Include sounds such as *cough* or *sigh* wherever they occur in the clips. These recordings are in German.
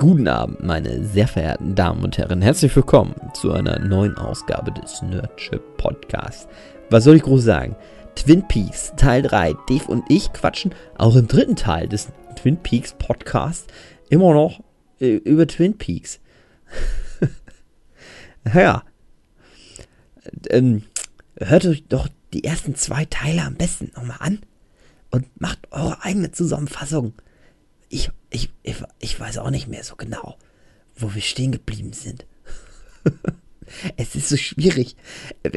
Guten Abend, meine sehr verehrten Damen und Herren. Herzlich willkommen zu einer neuen Ausgabe des Nerdship Podcasts. Was soll ich groß sagen? Twin Peaks Teil 3. Dave und ich quatschen auch im dritten Teil des Twin Peaks Podcasts immer noch äh, über Twin Peaks. *laughs* ja. Ähm, hört euch doch die ersten zwei Teile am besten nochmal an und macht eure eigene Zusammenfassung ich, ich, ich, ich weiß auch nicht mehr so genau, wo wir stehen geblieben sind. *laughs* es ist so schwierig.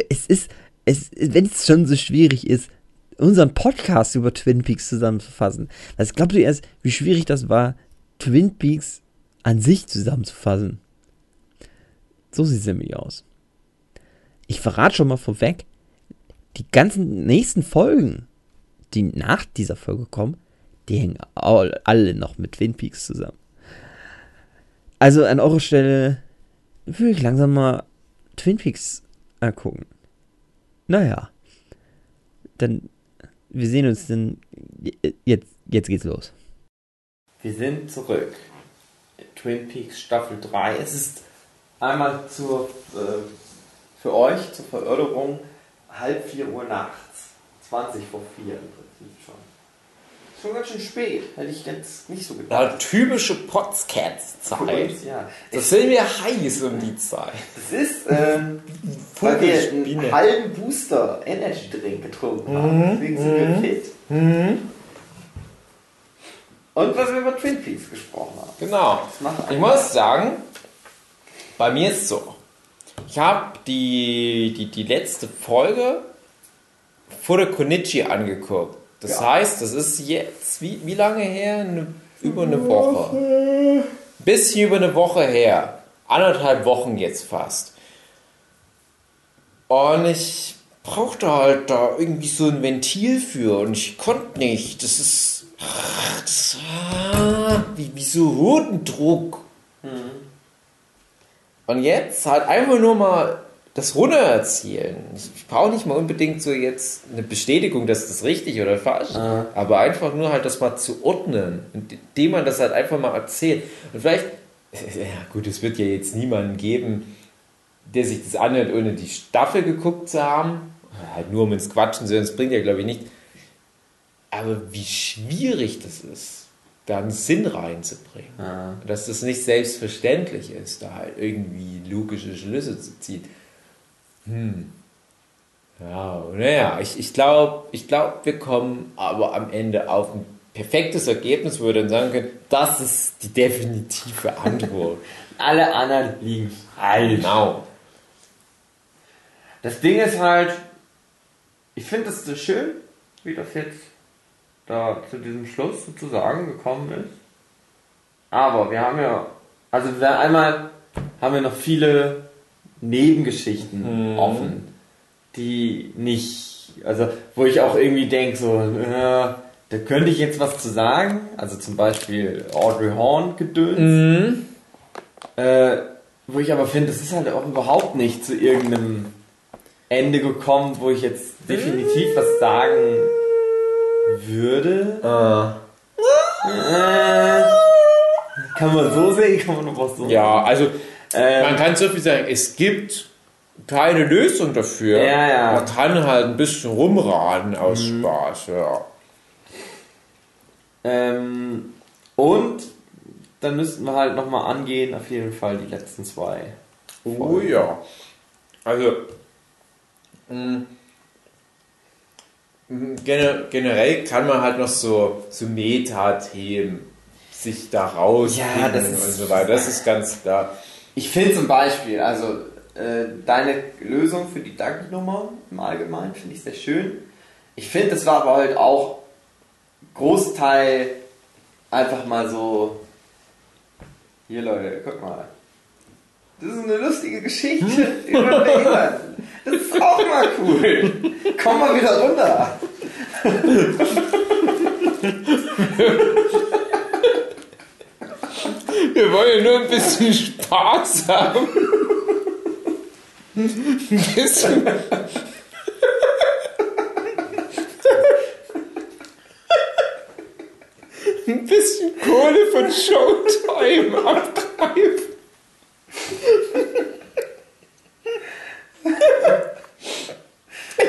Es ist, es, wenn es schon so schwierig ist, unseren Podcast über Twin Peaks zusammenzufassen. Was glaubst du erst, wie schwierig das war, Twin Peaks an sich zusammenzufassen? So sieht es nämlich aus. Ich verrate schon mal vorweg, die ganzen nächsten Folgen, die nach dieser Folge kommen, die hängen alle noch mit Twin Peaks zusammen. Also an eurer Stelle würde ich langsam mal Twin Peaks angucken. Naja. Dann, wir sehen uns dann. Jetzt, jetzt geht's los. Wir sind zurück. Twin Peaks Staffel 3. Es ist einmal zur, äh, für euch zur Verörderung halb 4 Uhr nachts. 20 vor 4 im Prinzip schon. Schon ganz schön spät, hätte ich jetzt nicht so gedacht. Ja, typische Potscats-Zeit. Ja. Das sind wir heiß um die Zeit. Das ist, ähm, weil wir einen halben Booster Energy Drink getrunken haben. Mhm. Deswegen sind wir mhm. fit. Mhm. Und was wir über Twin Peaks gesprochen haben. Genau. Ich muss sagen, bei mir ist es so. Ich habe die, die, die letzte Folge vor der Konichi angeguckt. Das ja. heißt, das ist jetzt, wie, wie lange her? Eine, über eine Woche. Bisschen über eine Woche her. Anderthalb Wochen jetzt fast. Und ich brauchte halt da irgendwie so ein Ventil für und ich konnte nicht. Das ist. Das, ah, wie, wie so Hodendruck. Mhm. Und jetzt halt einfach nur mal das runtererzählen. Ich brauche nicht mal unbedingt so jetzt eine Bestätigung, dass das richtig oder falsch ist, ah. aber einfach nur halt das mal zu ordnen, indem man das halt einfach mal erzählt. Und vielleicht, *laughs* ja gut, es wird ja jetzt niemanden geben, der sich das anhört, ohne die Staffel geguckt zu haben. Halt nur um ins Quatschen zu hören, das bringt ja glaube ich nicht. Aber wie schwierig das ist, da einen Sinn reinzubringen. Ah. Dass das nicht selbstverständlich ist, da halt irgendwie logische Schlüsse zu ziehen. Hm. Ja, naja, ich, ich glaube, ich glaub, wir kommen aber am Ende auf ein perfektes Ergebnis, wo wir dann sagen können, das ist die definitive Antwort. *laughs* Alle anderen liegen falsch. Genau. Das Ding ist halt, ich finde es so schön, wie das jetzt da zu diesem Schluss sozusagen gekommen ist. Aber wir haben ja, also einmal haben wir noch viele Nebengeschichten mhm. offen, die nicht, also wo ich auch irgendwie denke, so, äh, da könnte ich jetzt was zu sagen, also zum Beispiel Audrey Horn gedöns, mhm. äh, wo ich aber finde, das ist halt auch überhaupt nicht zu irgendeinem Ende gekommen, wo ich jetzt definitiv was sagen würde. Ah. Äh, kann man so sehen, kann man noch was so Ja, also ähm, Man kann so viel sagen, es gibt keine Lösung dafür. Ja, ja. Man kann halt ein bisschen rumraten aus mhm. Spaß, ja. Ähm, und dann müssten wir halt nochmal angehen, auf jeden Fall die letzten zwei. Oh ja. Also, mh, mm, generell kann man halt noch so, so Meta-Themen sich da rausfinden ja, und so weiter. Das ist ganz klar. Ich finde zum Beispiel, also äh, deine Lösung für die Ducky-Nummer im Allgemeinen finde ich sehr schön. Ich finde, das war aber halt auch Großteil einfach mal so. Hier Leute, guck mal. Das ist eine lustige Geschichte *laughs* über Bären. Das ist auch mal cool. Komm mal wieder runter. *laughs* Wir wollen ja nur ein bisschen Spaß haben. Ein bisschen. ein bisschen Kohle von Showtime abgreifen.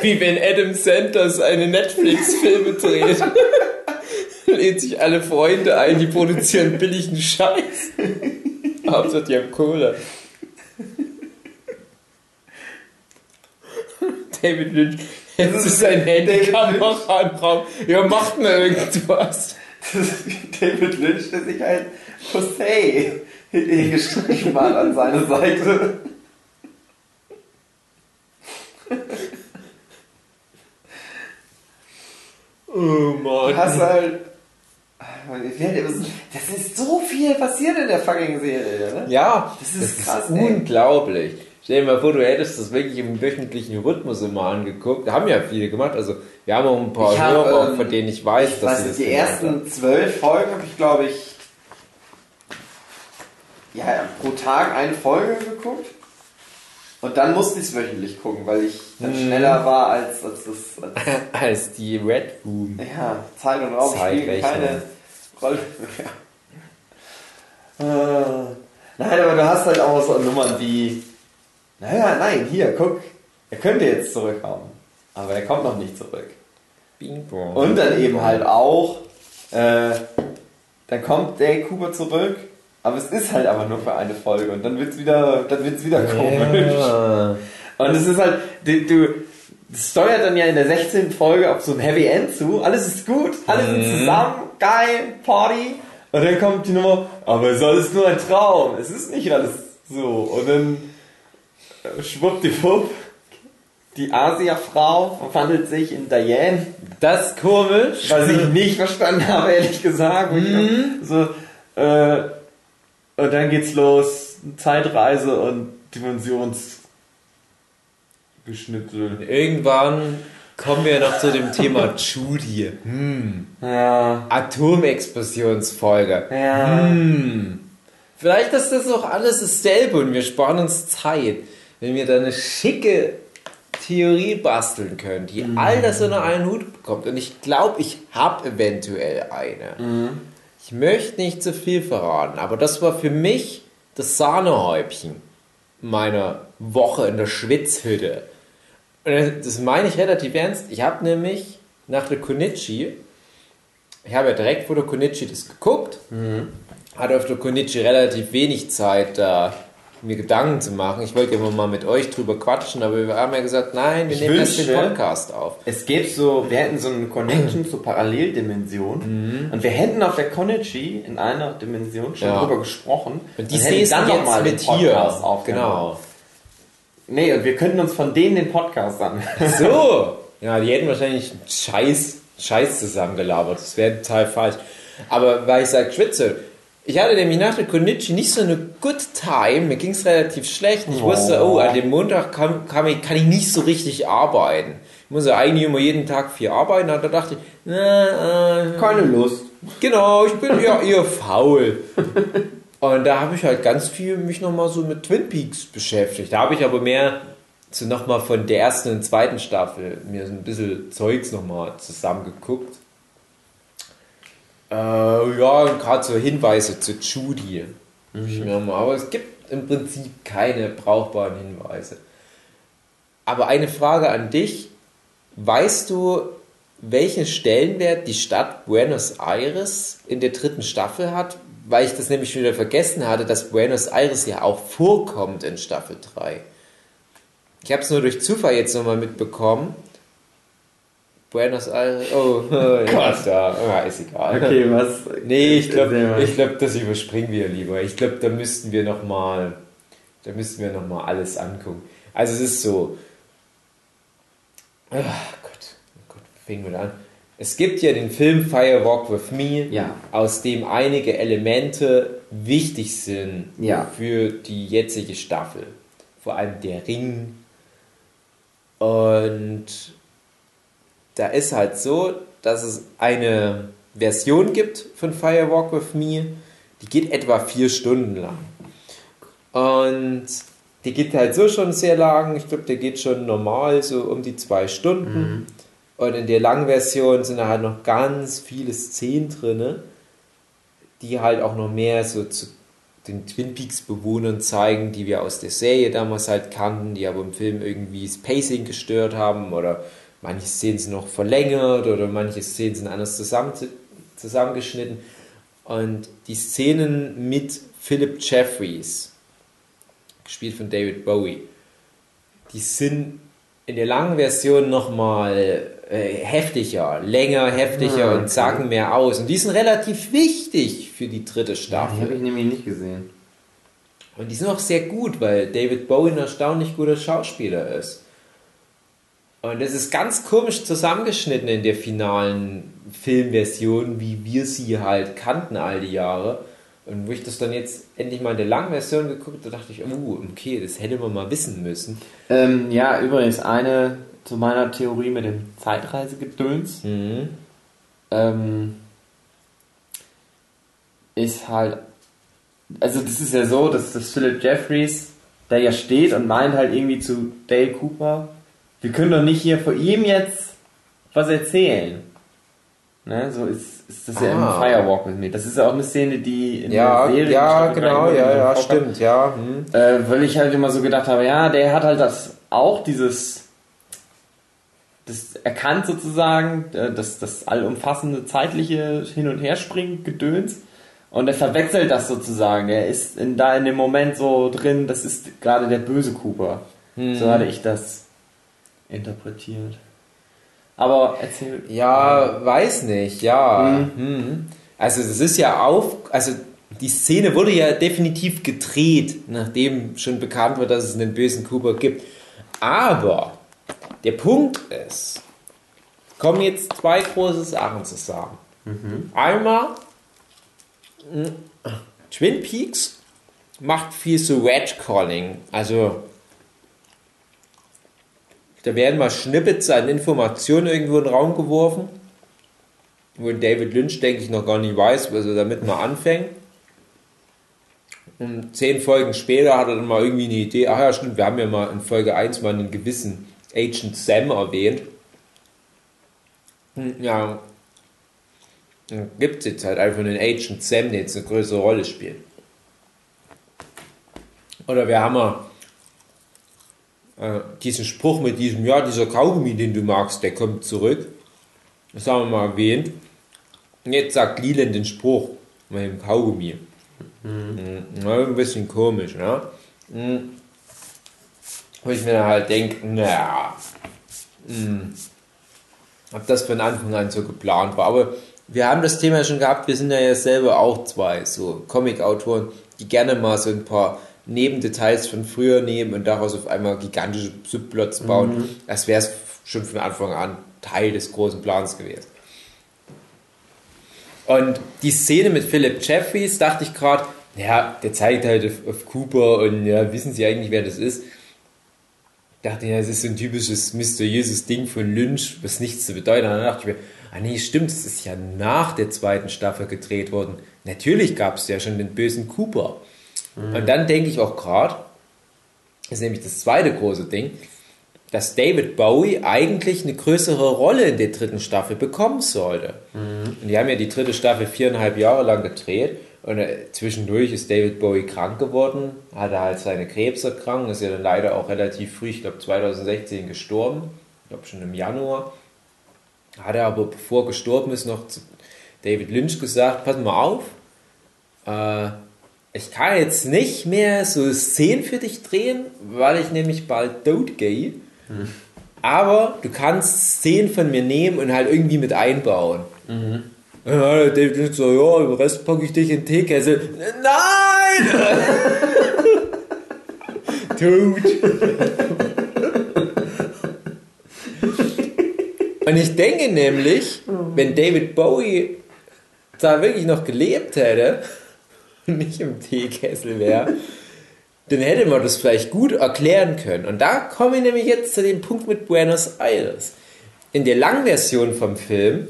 Wie wenn Adam Sanders eine Netflix-Filme dreht. *laughs* Lädt sich alle Freunde ein, die produzieren *laughs* billigen Scheiß. Hauptsache die haben Kohle. David Lynch hält sich sein Handykamera im Raum. Ja, macht mal irgendwas. David Lynch, der sich halt Jose hingestrichen hat an seine Seite. Oh Du hast Mann. halt. Das ist so viel passiert in der fucking Serie, ne? Ja, Das ist krass, ist ey. unglaublich. Stell dir mal vor, du hättest das wirklich im wöchentlichen Rhythmus immer angeguckt. Haben ja viele gemacht. Also, wir haben auch ein paar hab, Hörer, ähm, von denen ich weiß, Ich dass weiß sie das die ersten zwölf Folgen habe ich, glaube ich, ja, pro Tag eine Folge geguckt. Und dann musste ich es wöchentlich gucken, weil ich dann Mhm. schneller war als, als das. Als, haben. *laughs* Als die Red Room. ja, Zeit und Raum spielen keine Rolle mehr. *laughs* Äh, nein, aber du hast halt auch so Nummern wie. Naja, nein, hier, guck. Er könnte jetzt zurückkommen. Aber er kommt noch nicht zurück. Bing bong. Und dann eben halt auch, äh, dann kommt Dale Cooper zurück, aber es ist halt aber nur für eine Folge und dann wird's wieder, dann wird's wieder komisch. Ja. Und es ist halt, du das steuert dann ja in der 16. Folge auf so ein Happy End zu, alles ist gut, alle sind zusammen, geil, Party. Und dann kommt die Nummer, aber es ist alles nur ein Traum, es ist nicht alles so. Und dann äh, schwuppdiwupp, die Asia-Frau verwandelt sich in Diane. Das ist komisch. Was ich nicht verstanden habe, ehrlich gesagt. Mhm. So, äh, und dann geht's los, Zeitreise und Dimensionsgeschnitzel. Irgendwann kommen wir noch zu dem Thema *laughs* Judy. Hm. Ja. Atomexplosionsfolge. Ja. Hm. Vielleicht ist das auch alles dasselbe und wir sparen uns Zeit, wenn wir da eine schicke Theorie basteln können, die all das unter einen Hut bekommt. Und ich glaube, ich habe eventuell eine. Ich möchte nicht zu viel verraten, aber das war für mich das Sahnehäubchen meiner Woche in der Schwitzhütte. Und das meine ich relativ ernst. Ich habe nämlich nach der Konichi, ich habe ja direkt vor der Konichi das geguckt, hatte auf der Konichi relativ wenig Zeit, da mir Gedanken zu machen. Ich wollte immer mal mit euch drüber quatschen, aber wir haben ja gesagt, nein, wir Ich nehmen erst den Podcast auf. Es gäbe so, wir hätten so eine Connection zur Paralleldimension und wir hätten auf der Konichi in einer Dimension schon Ja. drüber gesprochen Und die siehst du dann noch jetzt mal den mit hier. Aufgenommen. Genau. Nee, und wir könnten uns von denen den Podcast an. So! Ja, die hätten wahrscheinlich Scheiß, Scheiß zusammengelabert. Das wäre total falsch. Aber weil ich sage Schwitze, ich hatte nämlich nach der Konichi nicht so eine good time. Mir ging es relativ schlecht. Ich Oh. wusste, oh, an dem Montag kann, kann, ich, kann ich nicht so richtig arbeiten. Ich muss ja eigentlich immer jeden Tag viel arbeiten. Und da dachte ich, na, äh, Keine Lust. Genau, ich bin ja eher faul. Und da habe ich halt ganz viel mich nochmal so mit Twin Peaks beschäftigt. Da habe ich aber mehr so nochmal von der ersten und zweiten Staffel mir so ein bisschen Zeugs nochmal zusammengeguckt. Äh, ja, gerade so Hinweise zu Judy. mal, aber es gibt im Prinzip keine brauchbaren Hinweise. Aber eine Frage an dich. Weißt du, welchen Stellenwert die Stadt Buenos Aires in der dritten Staffel hat? Weil ich das nämlich schon wieder vergessen hatte, dass Buenos Aires ja auch vorkommt in Staffel 3. Ich habe es nur durch Zufall jetzt nochmal mitbekommen. Buenos Aires, oh, *laughs* oh ja, da, ja, ist egal. Okay, was? Nee, ich glaube, ich glaub, das überspringen wir lieber. Ich glaube, da müssten wir noch mal, da müssten wir noch mal alles angucken. Also es ist so. Ach Gott, oh Gott, fangen wir da an. Es gibt ja den Film Fire Walk with Me, Ja. aus dem einige Elemente wichtig sind Ja. für die jetzige Staffel. Vor allem der Ring. Und da ist halt so, dass es eine Version gibt von Fire Walk with Me, die geht etwa vier Stunden lang. Und die geht halt so schon sehr lang. Ich glaube, der geht schon normal so um die zwei Stunden. Und in der langen Version sind da halt noch ganz viele Szenen drin, die halt auch noch mehr so zu den Twin Peaks Bewohnern zeigen, die wir aus der Serie damals halt kannten, die aber im Film irgendwie das Pacing gestört haben oder manche Szenen sind noch verlängert oder manche Szenen sind anders zusammen, zusammengeschnitten. Und die Szenen mit Philip Jeffries, gespielt von David Bowie, die sind in der langen Version nochmal äh, heftiger, länger, heftiger Ah, und sagen mehr aus. Und die sind relativ wichtig für die dritte Die Staffel. habe ich nämlich nicht gesehen. Und die sind auch sehr gut, weil David Bowie ein erstaunlich guter Schauspieler ist. Und das ist ganz komisch zusammengeschnitten in der finalen Filmversion, wie wir sie halt kannten all die Jahre. Und wo ich das dann jetzt endlich mal in der langen Version geguckt habe, dachte ich, oh, okay, das hätte man mal wissen müssen. Ähm, ja, übrigens eine zu meiner Theorie mit dem Zeitreisegedöns. Mhm. ähm, ist halt, also das ist ja so, dass das Philip Jeffries da ja steht und meint halt irgendwie zu Dale Cooper, wir können doch nicht hier vor ihm jetzt was erzählen. Ne, so ist, ist das ja im Ah. Firewalk with Me. Das ist ja auch eine Szene, die in Ja, der Serie ja, genau, ja, ja, stimmt, ja. Hm. Äh, weil ich halt immer so gedacht habe, ja, der hat halt das auch dieses das erkannt sozusagen, äh, das, das allumfassende zeitliche Hin- und Herspringen Gedöns und er verwechselt das sozusagen. Er ist in, da in dem Moment so drin, das ist gerade der böse Cooper. So hatte ich das interpretiert. Aber erzähl. Ja, weiß nicht, ja. Hm. Also das ist ja auf, also die Szene wurde ja definitiv gedreht, nachdem schon bekannt wird, dass es einen bösen Cooper gibt. Aber der Punkt ist, kommen jetzt zwei große Sachen zusammen. Einmal, mh, Twin Peaks macht viel so Red-Calling, also da werden mal Snippets an Informationen irgendwo in den Raum geworfen, wo David Lynch, denke ich, noch gar nicht weiß, was er damit mal anfängt. Und zehn Folgen später hat er dann mal irgendwie eine Idee, ach ja, stimmt, wir haben ja mal in Folge 1 mal einen gewissen Agent Sam erwähnt. Hm, Ja, gibt es jetzt halt einfach einen Agent Sam, der jetzt eine größere Rolle spielt. Oder wir haben ja äh, diesen Spruch mit diesem, ja, dieser Kaugummi, den du magst, der kommt zurück. Das haben wir mal erwähnt. Und jetzt sagt Leland den Spruch mit dem Kaugummi. Mhm. Na, ein bisschen komisch, ne? Mhm. Wo ich mir dann halt denke, naja, mhm. ob das von Anfang an so geplant war. Aber wir haben das Thema schon gehabt, wir sind ja jetzt selber auch zwei so Comic-Autoren, die gerne mal so ein paar Nebendetails von früher nehmen und daraus auf einmal gigantische Subplots bauen. Als wäre es schon von Anfang an Teil des großen Plans gewesen. Und die Szene mit Philip Jeffries dachte ich gerade, ja, der zeigt halt auf, auf Cooper und ja, wissen Sie eigentlich, wer das ist? Ich dachte, ja, das ist so ein typisches mysteriöses Ding von Lynch, was nichts zu bedeuten hat. Dann dachte ich mir, ah nee, stimmt, das ist ja nach der zweiten Staffel gedreht worden. Natürlich gab es ja schon den bösen Cooper. Und dann denke ich auch gerade, das ist nämlich das zweite große Ding, dass David Bowie eigentlich eine größere Rolle in der dritten Staffel bekommen sollte. Und die haben ja die dritte Staffel viereinhalb Jahre lang gedreht und äh, zwischendurch ist David Bowie krank geworden, hatte halt seine Krebserkrankung, ist ja dann leider auch relativ früh, ich glaube 2016 gestorben, ich glaube schon im Januar. Hat er aber bevor gestorben ist noch zu David Lynch gesagt, pass mal auf, äh, ich kann jetzt nicht mehr so Szenen für dich drehen, weil ich nämlich bald tot gehe. Aber du kannst Szenen von mir nehmen und halt irgendwie mit einbauen. Ja, David Lynch so, ja, den Rest packe ich dich in den Teekessel. Nein! *laughs* tot. Und ich denke nämlich, wenn David Bowie da wirklich noch gelebt hätte und nicht im Teekessel wäre, dann hätte man das vielleicht gut erklären können. Und da komme ich nämlich jetzt zu dem Punkt mit Buenos Aires. In der Langversion vom Film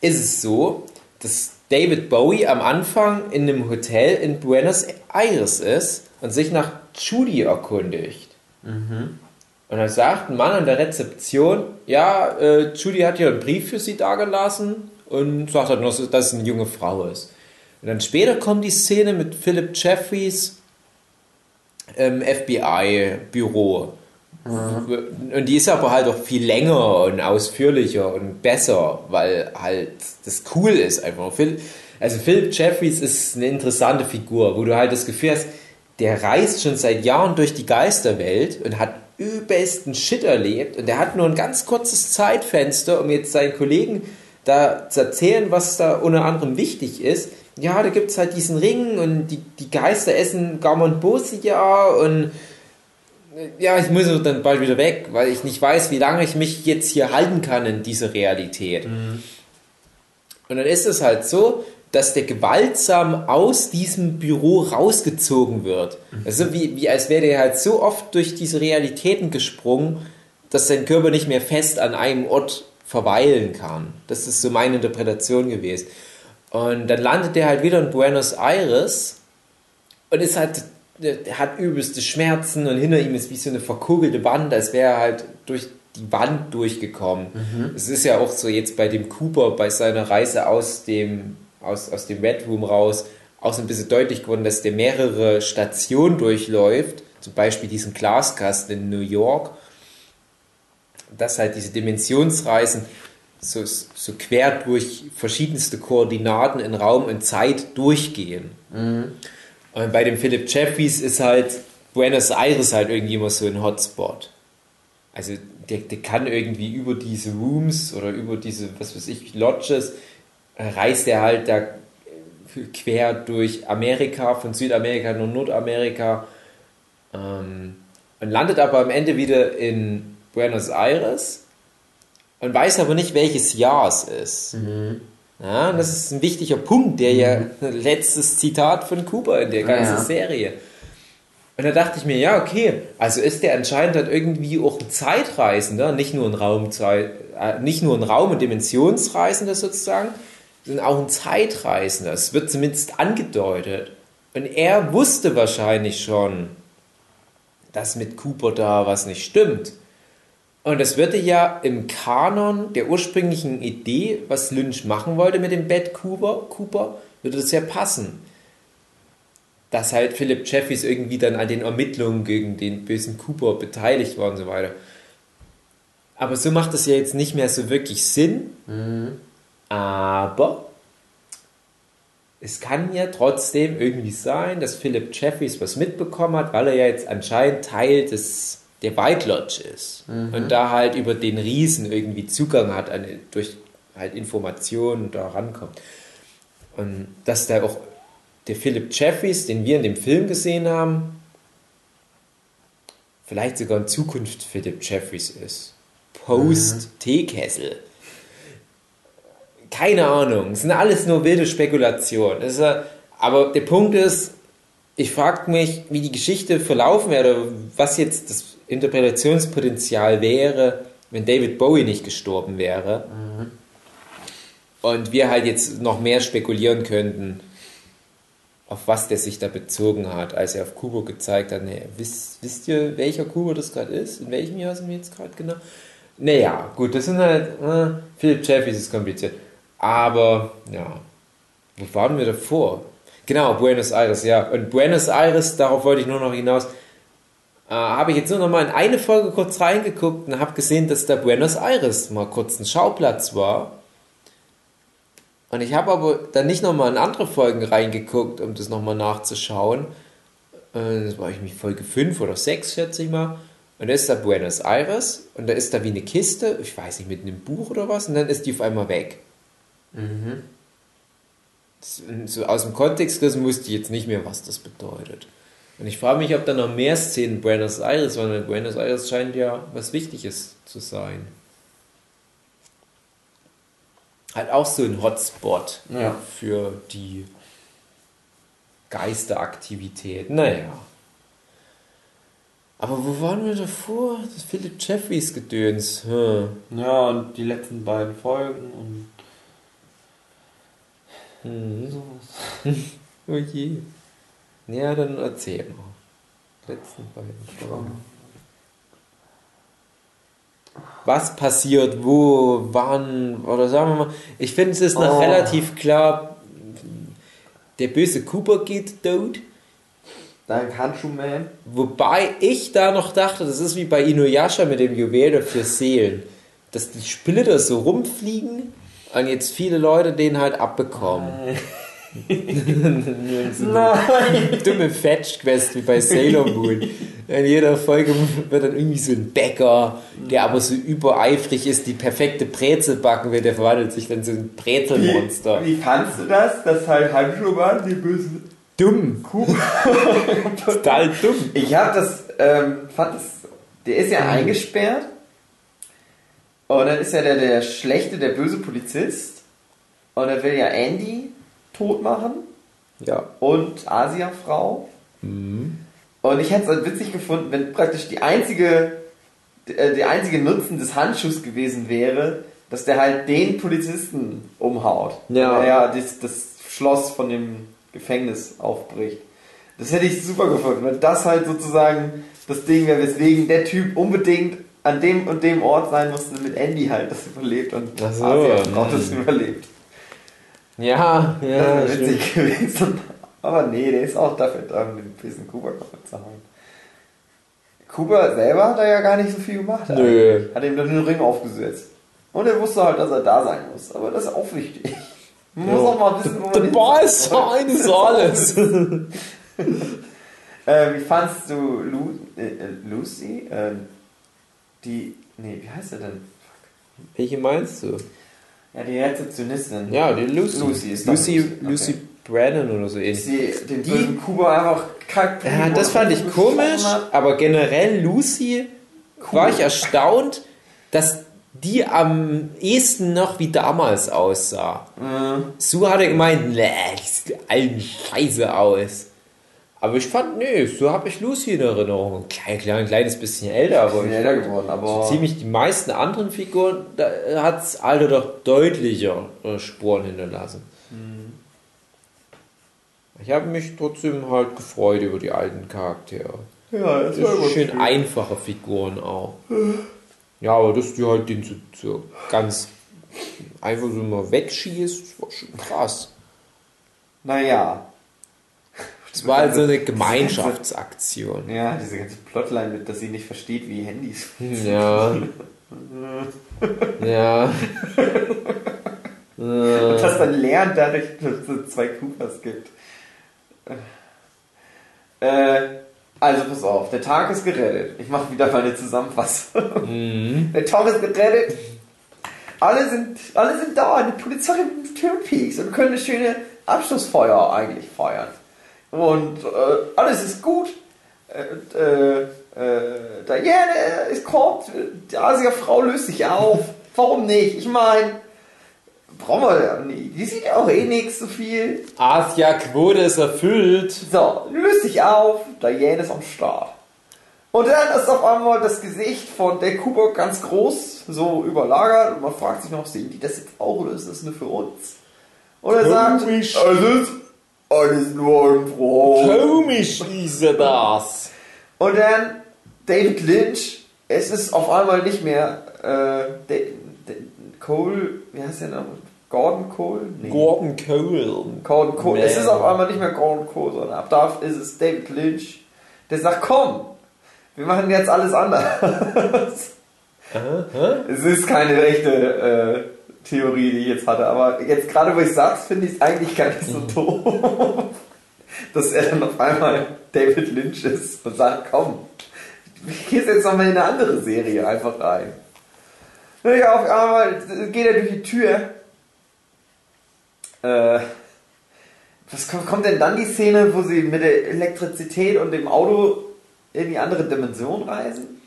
ist es so, dass David Bowie am Anfang in einem Hotel in Buenos Aires ist und sich nach Judy erkundigt. Und dann sagt ein Mann an der Rezeption, ja, äh, Judy hat hier einen Brief für sie dagelassen und sagt halt nur, dass es eine junge Frau ist. Und dann später kommt die Szene mit Philip Jeffries im FBI-Büro. Und die ist aber halt auch viel länger und ausführlicher und besser, weil halt das cool ist einfach. Also Philip Jeffries ist eine interessante Figur, wo du halt das Gefühl hast, der reist schon seit Jahren durch die Geisterwelt und hat übelsten Shit erlebt und der hat nur ein ganz kurzes Zeitfenster, um jetzt seinen Kollegen da zu erzählen, was da unter anderem wichtig ist. Ja, da gibt es halt diesen Ring und die, die Geister essen Gaumont Bosia und ja, ich muss dann bald wieder weg, weil ich nicht weiß, wie lange ich mich jetzt hier halten kann in dieser Realität. Mhm. Und dann ist es halt so, dass der gewaltsam aus diesem Büro rausgezogen wird. Mhm. Also wie, wie als wäre der halt so oft durch diese Realitäten gesprungen, dass sein Körper nicht mehr fest an einem Ort verweilen kann. Das ist so meine Interpretation gewesen. Und dann landet er halt wieder in Buenos Aires und ist halt der hat übelste Schmerzen und hinter ihm ist wie so eine verkugelte Wand, als wäre er halt durch die Wand durchgekommen. Mhm. Es ist ja auch so jetzt bei dem Cooper, bei seiner Reise aus dem, aus, aus dem Red Room raus, auch so ein bisschen deutlich geworden, dass der mehrere Stationen durchläuft, zum Beispiel diesen Glaskasten in New York, dass halt diese Dimensionsreisen so, so quer durch verschiedenste Koordinaten in Raum und Zeit durchgehen. Mhm. Und bei dem Philip Jeffries ist halt Buenos Aires halt irgendwie immer so ein Hotspot. Also der, der kann irgendwie über diese Rooms oder über diese, was weiß ich, Lodges, reist er halt da quer durch Amerika, von Südamerika nach Nordamerika ähm, und landet aber am Ende wieder in Buenos Aires und weiß aber nicht, welches Jahr es ist. Mhm. Ja, das ist ein wichtiger Punkt, der ja mhm. *laughs* letztes Zitat von Cooper in der ganzen ja. Serie. Und da dachte ich mir, ja, okay, also ist der anscheinend halt irgendwie auch ein Zeitreisender, nicht nur ein Raumzeit, äh, nicht nur ein Raum- und Dimensionsreisender sozusagen, sondern auch ein Zeitreisender. Es wird zumindest angedeutet. Und er wusste wahrscheinlich schon, dass mit Cooper da was nicht stimmt. Und das würde ja im Kanon der ursprünglichen Idee, was Lynch machen wollte mit dem Bad Cooper, Cooper würde das ja passen. Dass halt Philip Jeffries irgendwie dann an den Ermittlungen gegen den bösen Cooper beteiligt war und so weiter. Aber so macht das ja jetzt nicht mehr so wirklich Sinn. Mhm. Aber es kann ja trotzdem irgendwie sein, dass Philip Jeffries was mitbekommen hat, weil er ja jetzt anscheinend Teil des der White Lodge ist mhm. und da halt über den Riesen irgendwie Zugang hat an, durch halt Informationen da rankommt. Und dass da auch der Philip Jeffries, den wir in dem Film gesehen haben, vielleicht sogar in Zukunft Philip Jeffries ist. Post-Teekessel. Keine Ahnung. Es sind alles nur wilde Spekulationen. Ist, aber der Punkt ist, ich frage mich, wie die Geschichte verlaufen wäre, oder was jetzt das Interpretationspotenzial wäre, wenn David Bowie nicht gestorben wäre. Mhm. Und wir halt jetzt noch mehr spekulieren könnten, auf was der sich da bezogen hat, als er auf Kubo gezeigt hat. Nee, wisst, wisst ihr, welcher Kubo das gerade ist? In welchem Jahr sind wir jetzt gerade genau? Naja, gut, das sind halt, äh, Philip Jeffries ist kompliziert. Aber, ja, wo waren wir davor? Genau, Buenos Aires, ja. Und Buenos Aires, darauf wollte ich nur noch hinaus, äh, habe ich jetzt nur noch mal in eine Folge kurz reingeguckt und habe gesehen, dass der Buenos Aires mal kurz ein Schauplatz war. Und ich habe aber dann nicht noch mal in andere Folgen reingeguckt, um das noch mal nachzuschauen. Äh, das war ich mich Folge 5 oder 6, schätze ich mal. Und da ist da Buenos Aires und da ist da wie eine Kiste, ich weiß nicht, mit einem Buch oder was, und dann ist die auf einmal weg. Mhm so aus dem Kontext gerissen wusste ich jetzt nicht mehr, was das bedeutet. Und ich frage mich, ob da noch mehr Szenen in Buenos Aires waren, weil Buenos Aires scheint ja was Wichtiges zu sein. Halt auch so ein Hotspot ja. für die Geisteraktivität. Naja. Aber wo waren wir davor? Das Philip Jeffries Gedöns. Hm. Ja, und die letzten beiden Folgen und Mhm. Sowas. *laughs* oh je. Ja, dann erzähl mal. Letzten beiden Fragen. Was passiert, wo, wann, oder sagen wir mal, ich finde es ist noch oh. relativ klar, der böse Cooper geht tot. Dank Handschuhman. Wobei ich da noch dachte, das ist wie bei Inuyasha mit dem Juwel vier Seelen. Dass die Splitter so rumfliegen und jetzt viele Leute den halt abbekommen. Nein! Dumme Fetch-Quest wie bei Sailor Moon. In jeder Folge wird dann irgendwie so ein Bäcker, der aber so übereifrig ist, die perfekte Brezel backen will, der verwandelt sich dann so ein Brezelmonster. Wie fandst du das, dass halt Handschuhmann die bösen Dumm. Kuh. *laughs* Total dumm. Ich hab das, ähm, fand das, der ist ja eingesperrt. Und dann ist ja der, der schlechte, der böse Polizist. Und er will ja Andy tot machen. Ja. Und Asia-Frau. Und ich hätte es halt witzig gefunden, wenn praktisch die einzige, äh, der einzige Nutzen des Handschuhs gewesen wäre, dass der halt den Polizisten umhaut. Ja. Er ja das, das Schloss von dem Gefängnis aufbricht. Das hätte ich super gefunden, wenn das halt sozusagen das Ding wäre, weswegen der Typ unbedingt an dem und dem Ort sein musste, damit Andy halt das überlebt und Ach so, Asia-Frau mhm. das überlebt. Ja, Das ja. wäre stimmt. witzig *laughs* gewesen. Aber nee, der ist auch dafür da, um den bösen Kuba kaputt zu hauen. Kuba selber hat er ja gar nicht so viel gemacht. Nö. eigentlich. Hat ihm dann den Ring aufgesetzt. Und er wusste halt, dass er da sein muss. Aber das ist auch wichtig. Man muss Ja. auch mal wissen, wo man hin Dabei soll. ist alles. *laughs* Äh, wie fandst du Lu äh, Lucy? Äh, die. Nee, wie heißt er denn? Welche meinst du? Ja, die Rezeptionistin. Ja, die Lucy. Lucy ist Lucy, Lucy. Lucy Okay. Brandon oder so ähnlich. sie den Die- Kuba einfach kalt Ja, das fand ich komisch, aber generell Lucy war ich erstaunt, dass die am ehesten noch wie damals aussah. Mhm. Sue hatte gemeint, nee, die sieht alten Scheiße aus. Aber ich fand, nee, so habe ich Lucy in Erinnerung. Ein klein, klein, kleines bisschen älter, aber Bisschen ich älter fand geworden, aber- so ziemlich die meisten anderen Figuren, da hat das Alter doch deutlicher äh, Spuren hinterlassen. Mhm. Ich habe mich trotzdem halt gefreut über die alten Charaktere. Ja, das Das ist schön einfache Figuren auch. Ja, aber dass die halt den so, so ganz einfach so mal wegschießt, war schon krass. Naja. Das war halt so eine Gemeinschaftsaktion. Ja, diese ganze Plotline mit, dass sie nicht versteht, wie Handys. Ja. Ja. *laughs* Und das dann lernt dadurch, dass es zwei Coopers gibt. Äh, also pass auf, der Tag ist gerettet. Ich mache wieder mal eine Zusammenfassung. Der Tag ist gerettet. Alle sind, alle sind da, die Polizei mit Twin Peaks und können eine schöne Abschlussfeuer eigentlich feiern. Und äh, alles ist gut. Äh, äh, äh, Diane ist kommt, die Asia-Frau löst sich auf. Warum nicht? Ich meine, brauchen wir ja nicht. Die sieht ja auch eh nichts so viel. Asia-Quote ist erfüllt. So, löst sich auf, Diane ist am Start. Und dann ist auf einmal das Gesicht von der Cooper ganz groß, so überlagert und man fragt sich noch, sehen die das jetzt auch oder ist das nur für uns? Und er sagt, es Komisch. ist alles nur ein Traum. Komisch ist das. Und dann David Lynch, es ist auf einmal nicht mehr äh, Da- Da- Cole, wie heißt der noch? Gordon Cole? Nee. Gordon Cole. Gordon Cole. Es ist auf einmal nicht mehr Gordon Cole, sondern ab da ist es David Lynch, der sagt, komm, wir machen jetzt alles anders. Es ist keine echte äh, Theorie, die ich jetzt hatte, aber jetzt gerade wo ich sag's, finde ich es eigentlich gar nicht so doof, *laughs* dass er dann auf einmal David Lynch ist und sagt, komm, ich gehe jetzt noch mal in eine andere Serie einfach rein. Ja, auf einmal geht er durch die Tür. Äh, was kommt, kommt denn dann die Szene, wo sie mit der Elektrizität und dem Auto in die andere Dimension reisen?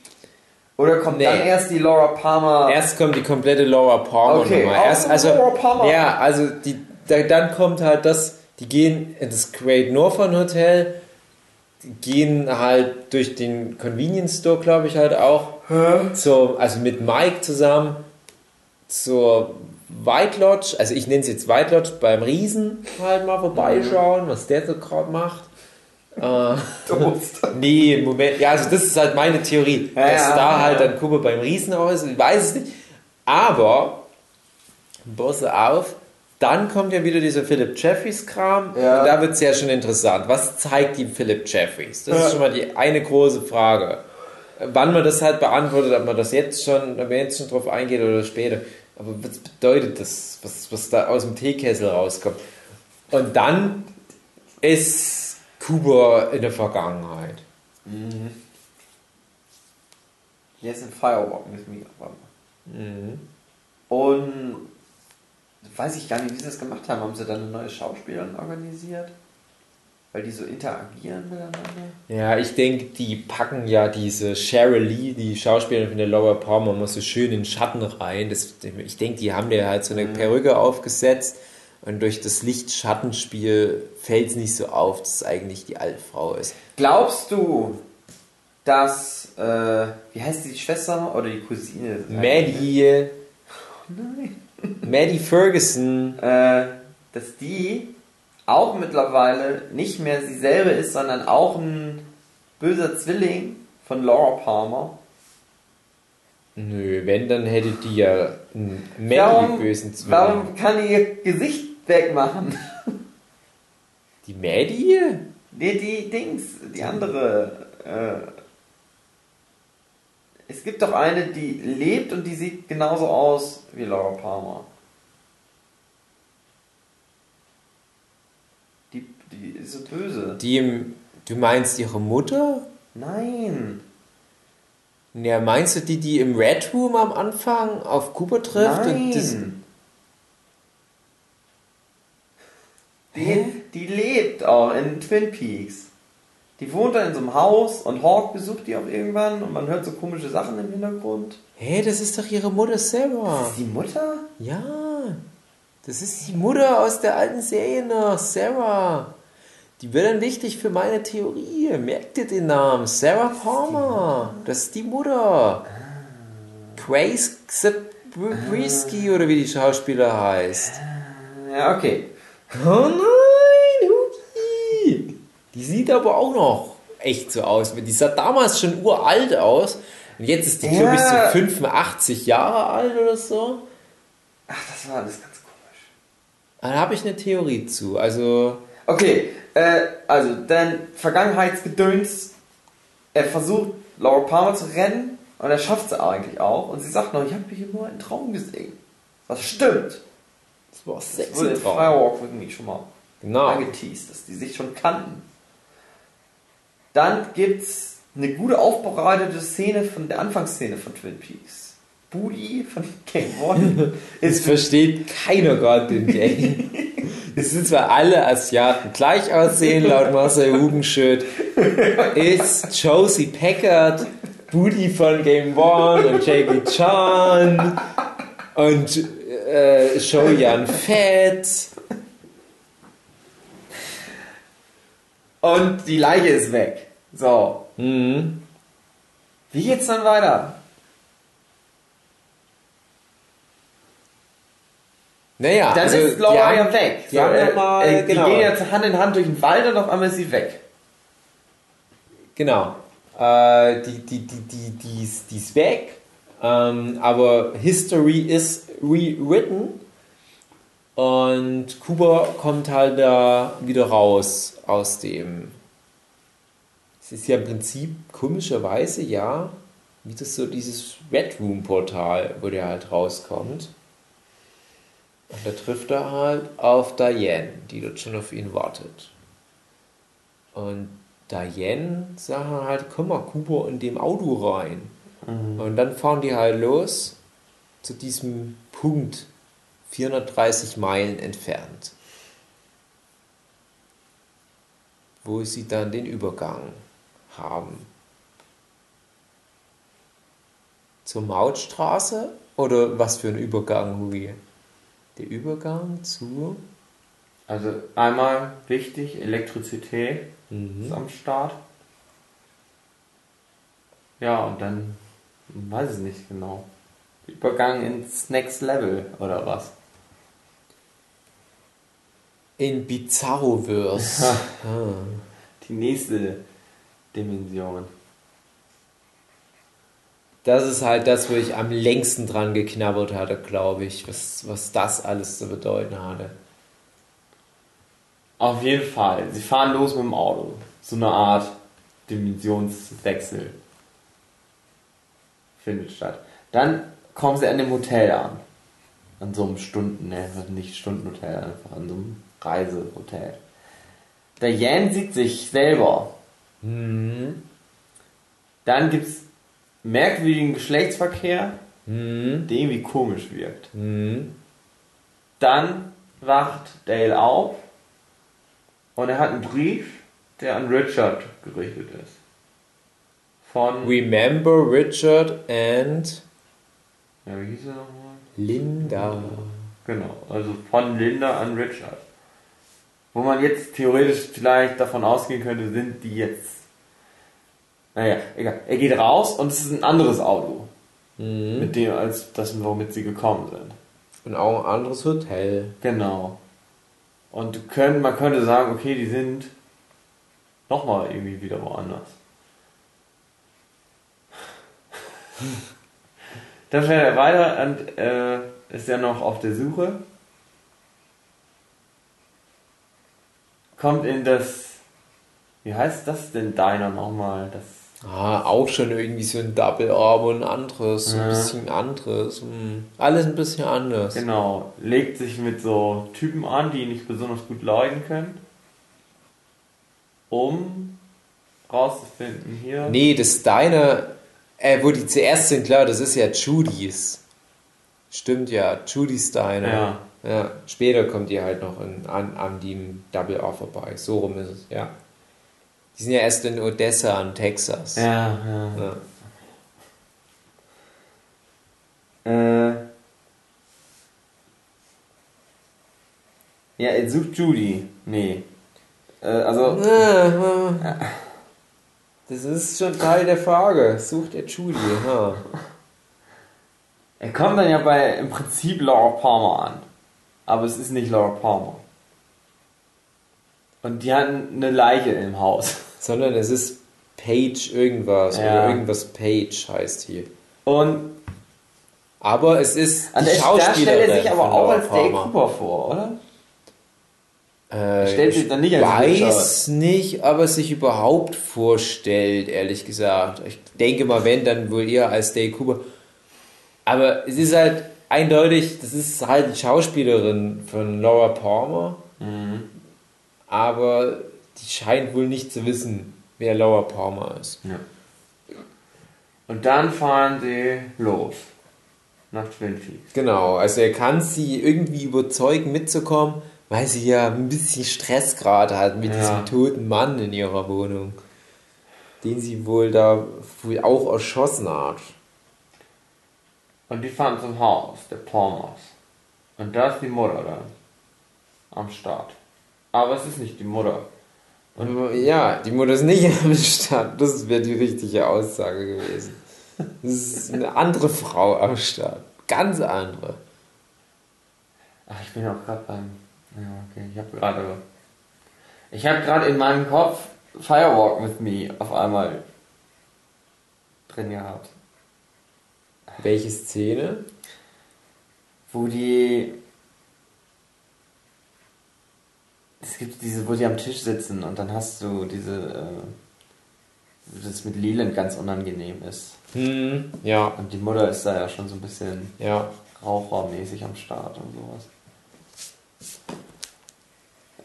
Oder kommt Nee. dann erst die Laura Palmer? Erst kommt die komplette Laura Palmer Okay, Nummer. Erst, also, Laura Palmer. Ja, also die, da, dann kommt halt das, die gehen in das Great Northern Hotel, gehen halt durch den Convenience Store, glaube ich, halt auch. Zur, also mit Mike zusammen zur White Lodge, also ich nenne es jetzt White Lodge, beim Riesen halt mal vorbeischauen, was der so gerade macht. Äh, Toast. Nee, Moment. Ja, also das ist halt meine Theorie, Ja, dass ja, da ja. halt dann Kuba beim Riesen auch ist. Ich weiß es nicht. Aber, passe auf, dann kommt ja wieder dieser Philip Jeffries-Kram. Ja. Und da wird es ja schon interessant. Was zeigt ihm Philip Jeffries? Das ist schon mal die eine große Frage. Wann man das halt beantwortet, ob man das jetzt schon, ob man jetzt schon drauf eingeht oder später. Aber was bedeutet das, was, was da aus dem Teekessel rauskommt? Und dann ist Kuba in der Vergangenheit. Jetzt in Firewalk mit mir. Und weiß ich gar nicht, wie sie das gemacht haben. Haben sie dann eine neue Schauspielerin organisiert? Weil die so interagieren miteinander? Ja, ich denke, die packen ja diese Cheryl Lee, die Schauspielerin von der Laura Palmer, mal so schön in den Schatten rein. Das, ich denke, die haben dir halt so eine Perücke aufgesetzt und durch das Licht-Schattenspiel fällt es nicht so auf, dass es eigentlich die alte Frau ist. Glaubst du, dass, äh, wie heißt die Schwester oder die Cousine? Maddie, Nein. *laughs* Maddie Ferguson, Äh, dass die auch mittlerweile nicht mehr sie selber ist, sondern auch ein böser Zwilling von Laura Palmer. nö, wenn, dann hätte die ja einen Maddie Warum, bösen Zwilling. warum kann ihr Gesicht wegmachen? Die Maddie? Nee, die Dings, die andere. Äh, es gibt doch eine, die lebt und die sieht genauso aus wie Laura Palmer. Die, die ist so böse. Die, im- du meinst ihre Mutter? Nein. Ja, meinst du die, die im Red Room am Anfang auf Kuba trifft? Nein. Und das, die, die lebt auch in Twin Peaks. Die wohnt da in so einem Haus und Hawk besucht die auch irgendwann und man hört so komische Sachen im Hintergrund. Hä, das ist doch ihre Mutter Sarah. Ist die Mutter? Ja, das ist die Mutter aus der alten Serie noch, Sarah. Die wird dann wichtig für meine Theorie. Merkt ihr den Namen? Sarah Palmer. Das ist die Mutter. Grace Zabriskie oder wie die Schauspieler heißt. Ja, okay. Oh nein, Huki. Die sieht aber auch noch echt so aus. Die sah damals schon uralt aus. Und jetzt ist die, glaube ich, so Ja. 85 Jahre alt oder so. Ach, das war alles ganz komisch. Da habe ich eine Theorie zu. Also, Okay, äh, also dein Vergangenheitsgedöns. Er versucht, Laura Palmer zu rennen und er schafft es eigentlich auch. Und sie sagt noch, ich habe hier nur einen Traum gesehen. Was stimmt. Das war wurde sexy Traum. Firewalk irgendwie schon mal Genau. angeteased, dass die sich schon kannten. Dann gibt's eine gute aufbereitete Szene von der Anfangsszene von Twin Peaks. Booty von *laughs* Game One *laughs* Es versteht keiner gerade den Game. *laughs* Es sind zwar alle Asiaten gleich aussehen, laut Marcel Hugenschütt. Ist Josie Packard, Booty von Game One und Jackie Chan und äh, Shoyan Fett. und die Leiche ist weg. So, Mhm. wie geht's dann weiter? Naja, Dann also, ist Laura ja weg. die haben ja mal- äh, genau. Die gehen jetzt Hand in Hand durch den Wald und auf einmal ist sie weg. Genau. Äh, die, die, die, die, die, ist, die ist weg. Ähm, aber History is rewritten. Und Kuba kommt halt da wieder raus aus dem. Es ist ja im Prinzip komischerweise, ja, wie das so dieses Red Room Portal, wo der halt rauskommt. Und da trifft er halt auf Diane, die dort schon auf ihn wartet. Und Diane sagt halt, komm mal, Kuba in dem Auto rein. Und dann fahren die halt los zu diesem Punkt, 430 Meilen entfernt. Wo sie dann den Übergang haben. Zur Mautstraße? Oder was für ein Übergang, Hui? Der Übergang zu. Also einmal wichtig, Elektrizität Mhm. ist am Start. Ja, und dann weiß ich nicht genau. Übergang ins Next Level oder was? In Bizarroverse. *laughs* ah. Die nächste Dimension. das ist halt das, wo ich am längsten dran geknabbert hatte, glaube ich, was, was das alles zu bedeuten hatte. Auf jeden Fall. Sie fahren los mit dem Auto. So eine Art Dimensionswechsel findet statt. Dann kommen sie an dem Hotel an. An so einem Stunden, ne, nicht Stundenhotel, einfach an so einem Reisehotel. Der Jan sieht sich selber. Mhm. Dann gibt's merkwürdigen Geschlechtsverkehr, Mhm. der irgendwie komisch wirkt. Mhm. Dann wacht Dale auf und er hat einen Brief, der an Richard gerichtet ist. Von. Remember Richard and ja, wie hieß er nochmal? Linda. Genau, also von Linda an Richard. Wo man jetzt theoretisch vielleicht davon ausgehen könnte, sind die jetzt. Naja, egal. Er geht raus und es ist ein anderes Auto. Mhm. Mit dem, als das, womit sie gekommen sind. Und auch ein anderes Hotel. Genau. Und können, man könnte sagen, okay, die sind nochmal irgendwie wieder woanders. *laughs* Dann fährt er weiter und äh, ist ja noch auf der Suche. Kommt in das. Wie heißt das denn Diner nochmal? Das. Ah, auch schon irgendwie so ein Double Arm und ein anderes, so ein Ja. bisschen anderes. Hm. Alles ein bisschen anders. Genau. Legt sich mit so Typen an, die nicht besonders gut leiden können. Um rauszufinden hier. Nee, das Deine, äh, wo die zuerst sind, klar, das ist ja Judys. Stimmt ja, Judys Diner. Ja. ja. Später kommt die halt noch in, an, an dem Double R vorbei. So rum ist es, ja. Die sind ja erst in Odessa in Texas. Ja, ja. Ja. Äh. Ja, er sucht Judy. Nee. Äh, also, *laughs* Das ist schon Teil der Frage. Sucht er Judy? Ha. er kommt dann ja bei im Prinzip Laura Palmer an. Aber es ist nicht Laura Palmer. Und die hatten eine Leiche im Haus. *laughs* Sondern es ist Page irgendwas. Ja. Oder irgendwas Page heißt hier. Und Aber es ist an der, da stellt Schauspielerin er sich aber auch als Dale Palmer. Cooper vor, oder? Äh, stellt sich dann nicht als weiß nicht, ob er sich überhaupt vorstellt, ehrlich gesagt. Ich denke mal, wenn, dann wohl eher als Dale Cooper. Aber es ist halt eindeutig, das ist halt die Schauspielerin von Laura Palmer. Mhm. Aber die scheint wohl nicht zu wissen, wer Laura Palmer ist. Ja. Und dann fahren sie los. Nach Twin Peaks. Genau, also er kann sie irgendwie überzeugen, mitzukommen, weil sie ja ein bisschen Stress gerade hat mit Ja. diesem toten Mann in ihrer Wohnung, den sie wohl da wohl auch erschossen hat. Und die fahren zum Haus der Palmers. Und da ist die Mutter dann. Am Start. Aber es ist nicht die Mutter. Ja, die Mutter ist nicht *laughs* am Start. Das wäre die richtige Aussage gewesen. Das ist eine andere Frau am Start. Ganz andere. Ach, ich bin auch gerade beim. Ja, okay. Ich habe gerade. Ich habe gerade in meinem Kopf Firewalk with Me auf einmal drin gehabt. Welche Szene? Wo die. Es gibt diese, wo die am Tisch sitzen und dann hast du diese. Äh, das mit Leland ganz unangenehm ist. Hm, ja, Und die Mutter ist da ja schon so ein bisschen ja. rauchermäßig am Start und sowas.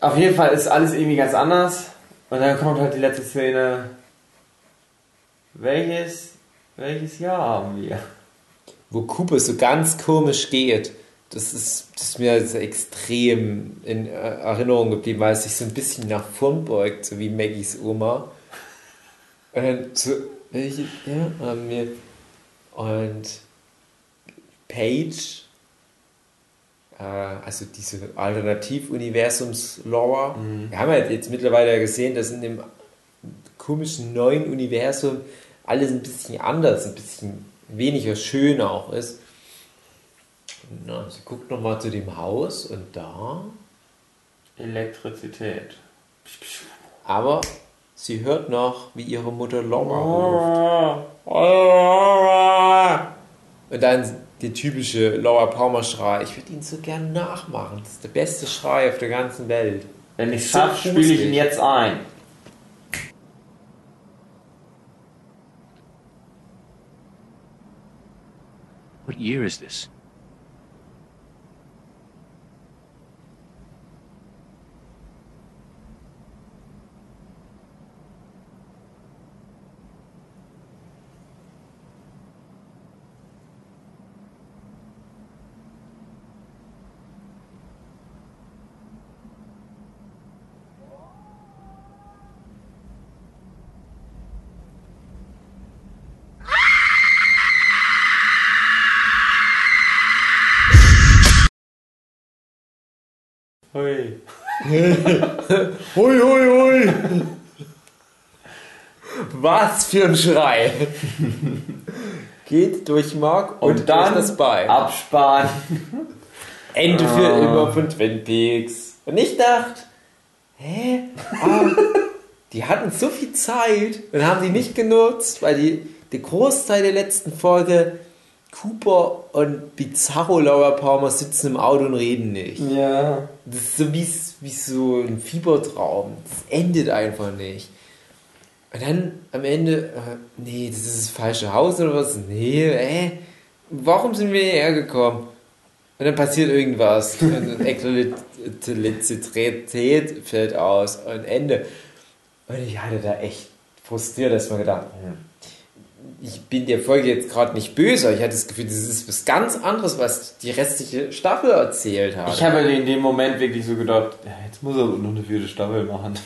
Auf jeden Fall ist alles irgendwie ganz anders. Und dann kommt halt die letzte Szene. Welches, welches Jahr haben wir? wo Cooper so ganz komisch geht. Das ist, das ist mir so extrem in Erinnerung geblieben, weil es sich so ein bisschen nach vorn beugt, so wie Maggies Oma. Und dann so, welche, ja, haben wir. Und Paige, also diese Alternativuniversums-Lore. Wir haben halt jetzt mittlerweile gesehen, dass in dem komischen neuen Universum alles ein bisschen anders, ein bisschen weniger schön auch ist. Na, sie guckt nochmal zu dem Haus und da, Elektrizität. aber sie hört noch, wie ihre Mutter Laura ruft. Oh, Und dann der typische Laura Palmer Schrei. Ich würde ihn so gern nachmachen. Das ist der beste Schrei auf der ganzen Welt. Wenn ich So schaffe, spiele ich ihn jetzt ein. What year is this? Hui. Hui, hui, hui. *laughs* Was für ein Schrei. Geht durch Mark und, Und dann das Bein. Absparen. Ende für immer von Twin Peaks. Und ich dachte, hä? Ah, die hatten so viel Zeit und haben die nicht genutzt, weil die, der Großteil der letzten Folge Cooper und Bizarro Laura Palmer sitzen im Auto und reden nicht. Ja. Das ist so wie, wie so ein Fiebertraum. Das endet einfach nicht. Und dann am Ende, äh, nee, das ist das falsche Haus oder was? Nee, äh, warum sind wir hierher gekommen? Und dann passiert irgendwas. Und *laughs* Elektrizität fällt aus und Ende. Und ich hatte da echt frustriert, dass man gedacht, hm, ich bin der Folge jetzt gerade nicht böse, ich hatte das Gefühl, das ist was ganz anderes, was die restliche Staffel erzählt hat. Ich habe in dem Moment wirklich so gedacht, jetzt muss er noch eine vierte Staffel machen.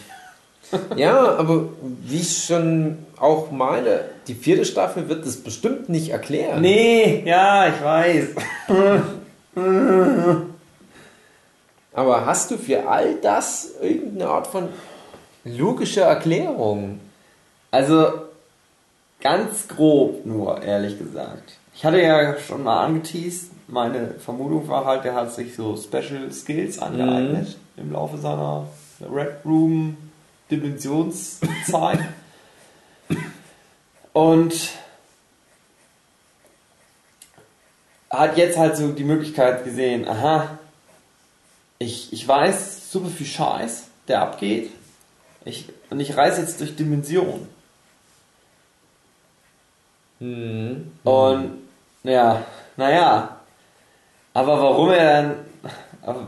Ja, aber wie ich schon auch meine, die vierte Staffel wird das bestimmt nicht erklären. Nee, ja, ich weiß. Aber hast du für all das irgendeine Art von logischer Erklärung? Also, ganz grob nur, ehrlich gesagt. Ich hatte ja schon mal angeteased, meine Vermutung war halt, der hat sich so Special Skills angeeignet im Laufe seiner Red Room Dimensionszeit. Und hat jetzt halt so die Möglichkeit gesehen, aha, ich, ich weiß super viel Scheiß, der abgeht. Ich, und ich reise jetzt durch Dimensionen. Hm. Und ja, naja. Aber warum er dann.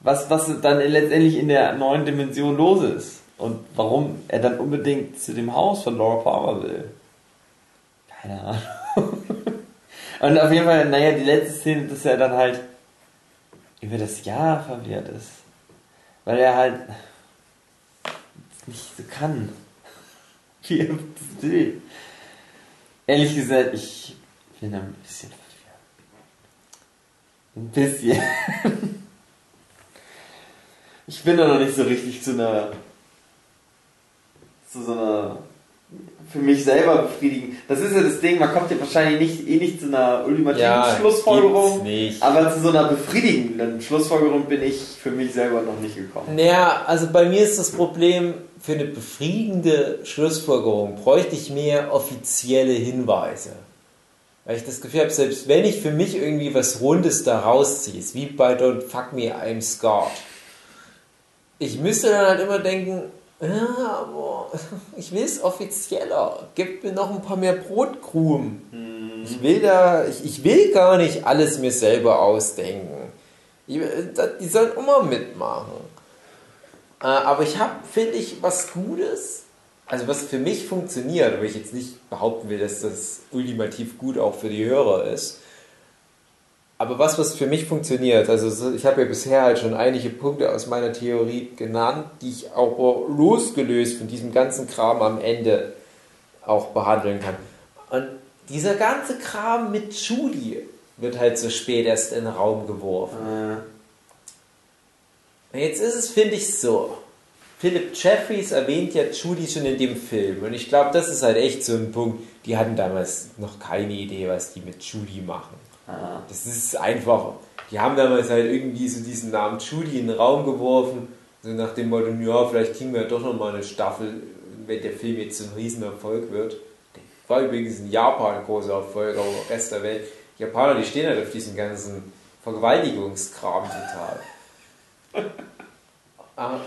Was, was dann letztendlich in der neuen Dimension los ist. Und warum er dann unbedingt zu dem Haus von Laura Palmer will. Keine Ahnung. *laughs* Und auf jeden Fall, naja, die letzte Szene, dass er dann halt über das Jahr verwirrt ist. Weil er halt nicht so kann. *laughs* Wie er das will. Ehrlich gesagt, ich bin ein bisschen verwirrt. Ein bisschen. *laughs* Ich bin da noch nicht so richtig zu einer. zu so einer. für mich selber befriedigen. Das ist ja das Ding, man kommt ja wahrscheinlich nicht, eh nicht zu einer ultimativen Ja, Schlussfolgerung. nicht. Aber zu so einer befriedigenden Schlussfolgerung bin ich für mich selber noch nicht gekommen. Naja, also bei mir ist das Problem, für eine befriedigende Schlussfolgerung bräuchte ich mehr offizielle Hinweise. Weil ich das Gefühl habe, selbst wenn ich für mich irgendwie was Rundes da rausziehe, wie bei Don't Fuck Me, I'm Scarred. Ich müsste dann halt immer denken, ja, aber *laughs* ich will es offizieller. Gib mir noch ein paar mehr Brotkrumen. Ich will da, ich, ich will gar nicht alles mir selber ausdenken. Ich, die sollen immer mitmachen. Äh, aber ich habe, finde ich, was Gutes, also was für mich funktioniert, aber ich jetzt nicht behaupten will, dass das ultimativ gut auch für die Hörer ist. Aber was, was für mich funktioniert, also so- ich habe ja bisher halt schon einige Punkte aus meiner Theorie genannt, die ich auch losgelöst von diesem ganzen Kram am Ende auch behandeln kann. Und dieser ganze Kram mit Judy wird halt so spät erst in den Raum geworfen. Jetzt ist es, finde ich, so. Philip Jeffries erwähnt ja Judy schon in dem Film. Und ich glaube, das ist halt echt so ein Punkt. Die hatten damals noch keine Idee, was die mit Judy machen. Ah. Das ist einfach. Die haben damals halt irgendwie so diesen Namen Judy in den Raum geworfen. So nach dem Motto, ja, vielleicht kriegen wir doch noch mal eine Staffel, wenn der Film jetzt so ein Riesenerfolg wird. War übrigens in Japan ein großer Erfolg, aber im Rest der Welt. Die Japaner, die stehen halt auf diesen ganzen Vergewaltigungskram total. Ah,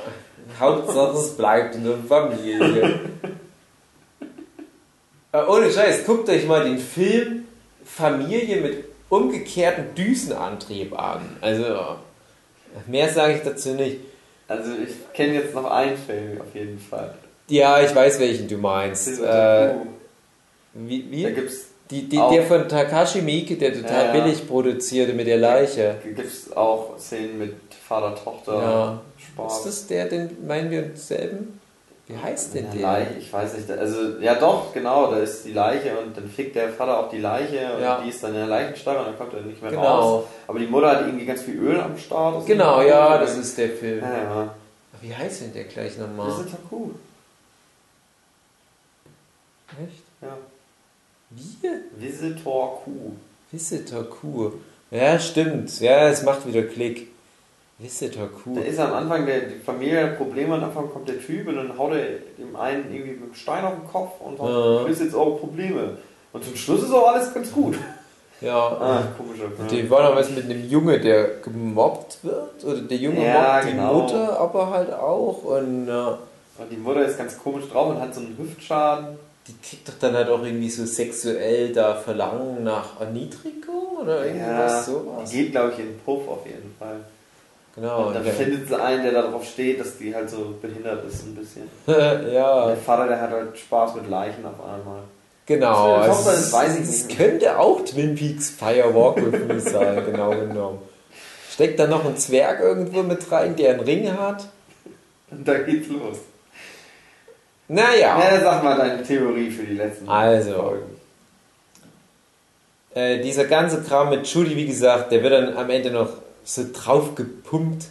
Hauptsache es bleibt in der Familie. Äh, ohne Scheiß, guckt euch mal den Film Familie mit umgekehrtem Düsenantrieb an. Also, mehr sage ich dazu nicht. Also ich kenne jetzt noch einen Film auf jeden Fall. Ja, ich weiß, welchen du meinst. Äh, Kuh. wie, Da wie? gibt's Die, die, der von Takashi Miike, der total Ja, billig produzierte mit der Leiche. gibt's auch Szenen mit Vater, Tochter, Ja. Spaß. Ist das der, den meinen wir denselben? Wie heißt denn der? Leiche, ich weiß nicht. Also, ja doch, genau, da ist die Leiche und dann fickt der Vater auf die Leiche und Ja. die ist dann in der Leichenstarre und dann kommt er nicht mehr Genau. raus. Aber die Mutter hat irgendwie ganz viel Öl am Start. Genau, ja, das ist der Film. Ja, ja. Wie heißt denn der gleich Das nochmal? ist ja cool. Echt? Ja. Wie? Visitor Q. Visitor Q. Ja, stimmt. Ja, es macht wieder Klick. Visitor Q. Da ist am Anfang der die Familie hat Probleme, am Anfang kommt der Typ und dann haut er dem einen irgendwie mit dem Stein auf den Kopf und sagt, Ja. ich löse jetzt eure Probleme. Und zum Schluss ist auch alles ganz gut. Ja. Ah, komischer Film. Die war noch was mit einem Junge, der gemobbt wird. Oder der Junge Ja, mobbt die genau. Mutter aber halt auch. Und ja, Und die Mutter ist ganz komisch drauf und hat so einen Hüftschaden. die kriegt doch dann halt auch irgendwie so sexuell da Verlangen nach Erniedrigung oder irgendwas sowas. Die geht, glaube ich, in den Puff auf jeden Fall. Genau. und dann der- findet sie einen, der darauf steht, dass die halt so behindert ist ein bisschen. Und *laughs* ja, der Vater, der hat halt Spaß mit Leichen auf einmal. genau. Also Tochter es- weiß ich es nicht. könnte auch Twin Peaks Fire Walk with Me *laughs* sein, genau genommen. Steckt da noch ein Zwerg irgendwo mit rein, der einen Ring hat? Und da geht's los. Naja. Ja, sag mal deine Theorie für die letzten Also. Folgen. Äh, dieser ganze Kram mit Judy, wie gesagt, der wird dann am Ende noch so drauf gepumpt.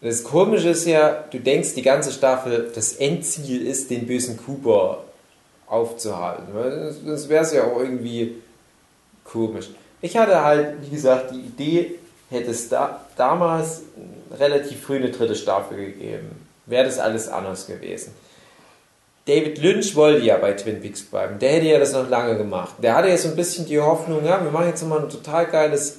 Das Komische ist ja, du denkst die ganze Staffel, das Endziel ist, den bösen Cooper aufzuhalten. Das wäre es ja auch irgendwie komisch. Ich hatte halt, wie gesagt, die Idee, hätte es da, damals relativ früh eine dritte Staffel gegeben. Wäre das alles anders gewesen. David Lynch wollte ja bei Twin Peaks bleiben. Der hätte ja das noch lange gemacht. Der hatte ja so ein bisschen die Hoffnung, ja, wir machen jetzt mal ein total geiles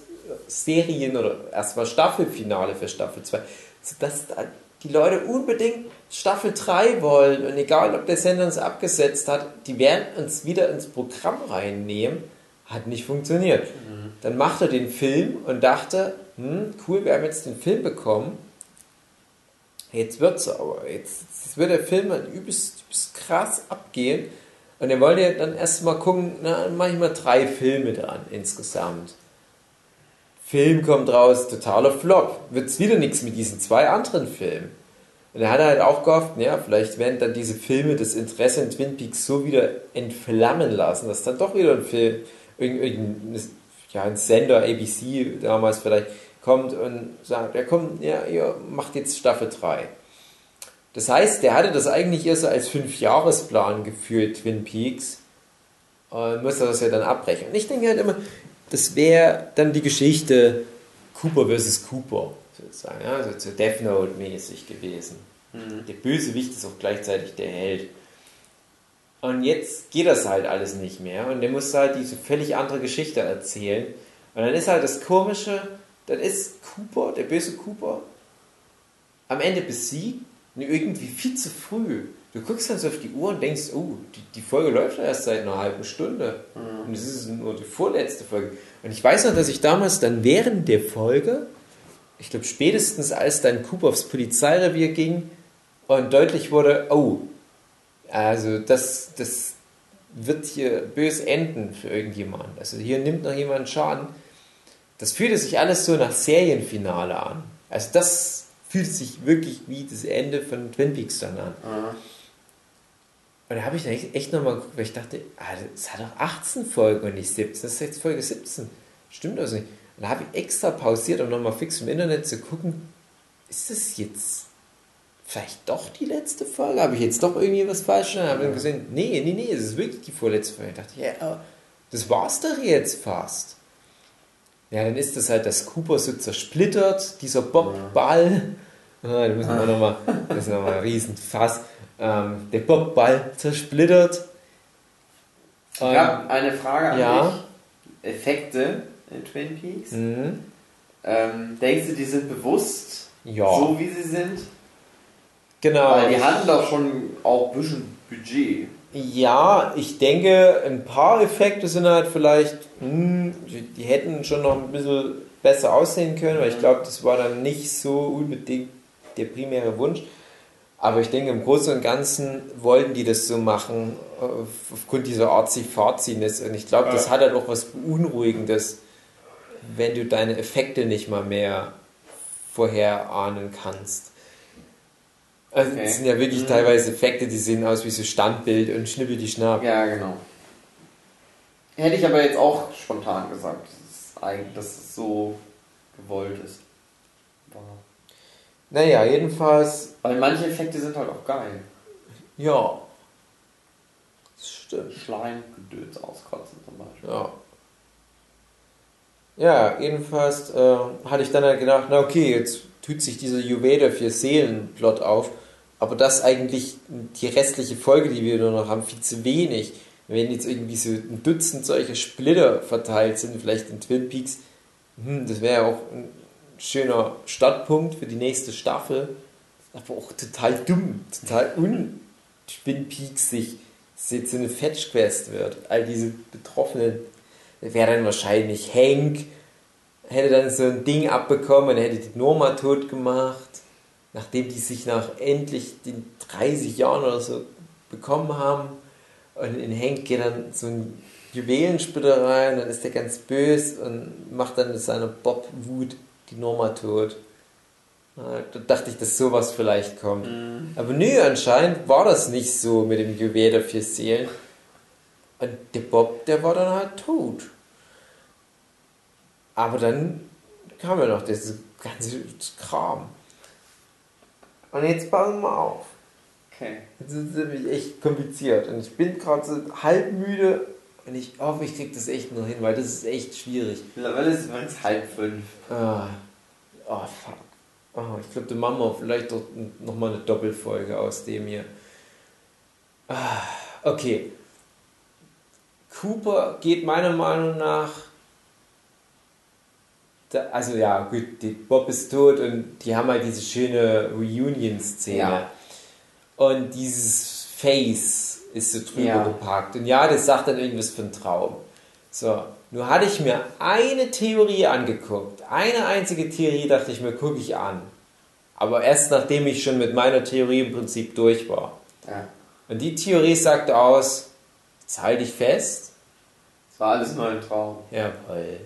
Serien- oder erstmal Staffelfinale für Staffel 2. Sodass da die Leute unbedingt Staffel 3 wollen. Und egal, ob der Sender uns abgesetzt hat, die werden uns wieder ins Programm reinnehmen. Hat nicht funktioniert. Dann macht er den Film und dachte, hm, cool, wir haben jetzt den Film bekommen. Jetzt wird's aber. Jetzt, jetzt wird der Film halt übelst, übelst krass abgehen. Und er wollte ja dann erstmal gucken, na, dann mache ich mal drei Filme dran insgesamt. Film kommt raus, totaler Flop. Wird's wieder nichts mit diesen zwei anderen Filmen. Und er hat halt auch gehofft, ja, vielleicht werden dann diese Filme das Interesse in Twin Peaks so wieder entflammen lassen, dass dann doch wieder ein Film, irgendein, ja, ein Sender, ABC damals vielleicht, kommt und sagt, ja komm, ja, ihr macht jetzt Staffel 3. Das heißt, der hatte das eigentlich erst so als Fünfjahresplan geführt, Twin Peaks, und musste das ja dann abbrechen. Und ich denke halt immer, das wäre dann die Geschichte Cooper versus Cooper, sozusagen, ja, also so Death Note mäßig gewesen. Der Bösewicht ist auch gleichzeitig der Held. Und jetzt geht das halt alles nicht mehr und der muss halt diese völlig andere Geschichte erzählen. Und dann ist halt das Komische, dann ist Cooper, der böse Cooper, am Ende besiegt, irgendwie viel zu früh. Du guckst dann so auf die Uhr und denkst, oh, die, die Folge läuft ja erst seit einer halben Stunde. Und es ist nur die vorletzte Folge. Und ich weiß noch, dass ich damals dann während der Folge, ich glaube spätestens als dann Cooper aufs Polizeirevier ging und deutlich wurde, oh, also das, das wird hier bös enden für irgendjemand. Also hier nimmt noch jemand Schaden. Das fühlte sich alles so nach Serienfinale an. Also das fühlt sich wirklich wie das Ende von Twin Peaks dann an. Und da habe ich dann echt, echt nochmal geguckt, weil ich dachte, ah, das hat doch 18 Folgen und nicht 17. Das ist jetzt Folge 17. Stimmt das nicht? Und da habe ich extra pausiert, um nochmal fix im Internet zu gucken, ist das jetzt vielleicht doch die letzte Folge? Habe ich jetzt doch irgendwie was falsch? Dann habe ich gesehen, nee, nee, nee, es ist wirklich die vorletzte Folge. Ich dachte, ja, aber das war's doch jetzt fast. Ja, dann ist das halt, dass Cooper so zersplittert, dieser Bobball. Ah, da muss man auch nochmal, das ist nochmal ein Riesenfass. Ähm, der Bobball zersplittert. Ich habe eine Frage an ja. dich. Effekte in Twin Peaks. Mhm. Ähm, denkst du, die sind bewusst Ja. so, wie sie sind? Genau. Weil die hatten doch schon auch ein bisschen Budget. Ja, ich denke, ein paar Effekte sind halt vielleicht, hm, die, die hätten schon noch ein bisschen besser aussehen können, weil ich glaube, das war dann nicht so unbedingt der primäre Wunsch. Aber ich denke, im Großen und Ganzen wollten die das so machen, auf- aufgrund dieser Artsy-Farziness. Und ich glaube, das hat halt auch was Beunruhigendes, wenn du deine Effekte nicht mal mehr vorherahnen kannst. Also, Okay. das sind ja wirklich Mhm. teilweise Effekte, die sehen aus wie so Standbild und schnippel die Schnapp. Ja, genau. Hätte ich aber jetzt auch spontan gesagt, dass es, eigentlich, dass es so gewollt ist. Naja, jedenfalls, Weil manche Effekte sind halt auch geil. ja. Das stimmt. Schleimgedöns auskotzen zum Beispiel. Ja. Ja, jedenfalls äh, hatte ich dann halt gedacht, na okay, jetzt tut sich dieser Juveda für Seelenplot auf, aber das eigentlich die restliche Folge, die wir nur noch haben, viel zu wenig. Wenn jetzt irgendwie so ein Dutzend solcher Splitter verteilt sind, vielleicht in Twin Peaks, hm, das wäre ja auch ein schöner Startpunkt für die nächste Staffel. Aber auch total dumm, total un-Twin Peaksig, dass jetzt so eine Fetch-Quest wird. All diese Betroffenen wäre dann wahrscheinlich Hank, hätte dann so ein Ding abbekommen und hätte die Norma tot gemacht, nachdem die sich nach endlich den 30 Jahren oder so bekommen haben. Und in Hank geht dann so ein Juwelensplitter rein, dann ist der ganz böse und macht dann mit seiner Bob-Wut die Norma tot. Da dachte ich, dass sowas vielleicht kommt. Aber nö, anscheinend war das nicht so mit dem Juwel der vier Seelen. Und der Bob, der war dann halt tot. Aber dann kam ja noch das ganze Kram. Und jetzt passen wir auf. Okay. Jetzt ist es nämlich echt kompliziert. Und ich bin gerade so halb müde und ich hoffe, ich kriege das echt noch hin, weil das ist echt schwierig. Mittlerweile ist es übrigens halb fünf. Ah. Oh, fuck. Oh, ich glaube, da machen wir vielleicht doch nochmal eine Doppelfolge aus dem hier. Ah, okay. Cooper geht meiner Meinung nach. Da, also ja, gut, die Bob ist tot und die haben halt diese schöne Reunion-Szene. Ja. Und dieses Face ist so drüber Ja. gepackt. Und ja, das sagt dann irgendwas für einen Traum. So, nur hatte ich mir eine Theorie angeguckt. Eine einzige Theorie dachte ich mir, gucke ich an. Aber erst nachdem ich schon mit meiner Theorie im Prinzip durch war. Ja. Und die Theorie sagte aus, jetzt halte ich fest. Es war alles nur ein Traum. Jawohl.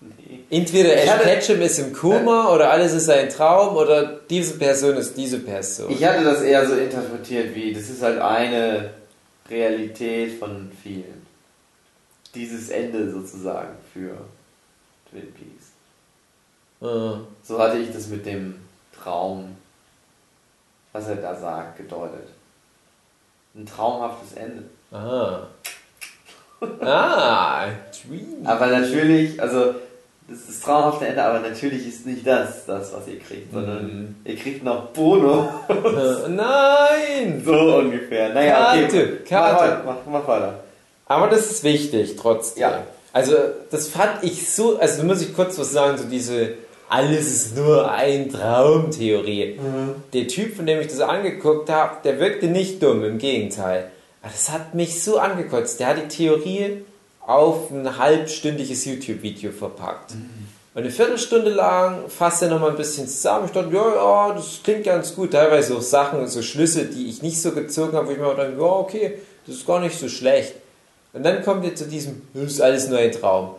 Nee. Entweder Ash hatte- Ketchum ist im Koma oder alles ist ein Traum oder diese Person ist diese Person. Ich hatte das eher so interpretiert wie, das ist halt eine Realität von vielen. Dieses Ende sozusagen für Twin Peaks. Äh, So hatte ich das mit dem Traum, was er da sagt, gedeutet. Ein traumhaftes Ende. ah. ah, Dream. Aber natürlich, also das ist das traumhafte Ende, aber natürlich ist nicht das, das was ihr kriegt, sondern Mhm. ihr kriegt noch Bono. Äh, Nein! so ungefähr. Naja, okay. Karte, Mach, Karte. weiter, mach, mach weiter. Aber das ist wichtig, trotzdem. Ja. Also, das fand ich so, also da muss ich kurz was sagen, so diese alles ist nur ein Traum-Theorie. Der Typ, von dem ich das angeguckt habe, der wirkte nicht dumm, im Gegenteil. Aber das hat mich so angekotzt. Der hat die Theorie auf ein halbstündiges YouTube-Video verpackt. Und eine Viertelstunde lang fasst er nochmal ein bisschen zusammen. Ich dachte, ja, ja, das klingt ganz gut. Teilweise auch Sachen, so Schlüsse, die ich nicht so gezogen habe, wo ich mir dachte, ja, okay, das ist gar nicht so schlecht. Und dann kommt er zu diesem, das ist alles nur ein Traum.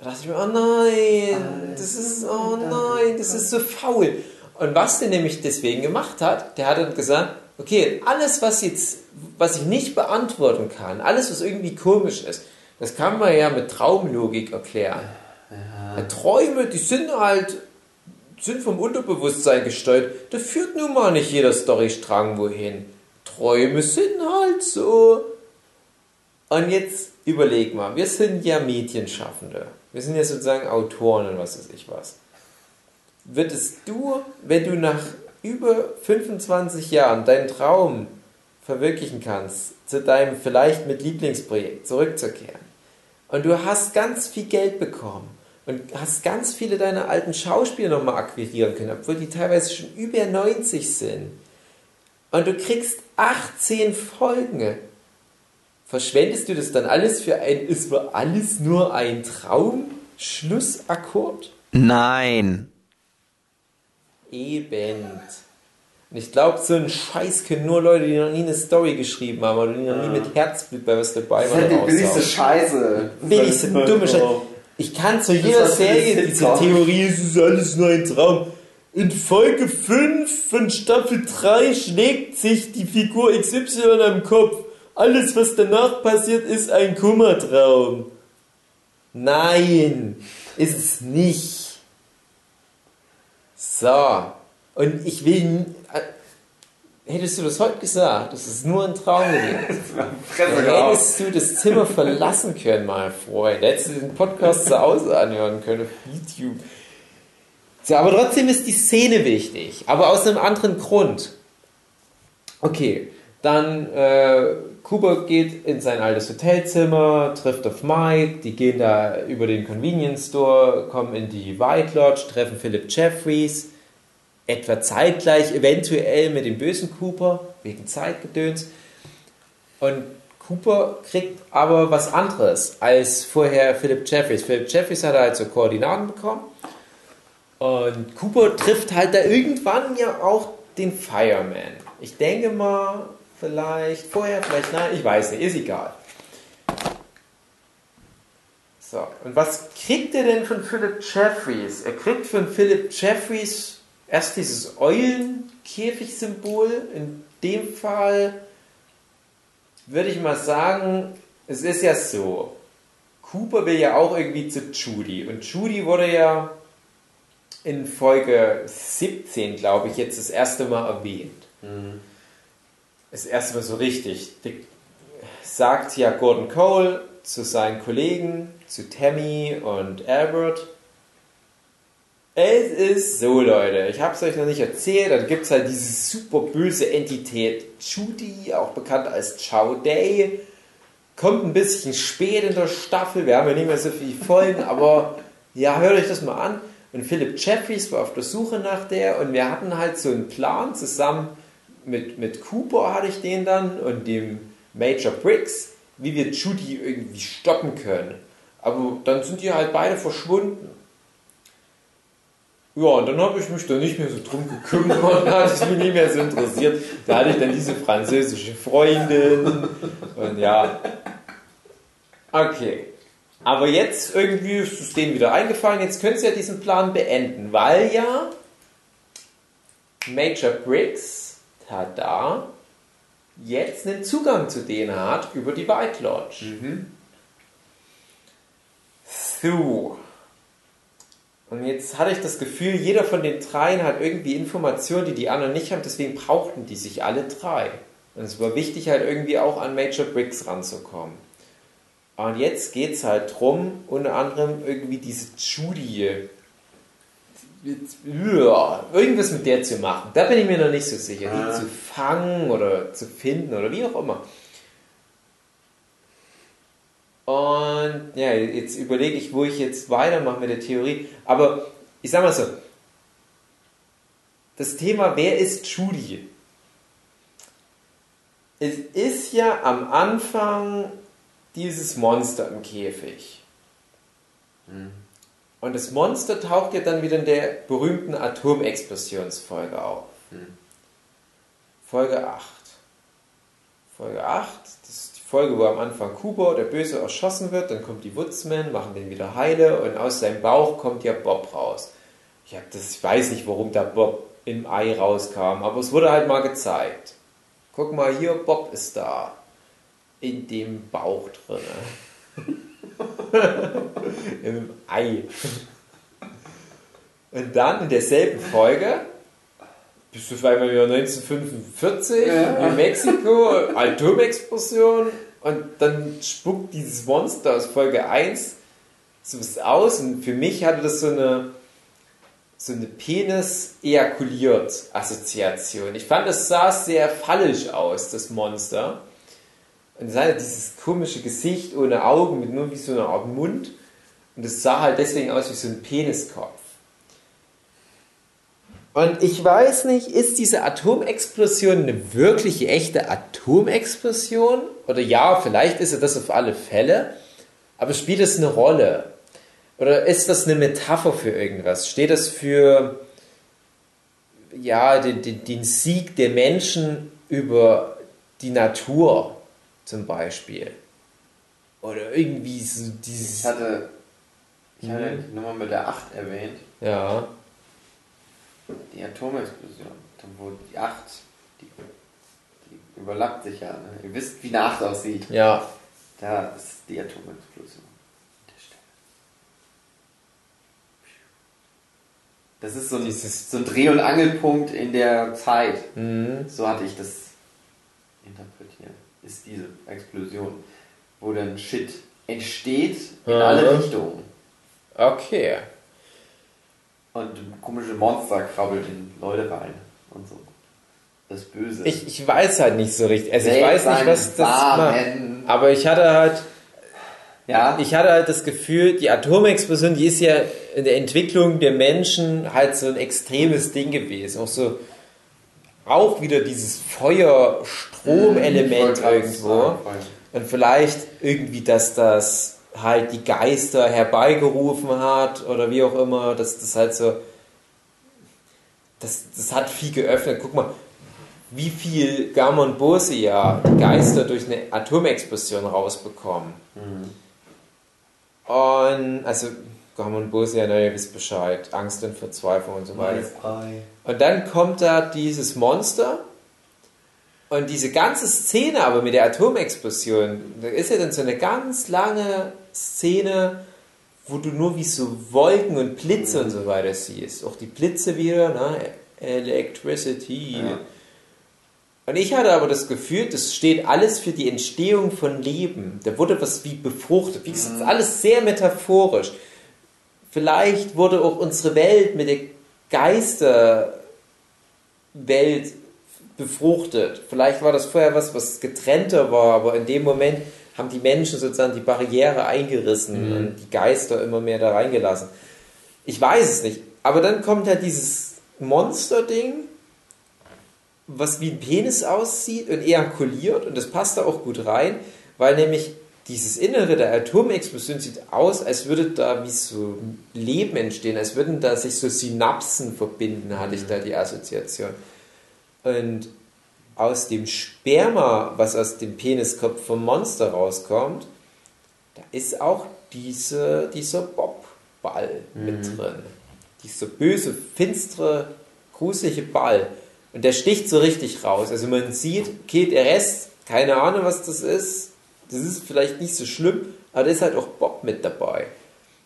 Da dachte ich mir, oh nein, das ist, oh nein, das ist so faul. Und was der nämlich deswegen gemacht hat, der hat dann gesagt, okay, alles, was jetzt, was ich nicht beantworten kann, alles, was irgendwie komisch ist, das kann man ja mit Traumlogik erklären. Ja, Träume, die sind halt, sind vom Unterbewusstsein gesteuert. Da führt nun mal nicht jeder Storystrang wohin. Träume sind halt so. Und jetzt überleg mal, wir sind ja Medienschaffende. Wir sind ja sozusagen Autoren und was weiß ich was. Würdest du, wenn du nach über 25 Jahren deinen Traum verwirklichen kannst, zu deinem vielleicht mit Lieblingsprojekt zurückzukehren. Und du hast ganz viel Geld bekommen und hast ganz viele deiner alten Schauspieler nochmal akquirieren können, obwohl die teilweise schon über 90 sind. Und du kriegst 18 Folgen. Verschwendest du das dann alles für ein, es war alles nur ein Traum? Schlussakkord? Nein. Eben. Und ich glaube, so einen Scheiß können nur Leute, die noch nie eine Story geschrieben haben oder die noch nie mit Herzblut bei was dabei Das ist waren. halt die billigste. Scheiße. Billigste, dumme Scheiße. Ich kann zu jeder Serie diese. Theorie, es ist alles nur ein Traum. In Folge 5 von Staffel 3 schlägt sich die Figur XY am Kopf. Alles, was danach passiert, ist ein Kummertraum. Nein, ist es nicht. So. Und ich will. Hättest du das heute gesagt, das ist nur ein Traum gewesen. *laughs* Gehauen. hättest du das Zimmer verlassen können, mein Freund. Hättest du den Podcast zu Hause anhören können auf YouTube. So, aber trotzdem ist die Szene wichtig, aber aus einem anderen Grund. Okay, dann äh, Cooper geht in sein altes Hotelzimmer, trifft auf Mike, die gehen da über den Convenience Store, kommen in die White Lodge, treffen Philip Jeffries, etwa zeitgleich, eventuell mit dem bösen Cooper, wegen Zeitgedöns. Und Cooper kriegt aber was anderes als vorher Philip Jeffries. Philip Jeffries hat halt so Koordinaten bekommen. Und Cooper trifft halt da irgendwann ja auch den Fireman. Ich denke mal, vielleicht vorher, vielleicht nein, ich weiß nicht, ist egal. So, und was kriegt er denn von Philip Jeffries? Er kriegt von Philip Jeffries erst dieses Eulenkäfig-Symbol. In dem Fall würde ich mal sagen, es ist ja so. Cooper will ja auch irgendwie zu Judy. Und Judy wurde ja in Folge 17, glaube ich, jetzt das erste Mal erwähnt. Das erste Mal so richtig. Die sagt ja Gordon Cole zu seinen Kollegen, zu Tammy und Albert. Es ist so, Leute, ich habe es euch noch nicht erzählt, dann gibt es halt diese super böse Entität Judy, auch bekannt als Chow Day. Kommt ein bisschen spät in der Staffel, wir haben ja nicht mehr so viele Folgen, *laughs* aber ja, hört euch das mal an. Und Philip Jeffries war auf der Suche nach der und wir hatten halt so einen Plan zusammen mit, mit Cooper hatte ich den dann und dem Major Briggs, wie wir Judy irgendwie stoppen können. Aber dann sind die halt beide verschwunden. Ja, und dann habe ich mich da nicht mehr so drum gekümmert, *laughs* dann hat es mich nicht mehr so interessiert. Da hatte ich dann diese französische Freundin und ja. Okay. Aber jetzt irgendwie ist es denen wieder eingefallen, jetzt können sie ja diesen Plan beenden, weil ja Major Briggs, tada, jetzt einen Zugang zu denen hat über die White Lodge. So. Und jetzt hatte ich das Gefühl, jeder von den dreien hat irgendwie Informationen, die die anderen nicht haben, deswegen brauchten die sich alle drei. Und es war wichtig, halt irgendwie auch an Major Briggs ranzukommen. Und jetzt geht es halt drum, unter anderem irgendwie diese Judy, ja, irgendwas mit der zu machen. Da bin ich mir noch nicht so sicher. Ah. Die zu fangen oder zu finden oder wie auch immer. Und ja, jetzt überlege ich, wo ich jetzt weitermache mit der Theorie. Aber ich sag mal so, das Thema, wer ist Judy? Es ist ja am Anfang dieses Monster im Käfig. Und das Monster taucht ja dann wieder in der berühmten Atomexplosionsfolge auf. Folge 8. Folge 8, das ist die Folge, wo am Anfang Kubo, der Böse, erschossen wird, dann kommt die Woodsman, machen den wieder heile und aus seinem Bauch kommt ja Bob raus. Ich, hab das, ich weiß nicht, warum da Bob im Ei rauskam, aber es wurde halt mal gezeigt. Guck mal hier, Bob ist da. In dem Bauch drin. *laughs* Im Ei. Und dann in derselben Folge bist du auf einmal wieder 1945, New Mexico, Atomexplosion und dann spuckt dieses Monster aus Folge 1 sowas aus und für mich hatte das so eine so eine Penis-ejakuliert-Assoziation. Ich fand, das sah sehr fallisch aus, das Monster. Und es hatte dieses komische Gesicht ohne Augen mit nur wie so einer Art Mund. Und es sah halt deswegen aus wie so ein Peniskopf. Und ich weiß nicht, ist diese Atomexplosion eine wirkliche, echte Atomexplosion? Oder ja, vielleicht ist es das auf alle Fälle. Aber spielt es eine Rolle? Oder ist das eine Metapher für irgendwas? Steht das für ja, den, den, den Sieg der Menschen über die Natur zum Beispiel? Oder irgendwie so dieses. Ich hatte, ich hatte die Nummer mit der 8 erwähnt. Ja. Die Atomexplosion. Da wo die 8, die, die überlappt sich ja. Ne? Ihr wisst, wie eine 8 aussieht. Ja. Da ist die Atomexplosion. an der Stelle. Das ist so ein, Dieses- so ein Dreh- und Angelpunkt in der Zeit. Mhm. So hatte ich das interpretiert. Ist diese Explosion, wo dann Shit entsteht in Mhm. alle Richtungen. Okay. Und komische Monster krabbelt in Leute rein und so. Das Böse. Ich, ich weiß halt nicht so richtig. Also ich weiß nicht, was das Samen. macht. Aber ich hatte halt, Ja, ich hatte halt das Gefühl, die Atomexplosion, die ist ja in der Entwicklung der Menschen halt so ein extremes Ding gewesen. Auch so, auch wieder dieses Feuer-Strom-Element gerade irgendwo. Und vielleicht irgendwie, dass das halt die Geister herbeigerufen hat oder wie auch immer, dass das halt so. Das, das hat viel geöffnet. Guck mal, wie viel Gamma und Bosia die Geister durch eine Atomexplosion rausbekommen. Und also Gamma und Bosia, na, ihr wisst Bescheid. Angst und Verzweiflung und so weiter. Und dann kommt da dieses Monster und diese ganze Szene aber mit der Atomexplosion, da ist ja dann so eine ganz lange Szene, wo du nur wie so Wolken und Blitze und so weiter siehst. Auch die Blitze wieder, ne? Electricity. Ja. Und ich hatte aber das Gefühl, das steht alles für die Entstehung von Leben. Da wurde was wie befruchtet. Wie gesagt, alles sehr metaphorisch. Vielleicht wurde auch unsere Welt mit der Geisterwelt befruchtet. Vielleicht war das vorher was, was getrennter war, aber in dem Moment haben die Menschen sozusagen die Barriere eingerissen und die Geister immer mehr da reingelassen. Ich weiß es nicht. Aber dann kommt halt dieses Monster-Ding, was wie ein Penis aussieht und ejakuliert und das passt da auch gut rein, weil nämlich dieses Innere der Atomexplosion sieht aus, als würde da wie so Leben entstehen, als würden da sich so Synapsen verbinden, hatte ich da die Assoziation. Und aus dem Sperma, was aus dem Peniskopf vom Monster rauskommt, da ist auch diese, dieser Bobball mit drin. Dieser böse, finstere, gruselige Ball. Und der sticht so richtig raus. Also man sieht, okay, der Rest, keine Ahnung, was das ist. Das ist vielleicht nicht so schlimm, aber da ist halt auch Bob mit dabei.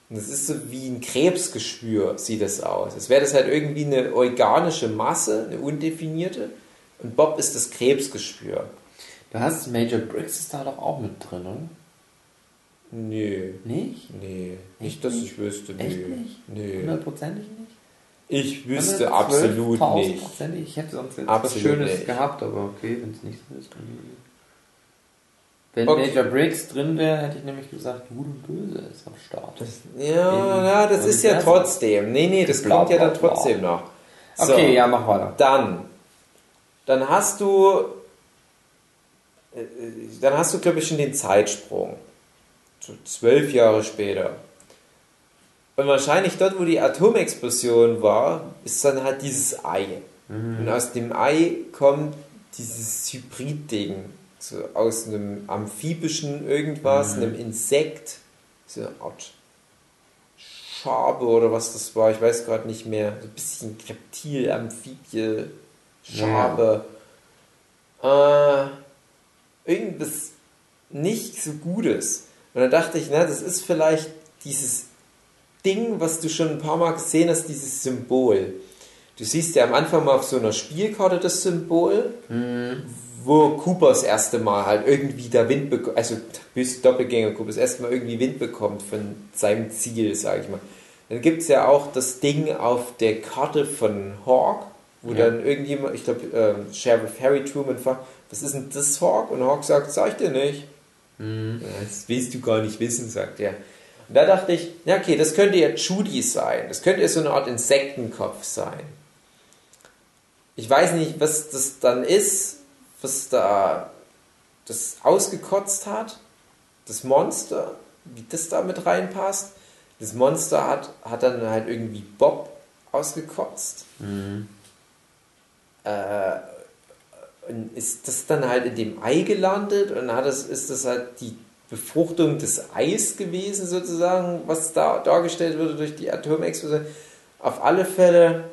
Und das ist so wie ein Krebsgeschwür, sieht das aus. Es wäre das halt irgendwie eine organische Masse, eine undefinierte. Und Bob ist das Krebsgeschwür. Du hast Major Briggs ist da doch auch mit drin, oder? Nö. Nicht? Nee, Echt nicht, dass ich wüsste. Nö. Echt nicht? Nö. Hundertprozentig nicht? Ich wüsste 112, absolut nicht. Ich hätte sonst jetzt Absolut was Schönes nicht. gehabt, aber okay, wenn es nicht so ist, dann Wenn Okay. Major Briggs drin wäre, hätte ich nämlich gesagt, Gut und Böse ist am Start. Ja, In ja, das ist ja trotzdem. Nee, nee, das Bla, kommt ja dann trotzdem noch. So, okay, ja, mach weiter. Dann, dann hast du, äh, dann hast du, glaube ich, schon den Zeitsprung. So zwölf Jahre später. Und wahrscheinlich dort, wo die Atomexplosion war, ist dann halt dieses Ei. Und aus dem Ei kommt dieses Hybrid-Ding. So aus einem amphibischen irgendwas, einem Insekt. So eine Art Schabe oder was das war, ich weiß gerade nicht mehr. So ein bisschen Reptil, Amphibie, Schabe. Äh, irgendwas nicht so Gutes. Und dann dachte ich, na, das ist vielleicht dieses Ding, was du schon ein paar Mal gesehen hast, dieses Symbol. Du siehst ja am Anfang mal auf so einer Spielkarte das Symbol, wo Cooper das erste Mal halt irgendwie da Wind bekommt, also Doppelgänger Cooper das erste Mal irgendwie Wind bekommt von seinem Ziel, sag ich mal. Dann gibt es ja auch das Ding auf der Karte von Hawk, wo Ja. dann irgendjemand, ich glaube, ähm, Sheriff Harry Truman fragt, was ist denn das Hawk? Und Hawk sagt, sag ich dir nicht. Mhm. Das willst du gar nicht wissen, sagt er. Und da dachte ich, ja okay, das könnte ja Judy sein. Das könnte ja so eine Art Insektenkopf sein. Ich weiß nicht, was das dann ist, was da das ausgekotzt hat. Das Monster, wie das da mit reinpasst. Das Monster hat, hat dann halt irgendwie Bob ausgekotzt. Äh, und ist das dann halt in dem Ei gelandet und hat das, ist das halt die Befruchtung des Eis gewesen, sozusagen, was da dargestellt wurde durch die Atomexplosion. Auf alle Fälle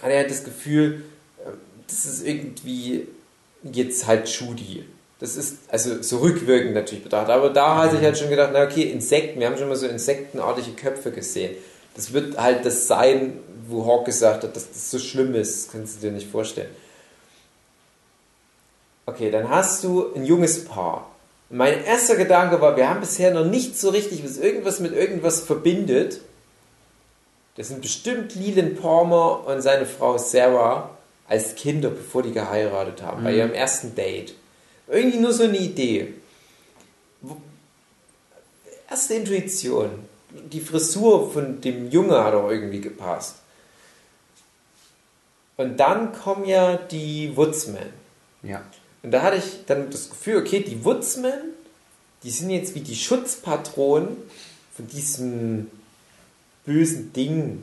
hat er halt das Gefühl, äh, das ist irgendwie jetzt halt Judy. Das ist also so rückwirkend natürlich betrachtet. Aber da hatte ich halt schon gedacht, na okay, Insekten, wir haben schon mal so insektenartige Köpfe gesehen. Das wird halt das sein, wo Hawk gesagt hat, dass das so schlimm ist. Das kannst du dir nicht vorstellen. Okay, dann hast du ein junges Paar. Mein erster Gedanke war, wir haben bisher noch nicht so richtig, was irgendwas mit irgendwas verbindet. Das sind bestimmt Leland Palmer und seine Frau Sarah als Kinder, bevor die geheiratet haben, bei ihrem ersten Date. Irgendwie nur so eine Idee. Erste Intuition. Die Frisur von dem Junge hat auch irgendwie gepasst. Und dann kommen ja die Woodsmen. Ja. Und da hatte ich dann das Gefühl, okay, die Woodsmen, die sind jetzt wie die Schutzpatronen von diesem bösen Ding.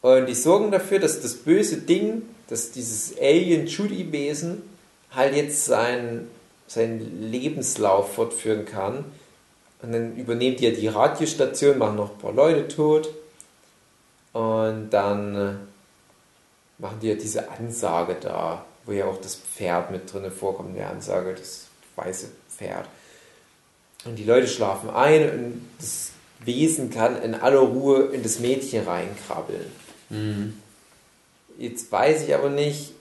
Und die sorgen dafür, dass das böse Ding, dass dieses Alien-Judy-Wesen halt jetzt seinen, seinen Lebenslauf fortführen kann. Und dann übernehmen die ja die Radiostation, machen noch ein paar Leute tot. Und dann äh, machen die ja diese Ansage da, wo ja auch das Pferd mit drin vorkommt, in der Ansage, das weiße Pferd. Und die Leute schlafen ein und das Wesen kann in aller Ruhe in das Mädchen reinkrabbeln. Jetzt weiß ich aber nicht,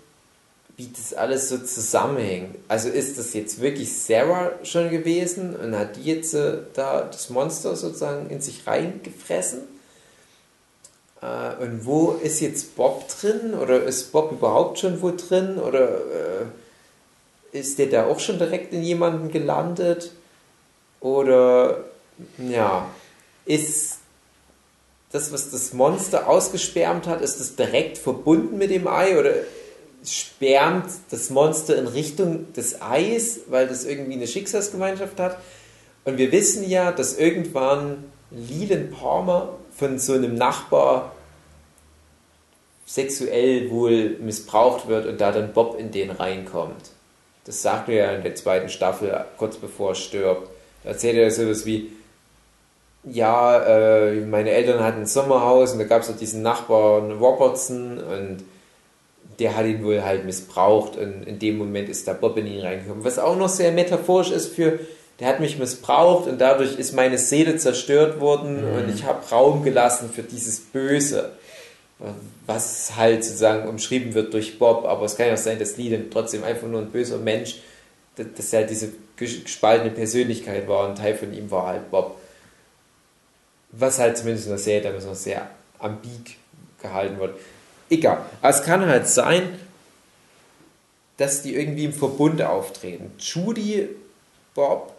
wie das alles so zusammenhängt. Also ist das jetzt wirklich Sarah schon gewesen und hat die jetzt äh, da das Monster sozusagen in sich reingefressen? Äh, und wo ist jetzt Bob drin? Oder ist Bob überhaupt schon wo drin? Oder äh, ist der da auch schon direkt in jemanden gelandet? Oder ja, ist das, was das Monster ausgesperrt hat, ist das direkt verbunden mit dem Ei? Oder spermt das Monster in Richtung des Eis, weil das irgendwie eine Schicksalsgemeinschaft hat? Und wir wissen ja, dass irgendwann Leland Palmer von so einem Nachbar sexuell wohl missbraucht wird und da dann Bob in den reinkommt. Das sagt er ja in der zweiten Staffel, kurz bevor er stirbt. Da erzählt er sowas wie, ja, äh, meine Eltern hatten ein Sommerhaus und da gab es auch diesen Nachbarn Robertson und der hat ihn wohl halt missbraucht und in dem Moment ist da Bob in ihn reingekommen. Was auch noch sehr metaphorisch ist für, der hat mich missbraucht und dadurch ist meine Seele zerstört worden und ich habe Raum gelassen für dieses Böse. Was halt sozusagen umschrieben wird durch Bob, aber es kann ja auch sein, dass Leland trotzdem einfach nur ein böser Mensch, dass er halt diese gespaltene Persönlichkeit war und Teil von ihm war halt Bob. Was halt zumindest in der Serie damals noch sehr ambig gehalten wird. Egal. Aber es kann halt sein, dass die irgendwie im Verbund auftreten. Judy, Bob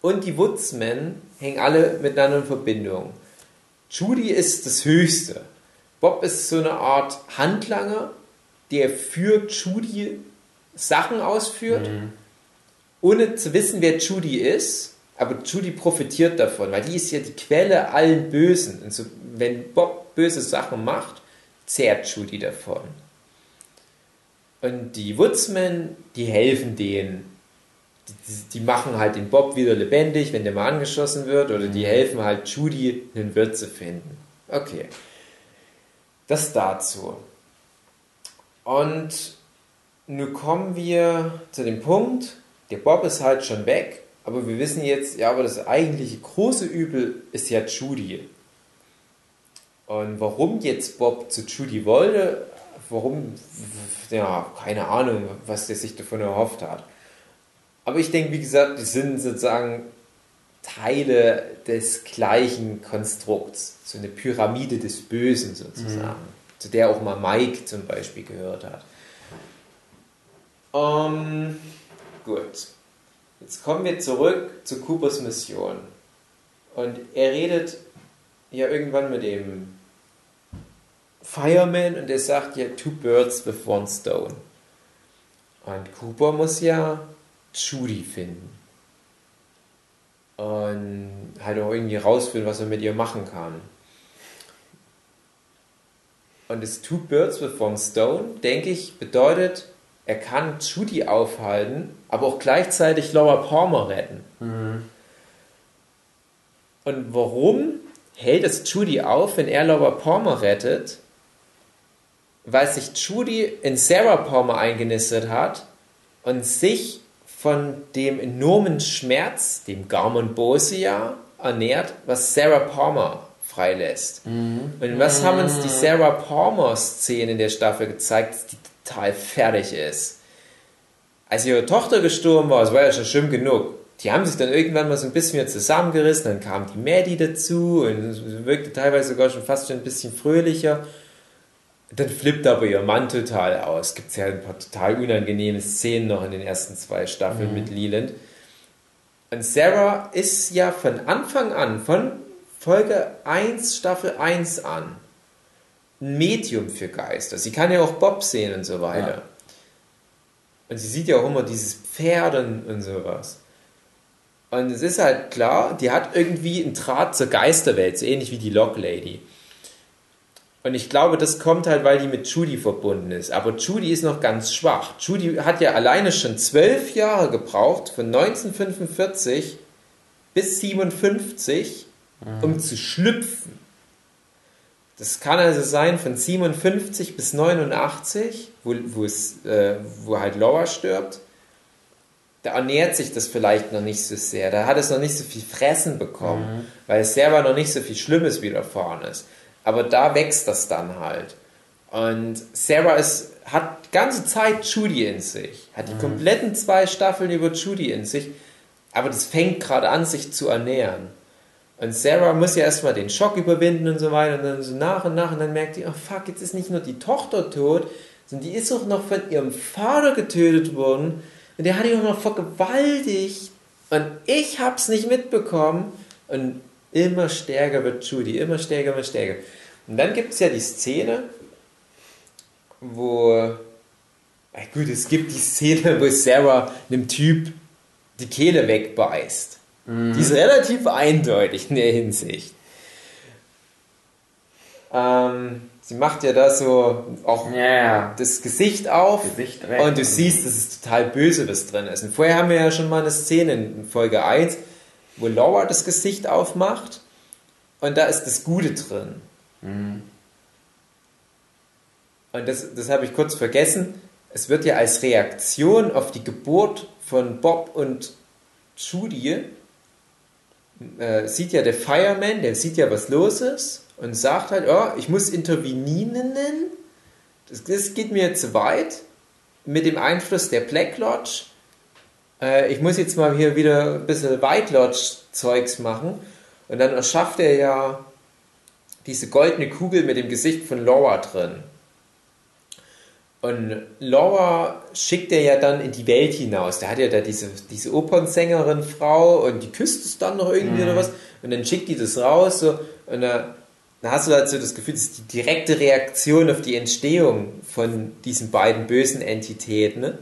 und die Woodsmen hängen alle miteinander in Verbindung. Judy ist das Höchste. Bob ist so eine Art Handlanger, der für Judy Sachen ausführt, ohne zu wissen, wer Judy ist. Aber Judy profitiert davon, weil die ist ja die Quelle allen Bösen. Und so, wenn Bob böse Sachen macht, zehrt Judy davon. Und die Woodsmen, die helfen denen. Die, die, machen halt den Bob wieder lebendig, wenn der mal angeschossen wird, oder die helfen halt Judy, einen Wirt zu finden. Okay. Das dazu. Und nun kommen wir zu dem Punkt, der Bob ist halt schon weg, aber wir wissen jetzt, ja, aber das eigentliche große Übel ist ja Judy. Und warum jetzt Bob zu Judy wollte, warum, ja, keine Ahnung, was der sich davon erhofft hat. Aber ich denke, wie gesagt, die sind sozusagen Teile des gleichen Konstrukts. So eine Pyramide des Bösen sozusagen. Zu der auch mal Mike zum Beispiel gehört hat. Ähm, gut. Jetzt kommen wir zurück zu Coopers Mission. Und er redet ja irgendwann mit dem Fireman und er sagt ja two birds with one stone. Und Cooper muss ja Judy finden. Und halt auch irgendwie rausfinden, was er mit ihr machen kann. Und das Two Birds with One Stone, denke ich, bedeutet, er kann Judy aufhalten, aber auch gleichzeitig Laura Palmer retten. Und warum hält es Judy auf, wenn er Laura Palmer rettet? Weil sich Judy in Sarah Palmer eingenistet hat und sich von dem enormen Schmerz, dem Garmon Bosia, ernährt, was Sarah Palmer freilässt. Und was haben uns die Sarah Palmer-Szene in der Staffel gezeigt, die total fertig ist. Als ihre Tochter gestorben war, das war ja schon schlimm genug. Die haben sich dann irgendwann mal so ein bisschen wieder zusammengerissen, dann kam die Maddie dazu und es wirkte teilweise sogar schon fast schon ein bisschen fröhlicher. Dann flippt aber ihr Mann total aus. Gibt es ja ein paar total unangenehme Szenen noch in den ersten zwei Staffeln mit Leland. Und Sarah ist ja von Anfang an, von Folge 1, Staffel 1 an, ein Medium für Geister. Sie kann ja auch Bob sehen und so weiter. Ja. Und sie sieht ja auch immer dieses Pferd und, und sowas. Und es ist halt klar, die hat irgendwie einen Draht zur Geisterwelt, so ähnlich wie die Lock Lady. Und ich glaube, das kommt halt, weil die mit Judy verbunden ist. Aber Judy ist noch ganz schwach. Judy hat ja alleine schon zwölf Jahre gebraucht, von 1945 bis 57, um zu schlüpfen. Das kann also sein von 57 bis 89, wo, wo, es, äh, wo halt Laura stirbt. Da ernährt sich das vielleicht noch nicht so sehr. Da hat es noch nicht so viel Fressen bekommen, weil es selber noch nicht so viel Schlimmes widerfahren ist. Aber da wächst das dann halt. Und Sarah ist, hat die ganze Zeit Judy in sich. Hat die kompletten zwei Staffeln über Judy in sich. Aber das fängt gerade an, sich zu ernähren. Und Sarah muss ja erstmal den Schock überwinden und so weiter. Und dann so nach und nach. Und dann merkt die, oh fuck, jetzt ist nicht nur die Tochter tot, sondern die ist auch noch von ihrem Vater getötet worden. Und der hat die auch noch vergewaltigt. Und ich hab's nicht mitbekommen. Und immer stärker wird Judy, immer stärker wird stärker. Und dann gibt es ja die Szene, wo. Gut, es gibt die Szene, wo Sarah einem Typ die Kehle wegbeißt. Die ist relativ eindeutig in der Hinsicht. Ähm, sie macht ja da so auch ja. das Gesicht auf Gesicht und du siehst, dass es total böse, was drin ist. Und vorher haben wir ja schon mal eine Szene in Folge 1, wo Laura das Gesicht aufmacht und da ist das Gute drin. Und das, das habe ich kurz vergessen. Es wird ja als Reaktion auf die Geburt von Bob und Judy, äh, sieht ja der Fireman, der sieht ja, was los ist und sagt halt, oh, ich muss intervenieren. Das, das geht mir zu weit mit dem Einfluss der Black Lodge. Äh, ich muss jetzt mal hier wieder ein bisschen White Lodge Zeugs machen. Und dann erschafft er ja diese goldene Kugel mit dem Gesicht von Laura drin. Und Laura schickt er ja dann in die Welt hinaus. Der hat ja da diese, diese Opernsängerin Frau und die küsst es dann noch irgendwie oder was. Und dann schickt die das raus so, und da, da hast du halt so das Gefühl, das ist die direkte Reaktion auf die Entstehung von diesen beiden bösen Entitäten, ne?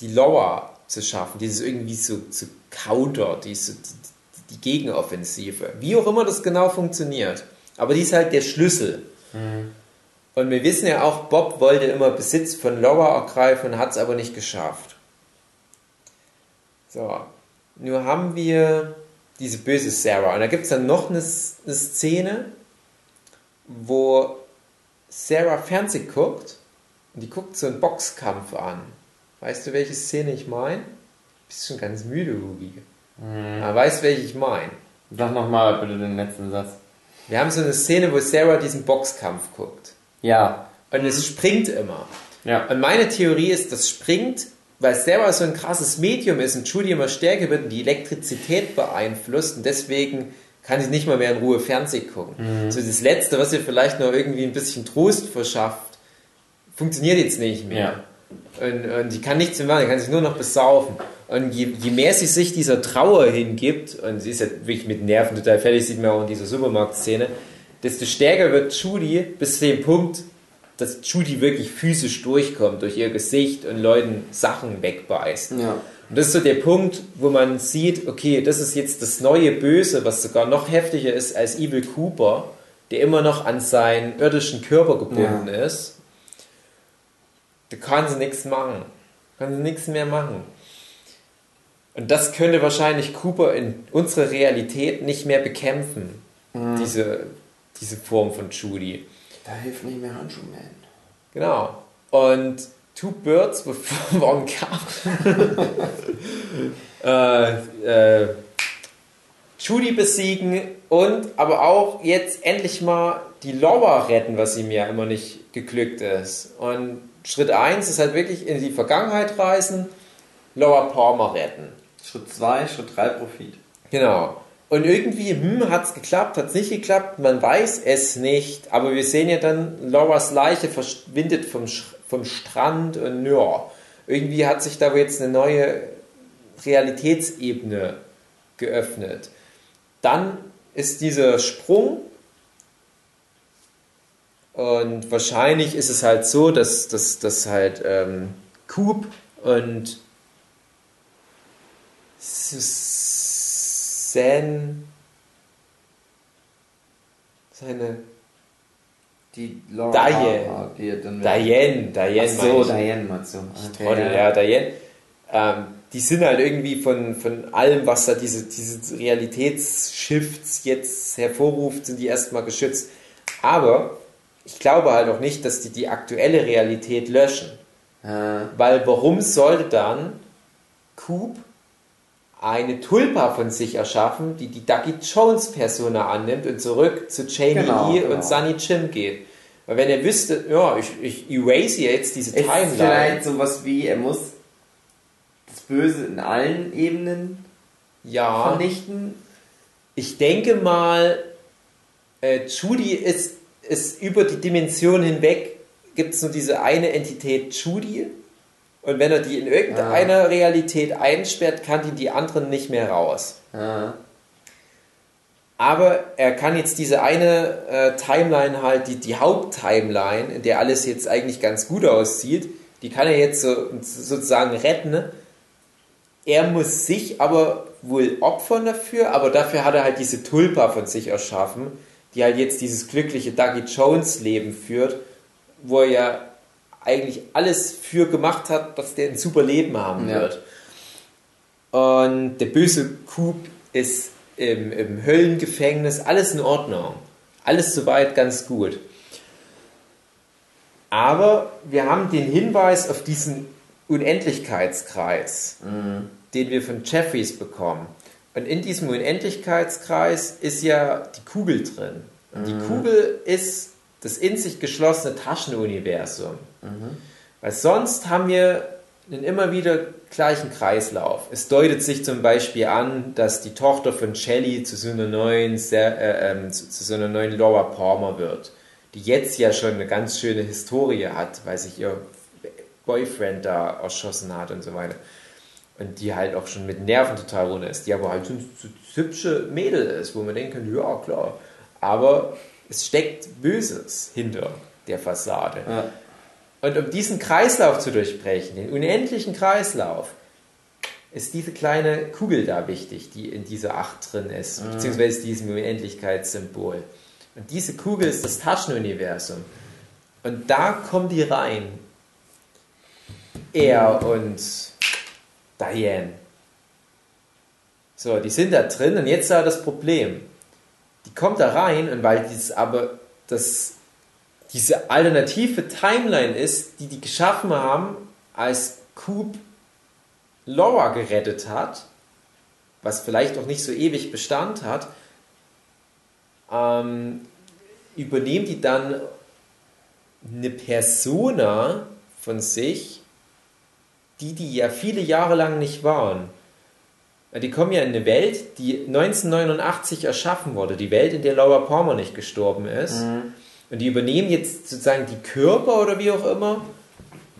die Laura zu schaffen, dieses irgendwie so, so Counter, diese, die, die Gegenoffensive. Wie auch immer das genau funktioniert. Aber die ist halt der Schlüssel. Und wir wissen ja auch, Bob wollte immer Besitz von Laura ergreifen, hat es aber nicht geschafft. So, nur haben wir diese böse Sarah. Und da gibt es dann noch eine, eine Szene, wo Sarah Fernsehen guckt und die guckt so einen Boxkampf an. Weißt du, welche Szene ich meine? Bist schon ganz müde, Hugi. Aber weißt, welche ich meine? Sag nochmal bitte den letzten Satz. Wir haben so eine Szene, wo Sarah diesen Boxkampf guckt. Ja. Und es springt immer. Ja. Und meine Theorie ist, das springt weil selber so ein krasses Medium ist und Judy immer stärker wird und die Elektrizität beeinflusst und deswegen kann sie nicht mal mehr in Ruhe Fernsehen gucken. Mhm. So das Letzte, was ihr vielleicht noch irgendwie ein bisschen Trost verschafft, funktioniert jetzt nicht mehr. Und, und die kann nichts mehr machen, die kann sich nur noch besaufen. Und je, je mehr sie sich dieser Trauer hingibt, und sie ist ja wirklich mit Nerven total fertig, sieht man auch in dieser Supermarktszene, desto stärker wird Judy bis zu dem Punkt, dass Judy wirklich physisch durchkommt durch ihr Gesicht und Leuten Sachen wegbeißt. Ja. Und das ist so der Punkt, wo man sieht, okay, das ist jetzt das neue Böse, was sogar noch heftiger ist als Evil Cooper, der immer noch an seinen irdischen Körper gebunden ist. Da kann sie nichts machen. Kann sie nichts mehr machen. Und das könnte wahrscheinlich Cooper in unserer Realität nicht mehr bekämpfen. Diese, diese Form von Judy. Da hilft nicht mehr Handschuhman. Genau. Und Two Birds with *laughs* One Cup. *laughs* äh, äh, Judy besiegen und aber auch jetzt endlich mal die Laura retten, was ihm ja immer nicht geglückt ist. Und Schritt 1 ist halt wirklich in die Vergangenheit reisen, Laura Palmer retten. Schritt 2, Schritt 3 Profit. Genau. Und irgendwie, hm, hat es geklappt, hat es nicht geklappt, man weiß es nicht. Aber wir sehen ja dann, Lauras Leiche verschwindet vom, vom Strand und ja, irgendwie hat sich da jetzt eine neue Realitätsebene geöffnet. Dann ist dieser Sprung und wahrscheinlich ist es halt so, dass, dass, dass halt ähm, Coop und Suzanne seine Die Laura Diane. Diane, Diane so. Diane du. Okay, Trottel, ja, Diane. Ähm, die sind halt irgendwie von, von allem, was da diese, diese Realitätsshifts jetzt hervorruft, sind die erstmal geschützt. Aber ich glaube halt auch nicht, dass die die aktuelle Realität löschen. Äh, Weil warum sollte dann Coop eine Tulpa von sich erschaffen, die die Ducky Jones Persona annimmt und zurück zu Jamie Genau, Lee genau. und Sunny Jim geht? Weil wenn er wüsste, ja, ich, ich erase jetzt diese ist Timeline. vielleicht sowas wie, er muss das Böse in allen Ebenen Ja, vernichten. ich denke mal, äh, Judy ist, ist über die Dimension hinweg, gibt es nur diese eine Entität Judy. Und wenn er die in irgendeiner Realität einsperrt, kann die die anderen nicht mehr raus. Ja. Aber er kann jetzt diese eine äh, Timeline halt, die, die Haupttimeline, in der alles jetzt eigentlich ganz gut aussieht, die kann er jetzt so, sozusagen retten. Er muss sich aber wohl opfern dafür, aber dafür hat er halt diese Tulpa von sich erschaffen, die halt jetzt dieses glückliche Dougie Jones Leben führt, wo er ja eigentlich alles für gemacht hat, dass der ein super Leben haben Ja. wird. Und der böse Coop ist im, im Höllengefängnis, alles in Ordnung. Alles soweit ganz gut. Aber wir haben den Hinweis auf diesen Unendlichkeitskreis, den wir von Jeffries bekommen. Und in diesem Unendlichkeitskreis ist ja die Kugel drin. Und die Kugel ist das in sich geschlossene Taschenuniversum. Weil sonst haben wir einen immer wieder gleichen Kreislauf. Es deutet sich zum Beispiel an, dass die Tochter von Shelley zu so einer neuen, äh, ähm, zu, zu so einer neuen Laura Palmer wird, die jetzt ja schon eine ganz schöne Historie hat, weil sich ihr Boyfriend da erschossen hat und so weiter. Und die halt auch schon mit Nerven total runter ist, die aber halt so ein hübsche Mädel ist, wo man denken könnte, ja klar. Aber es steckt Böses hinter der Fassade. Ja. Und um diesen Kreislauf zu durchbrechen, den unendlichen Kreislauf, ist diese kleine Kugel da wichtig, die in dieser Acht drin ist, beziehungsweise diesem Unendlichkeitssymbol. Und diese Kugel ist das Taschenuniversum. Und da kommen die rein. Er und Diane. So, die sind da drin und jetzt da das Problem. Die kommt da rein und weil dieses aber das diese alternative Timeline ist, die die geschaffen haben, als Coop Laura gerettet hat, was vielleicht auch nicht so ewig Bestand hat, ähm, übernehmen die dann eine Persona von sich die, die ja viele Jahre lang nicht waren. Die kommen ja in eine Welt, die 1989 erschaffen wurde. Die Welt, in der Laura Palmer nicht gestorben ist. Und die übernehmen jetzt sozusagen die Körper oder wie auch immer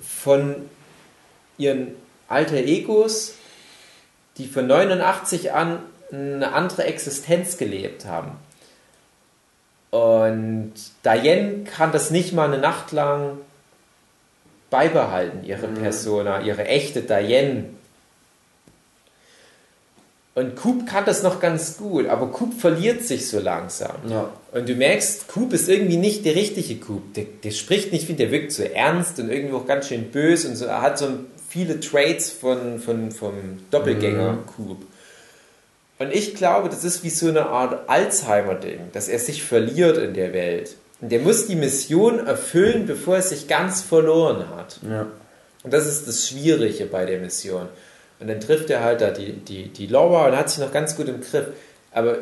von ihren alter Egos, die von 89 an eine andere Existenz gelebt haben. Und Diane kann das nicht mal eine Nacht lang beibehalten, ihre Persona, ihre echte Diane. Und Coop kann das noch ganz gut, aber Coop verliert sich so langsam. Ja. Und du merkst, Coop ist irgendwie nicht der richtige Coop. Der, der spricht nicht wie, der wirkt so ernst und irgendwie auch ganz schön böse und so. Er hat so viele Traits von, von, vom Doppelgänger Coop. Und ich glaube, das ist wie so eine Art Alzheimer-Ding, dass er sich verliert in der Welt. Und der muss die Mission erfüllen, bevor er sich ganz verloren hat. Ja. Und das ist das Schwierige bei der Mission. Und dann trifft er halt da die, die, die Laura und hat sich noch ganz gut im Griff. Aber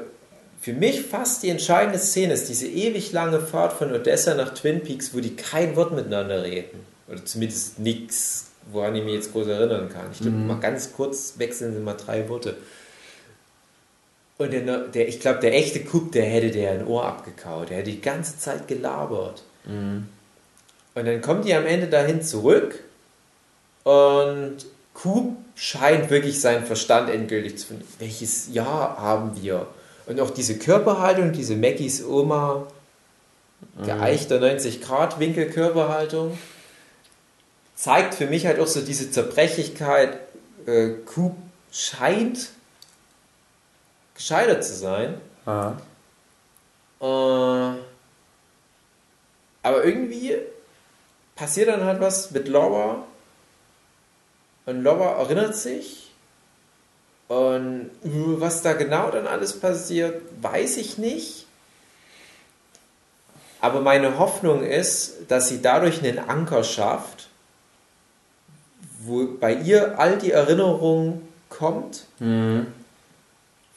für mich fast die entscheidende Szene ist diese ewig lange Fahrt von Odessa nach Twin Peaks, wo die kein Wort miteinander reden. Oder zumindest nichts, woran ich mich jetzt groß erinnern kann. Ich glaube, mal ganz kurz wechseln sie mal drei Worte. Und der, der, ich glaube, der echte Coop, der hätte der ein Ohr abgekaut. Der hätte die ganze Zeit gelabert. Und dann kommt die am Ende dahin zurück und Coop scheint wirklich seinen Verstand endgültig zu finden. Welches Jahr haben wir? Und auch diese Körperhaltung, diese Mackies Oma, geeichter 90-Grad-Winkel-Körperhaltung, zeigt für mich halt auch so diese Zerbrechlichkeit. Äh, Coop scheint gescheitert zu sein. Äh, aber irgendwie passiert dann halt was mit Laura. Und Laura erinnert sich. Und was da genau dann alles passiert, weiß ich nicht. Aber meine Hoffnung ist, dass sie dadurch einen Anker schafft, wo bei ihr all die Erinnerung kommt,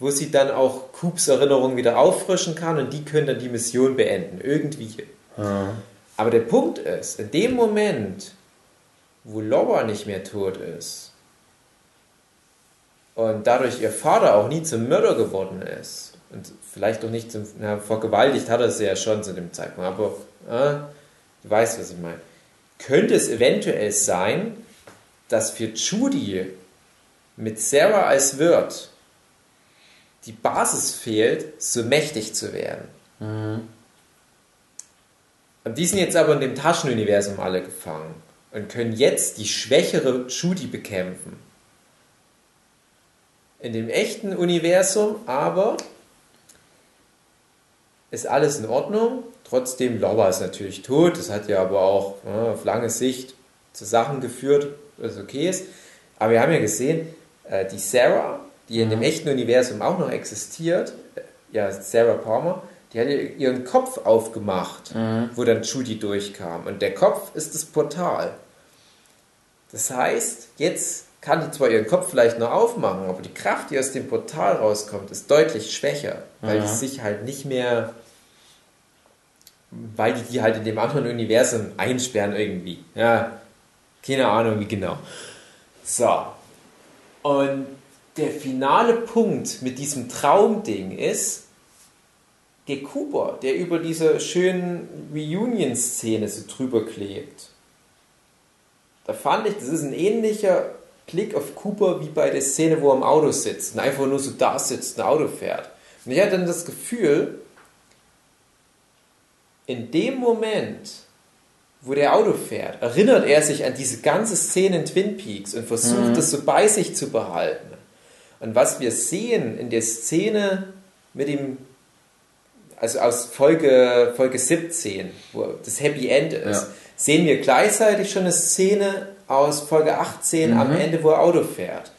wo sie dann auch Coops Erinnerung wieder auffrischen kann und die können dann die Mission beenden, irgendwie. Aber der Punkt ist, in dem Moment, wo Laura nicht mehr tot ist und dadurch ihr Vater auch nie zum Mörder geworden ist und vielleicht auch nicht zum, na, vergewaltigt hat er sie ja schon zu dem Zeitpunkt, aber äh, du weißt, was ich meine. Könnte es eventuell sein, dass für Judy mit Sarah als Wirt die Basis fehlt, so mächtig zu werden. Und die sind jetzt aber in dem Taschenuniversum alle gefangen und können jetzt die schwächere Judy bekämpfen. In dem echten Universum aber ist alles in Ordnung. Trotzdem, Laura ist natürlich tot. Das hat ja aber auch ja, auf lange Sicht zu Sachen geführt, was okay ist. Aber wir haben ja gesehen, äh, die Sarah, die in dem echten Universum auch noch existiert, äh, ja, Sarah Palmer, die hat ihr- ihren Kopf aufgemacht, wo dann Judy durchkam. Und der Kopf ist das Portal. Das heißt, jetzt kann die zwar ihren Kopf vielleicht noch aufmachen, aber die Kraft, die aus dem Portal rauskommt, ist deutlich schwächer, weil die sich halt nicht mehr, weil die die halt in dem anderen Universum einsperren irgendwie. Ja, keine Ahnung wie genau. So. Und der finale Punkt mit diesem Traumding ist, der Cooper, der über diese schönen Reunion-Szene so drüber klebt. Da fand ich, das ist ein ähnlicher Blick auf Cooper wie bei der Szene, wo er im Auto sitzt und einfach nur so da sitzt, ein Auto fährt. Und ich hatte dann das Gefühl, in dem Moment, wo der Auto fährt, erinnert er sich an diese ganze Szene in Twin Peaks und versucht, das so bei sich zu behalten. Und was wir sehen in der Szene mit dem, also aus Folge, Folge 17, wo das Happy End ist, Ja. sehen wir gleichzeitig schon eine Szene aus Folge 18 am Ende, wo er Auto fährt.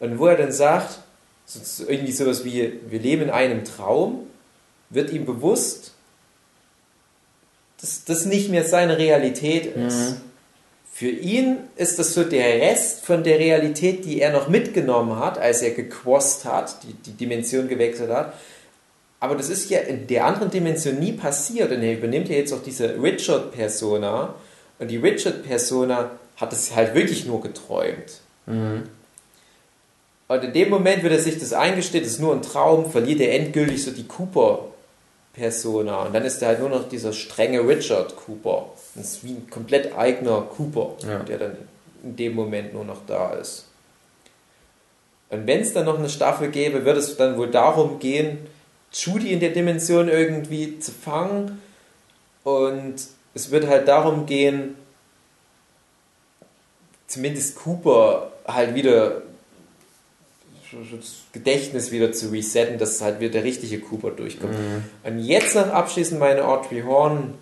Und wo er dann sagt, so- irgendwie sowas wie, wir leben in einem Traum, wird ihm bewusst, dass das nicht mehr seine Realität ist. Für ihn ist das so der Rest von der Realität, die er noch mitgenommen hat, als er gequost hat, die, die Dimension gewechselt hat. Aber das ist ja in der anderen Dimension nie passiert. Und er übernimmt ja jetzt auch diese Richard-Persona. Und die Richard-Persona hat es halt wirklich nur geträumt. Und in dem Moment, wo er sich das eingesteht, ist nur ein Traum, verliert er endgültig so die Cooper-Persona. Und dann ist er halt nur noch dieser strenge Richard Cooper. Das ist wie ein komplett eigener Cooper, Ja. der dann in dem Moment nur noch da ist. Und wenn es dann noch eine Staffel gäbe, wird es dann wohl darum gehen, Judy in der Dimension irgendwie zu fangen. Und es wird halt darum gehen, zumindest Cooper halt wieder Gedächtnis wieder zu resetten, dass halt wieder der richtige Cooper durchkommt. Und jetzt noch abschließend meine Audrey Horn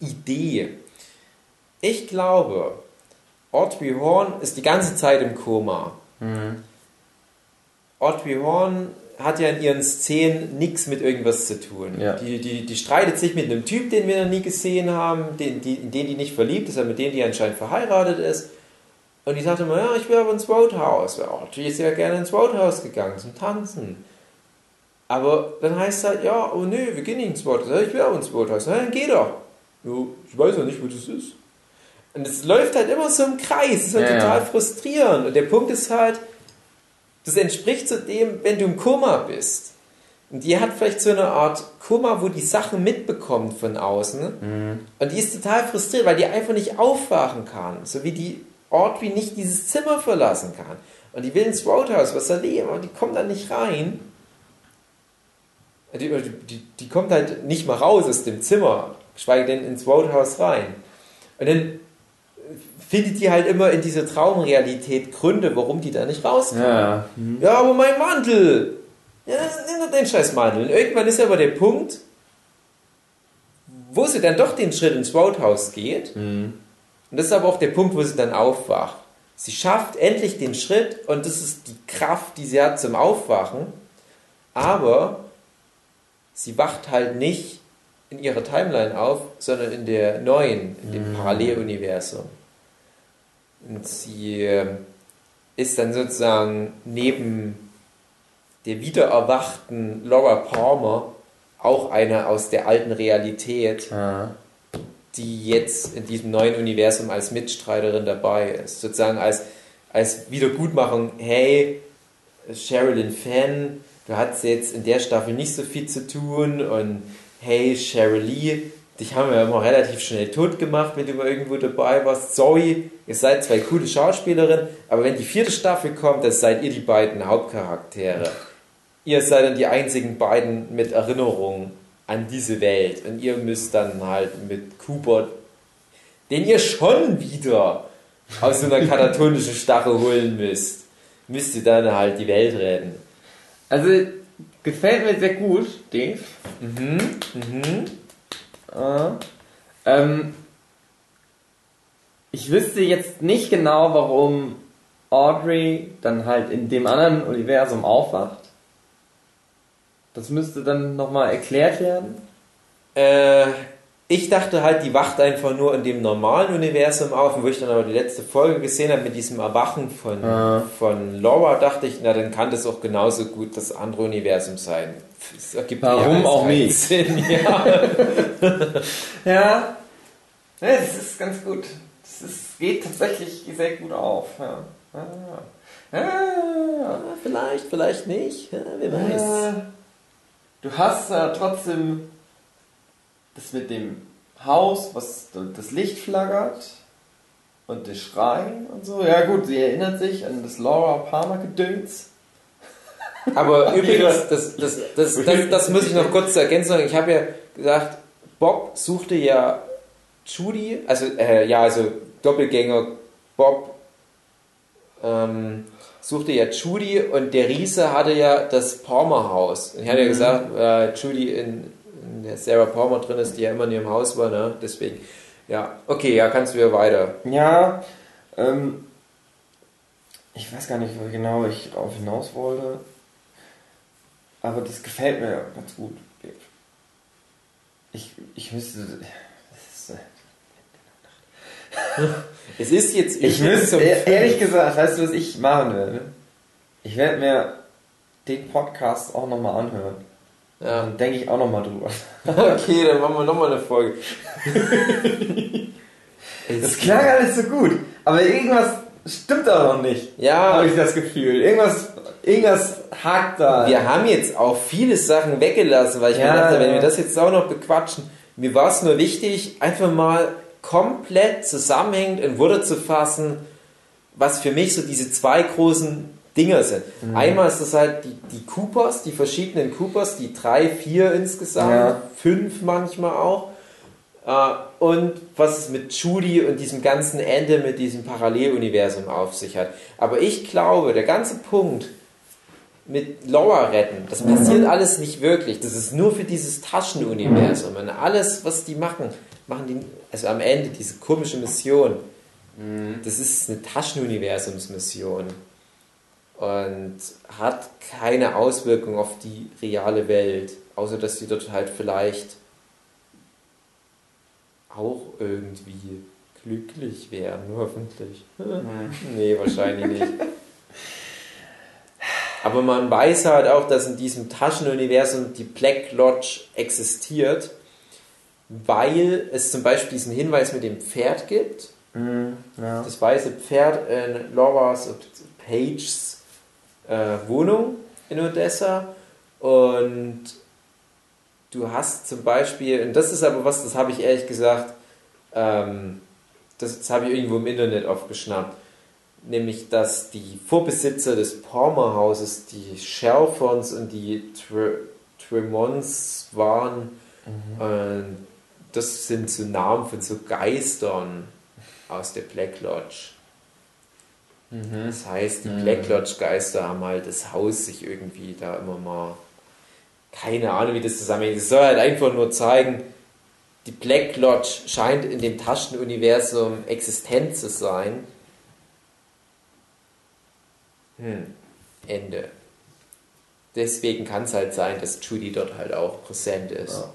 Idee. Ich glaube, Audrey Horn ist die ganze Zeit im Koma. Audrey Horn hat ja in ihren Szenen nichts mit irgendwas zu tun. Ja. Die, die, die streitet sich mit einem Typ, den wir noch nie gesehen haben, den, die, in den die nicht verliebt ist, aber mit dem die anscheinend verheiratet ist. Und die sagt immer, ja, ich will aber ins Roadhouse. Ja, Audrey ist ja gerne ins Roadhouse gegangen zum Tanzen. Aber dann heißt es halt, ja, oh nee, wir gehen nicht ins Roadhouse. Ja, ich will aber ins Roadhouse. Na, dann geh doch. Jo, ich weiß ja nicht, wo das ist. Und es läuft halt immer so im Kreis. Das ist halt Ja, total ja. frustrierend. Und der Punkt ist halt, das entspricht zu dem, wenn du im Koma bist. Und die hat vielleicht so eine Art Koma, wo die Sachen mitbekommt von außen. Und die ist total frustriert, weil die einfach nicht aufwachen kann. So wie die Audrey nicht dieses Zimmer verlassen kann. Und die will ins Roadhouse was erleben, aber die kommt da nicht rein. Die, die, die kommt halt nicht mal raus aus dem Zimmer, geschweige denn ins Roadhouse rein. Und dann findet die halt immer in dieser Traumrealität Gründe, warum die da nicht raus kann. Ja. Ja, aber mein Mantel! Ja, nimm doch den scheiß Mantel. Und irgendwann ist aber der Punkt, wo sie dann doch den Schritt ins Roadhouse geht. Und das ist aber auch der Punkt, wo sie dann aufwacht. Sie schafft endlich den Schritt und das ist die Kraft, die sie hat zum Aufwachen. Aber sie wacht halt nicht in ihrer Timeline auf, sondern in der neuen, in dem Paralleluniversum. Und sie ähm, ist dann sozusagen neben der wiedererwachten Laura Palmer auch eine aus der alten Realität, Ja. Die jetzt in diesem neuen Universum als Mitstreiterin dabei ist. Sozusagen als, als Wiedergutmachung, hey, Sherilyn Fenn, du hattest jetzt in der Staffel nicht so viel zu tun und hey, Cheryl Lee, dich haben wir immer relativ schnell tot gemacht, wenn du mal irgendwo dabei warst. Sorry, ihr seid zwei coole Schauspielerinnen, aber wenn die vierte Staffel kommt, dann seid ihr die beiden Hauptcharaktere. Ihr seid dann die einzigen beiden mit Erinnerung an diese Welt und ihr müsst dann halt mit Cooper, den ihr schon wieder aus so einer *laughs* katatonischen Stache holen müsst, müsst ihr dann halt die Welt retten. Also, gefällt mir sehr gut, Dave. Mhm, mhm. Äh, ähm, ich wüsste jetzt nicht genau, warum Audrey dann halt in dem anderen Universum aufwacht. Das müsste dann nochmal erklärt werden. Äh, ich dachte halt, die wacht einfach nur in dem normalen Universum auf, und wo ich dann aber die letzte Folge gesehen habe mit diesem Erwachen von, Ah. von Laura, dachte ich, na dann kann das auch genauso gut das andere Universum sein. Es ergibt Warum auch nicht? Sinn, *laughs* ja. Ja, ja das ist ganz gut. Das ist, geht tatsächlich sehr gut auf. Ja. Ja, ja. Ja, vielleicht, vielleicht nicht, wer weiß. Du hast ja trotzdem das mit dem Haus, was das Licht flackert und der Schrein und so. Ja gut, sie erinnert sich an das Laura Palmer Gedöns. *laughs* Aber *laughs* übrigens, das, das, das, das, das muss ich noch kurz zur Ergänzung sagen. Ich habe ja gesagt, Bob suchte ja Judy, also äh, ja, also Doppelgänger Bob ähm, suchte ja Judy und der Riese hatte ja das Palmer Haus. Und ich hatte ja gesagt, äh, Judy in, in der Sarah Palmer drin ist, die ja immer in ihrem Haus war, ne? Deswegen. Ja, okay, ja, kannst du ja weiter. Ja, ähm, ich weiß gar nicht, wo genau ich darauf hinaus wollte. Aber das gefällt mir ganz gut. Ich, ich müsste. *laughs* Es ist jetzt Ich müsste, e- ehrlich gesagt, weißt du, was ich machen werde? Ich werde mir den Podcast auch nochmal anhören. Ja. Dann denke ich auch nochmal drüber. *laughs* Okay, dann machen wir nochmal eine Folge. *laughs* Das klang alles so gut. Aber irgendwas, stimmt da noch nicht. Ja. Habe ich das Gefühl. Irgendwas, irgendwas hakt da. Wir haben jetzt auch viele Sachen weggelassen, weil ich Ja, mir dachte, wenn wir das jetzt auch noch bequatschen, mir war es nur wichtig, einfach mal komplett zusammenhängend in Worte zu fassen, was für mich so diese zwei großen Dinger sind. Mhm. Einmal ist das halt die, die Coopers, die verschiedenen Coopers, die drei, vier insgesamt, Ja. fünf manchmal auch. Äh, und was es mit Judy und diesem ganzen Ende mit diesem Paralleluniversum auf sich hat. Aber ich glaube, der ganze Punkt mit Laura retten, das passiert alles nicht wirklich. Das ist nur für dieses Taschenuniversum. Und alles, was die machen, machen die, also am Ende diese komische Mission, das ist eine Taschenuniversumsmission und hat keine Auswirkung auf die reale Welt, außer dass die dort halt vielleicht auch irgendwie glücklich werden, hoffentlich. nee, wahrscheinlich nicht. Aber man weiß halt auch, dass in diesem Taschenuniversum die Black Lodge existiert, weil es zum Beispiel diesen Hinweis mit dem Pferd gibt. Mhm, ja. Das weiße Pferd in Lauras und Pages äh, Wohnung in Odessa. Und du hast zum Beispiel, und das ist aber was, das habe ich ehrlich gesagt, ähm, das, das habe ich irgendwo im Internet aufgeschnappt, nämlich dass die Vorbesitzer des Palmer-Hauses die Shelfons und die Tre Tremonts waren. Und das sind so Namen von so Geistern aus der Black Lodge. Das heißt, die Black Lodge Geister haben halt das Haus sich irgendwie da immer mal. Keine Ahnung, wie das zusammenhängt. Es soll halt einfach nur zeigen, die Black Lodge scheint in dem Taschenuniversum existent zu sein. Hm, Ende. Deswegen kann es halt sein, dass Judy dort halt auch präsent ist. Ja.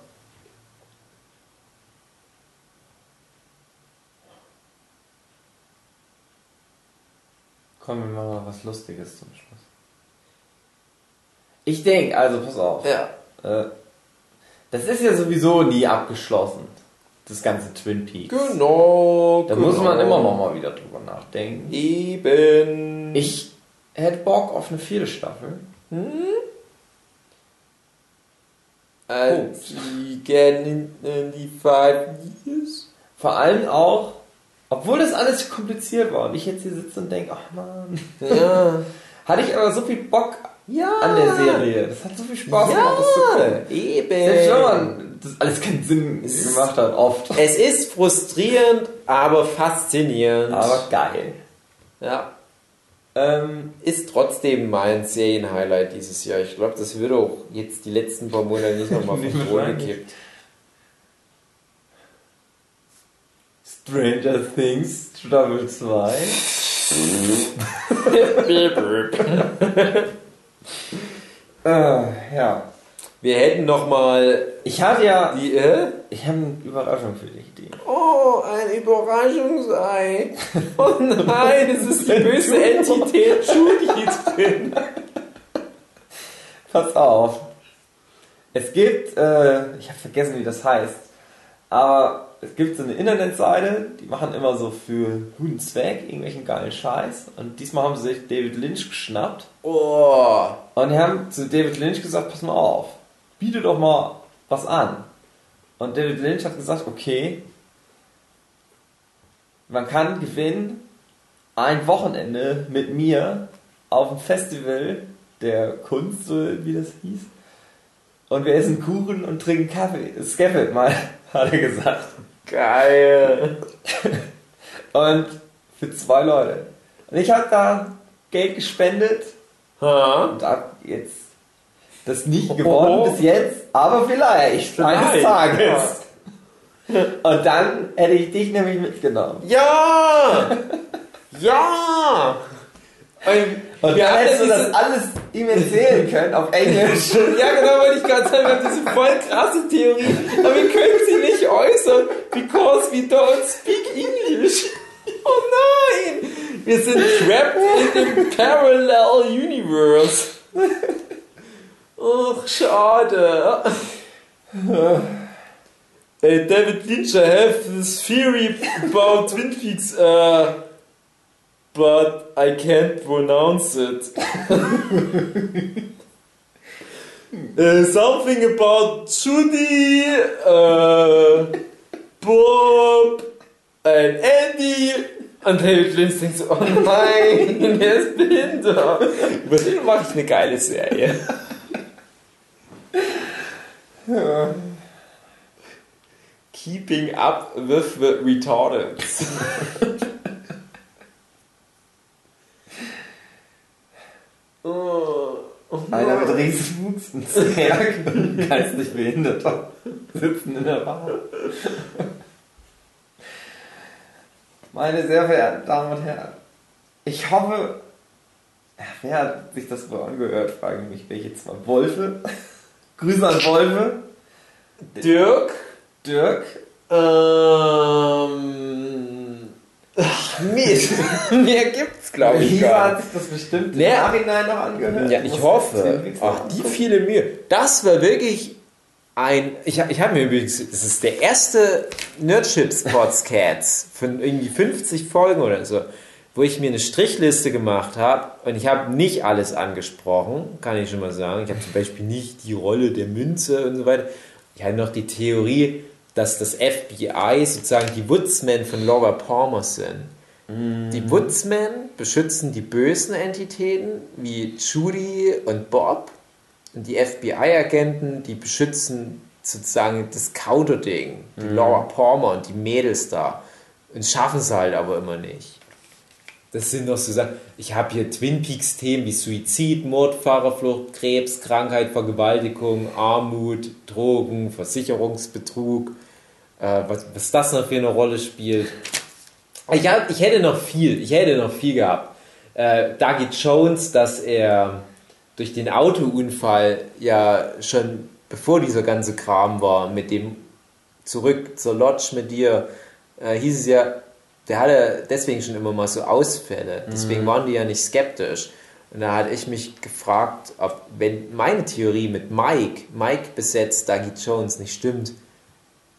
Kommen wir mal was Lustiges zum Schluss. Ich denke, also pass auf. Ja. Äh, das ist ja sowieso nie abgeschlossen. Das ganze Twin Peaks. Genau. Da genau. muss man immer noch mal wieder drüber nachdenken. Eben. Ich hätte Bock auf eine vierte Staffel. We get in, in the five years. Vor allem auch, obwohl das alles kompliziert war und ich jetzt hier sitze und denke, ach man, Ja. *laughs* hatte ich aber so viel Bock Ja. an der Serie. Das hat so viel Spaß gemacht, das zu gucken. Ja, eben. Selbst wenn man das alles keinen Sinn gemacht hat, oft. Es ist frustrierend, aber faszinierend. Aber geil. ja. Ähm, Ist trotzdem mein Serienhighlight dieses Jahr. Ich glaube, das wird auch jetzt die letzten paar Monate nicht nochmal *laughs* von wahrscheinlich. gekippt. Stranger Things Staffel 2. äh, ja. Wir hätten nochmal Ich hatte ja. die. Äh? Ich habe eine Überraschung für dich, die. Oh, ein Überraschungsei. Oh nein, es ist die böse *laughs* Entität Judy drin. *laughs* Pass auf. Es gibt, äh, ich habe vergessen, wie das heißt, aber es gibt so eine Internetseite, die machen immer so für guten Zweck irgendwelchen geilen Scheiß. Und diesmal haben sie sich David Lynch geschnappt Oh. und die haben zu David Lynch gesagt, pass mal auf, biete doch mal was an. Und David Lynch hat gesagt, okay, man kann gewinnen ein Wochenende mit mir auf dem Festival der Kunst, so wie das hieß. Und wir essen Kuchen und trinken Kaffee. Scaffold mal, *laughs* hat er gesagt. Geil. *laughs* Und für zwei Leute. Und ich habe da Geld gespendet Ha? und hab jetzt das nicht gewonnen bis jetzt, aber vielleicht, eines Vielleicht, Tages. *laughs* Und dann hätte ich dich nämlich mitgenommen. Ja! Ja! Und Und wir haben hättest du das alles ihm erzählen können auf Englisch. *laughs* Ja, genau, wollte ich gerade sagen, wir haben diese voll krasse Theorie, aber wir können sie nicht äußern, because we don't speak English. Oh nein! Wir sind trapped in dem Parallel Universe. Ach, schade. Hey, David Lynch, I have this theory about Twin Peaks. Uh, but I can't pronounce it. *laughs* Uh, something about Judy, uh, Bob and Andy. Und David Lynch denkt so, oh nein, der ist behindert. Über den mache ich eine geile Serie. *laughs* Keeping up with the retardeds. *laughs* oh. Einer mit Riesenhusten, Zwerg, *laughs* geistig Behinderter, sitzen in der Bar. Meine sehr verehrten Damen und Herren, ich hoffe, wer hat sich das wohl angehört, fragen mich welche zwei Wolfe. *laughs* Grüße an Wolfe. Dirk? Dirk. Ähm. Ach, Mist. *laughs* Mehr gibt's, glaube ich, gar hat sich das bestimmt im Nee. Nachhinein noch angehört. Ja, ich Muss hoffe. Ach, die viele Mühe. Das war wirklich ein. Ich, ich habe mir übrigens. Das ist der erste Nerdchips Podcast von irgendwie 50 Folgen oder so, wo ich mir eine Strichliste gemacht habe und ich habe nicht alles angesprochen, kann ich schon mal sagen. Ich habe zum Beispiel nicht die Rolle der Münze und so weiter. Ich hatte noch die Theorie, dass das FBI sozusagen die Woodsmen von Laura Palmer sind. Die Woodsmen beschützen die bösen Entitäten wie Judy und Bob und die FBI-Agenten, die beschützen sozusagen das Counter-Ding, die Laura Palmer und die Mädels da und schaffen es halt aber immer nicht. Das sind noch so Sachen. Ich habe hier Twin Peaks-Themen wie Suizid, Mord, Fahrerflucht, Krebs, Krankheit, Vergewaltigung, Armut, Drogen, Versicherungsbetrug, äh, was, was das noch für eine Rolle spielt. Ich, hab, ich hätte noch viel, ich hätte noch viel gehabt. Äh, Dougie Jones, dass er durch den Autounfall ja schon bevor dieser ganze Kram war, mit dem zurück zur Lodge mit dir, äh, hieß es ja, der hatte deswegen schon immer mal so Ausfälle. Deswegen waren die ja nicht skeptisch. Und da hatte ich mich gefragt, ob, wenn meine Theorie mit Mike, Mike besetzt Dougie Jones nicht stimmt,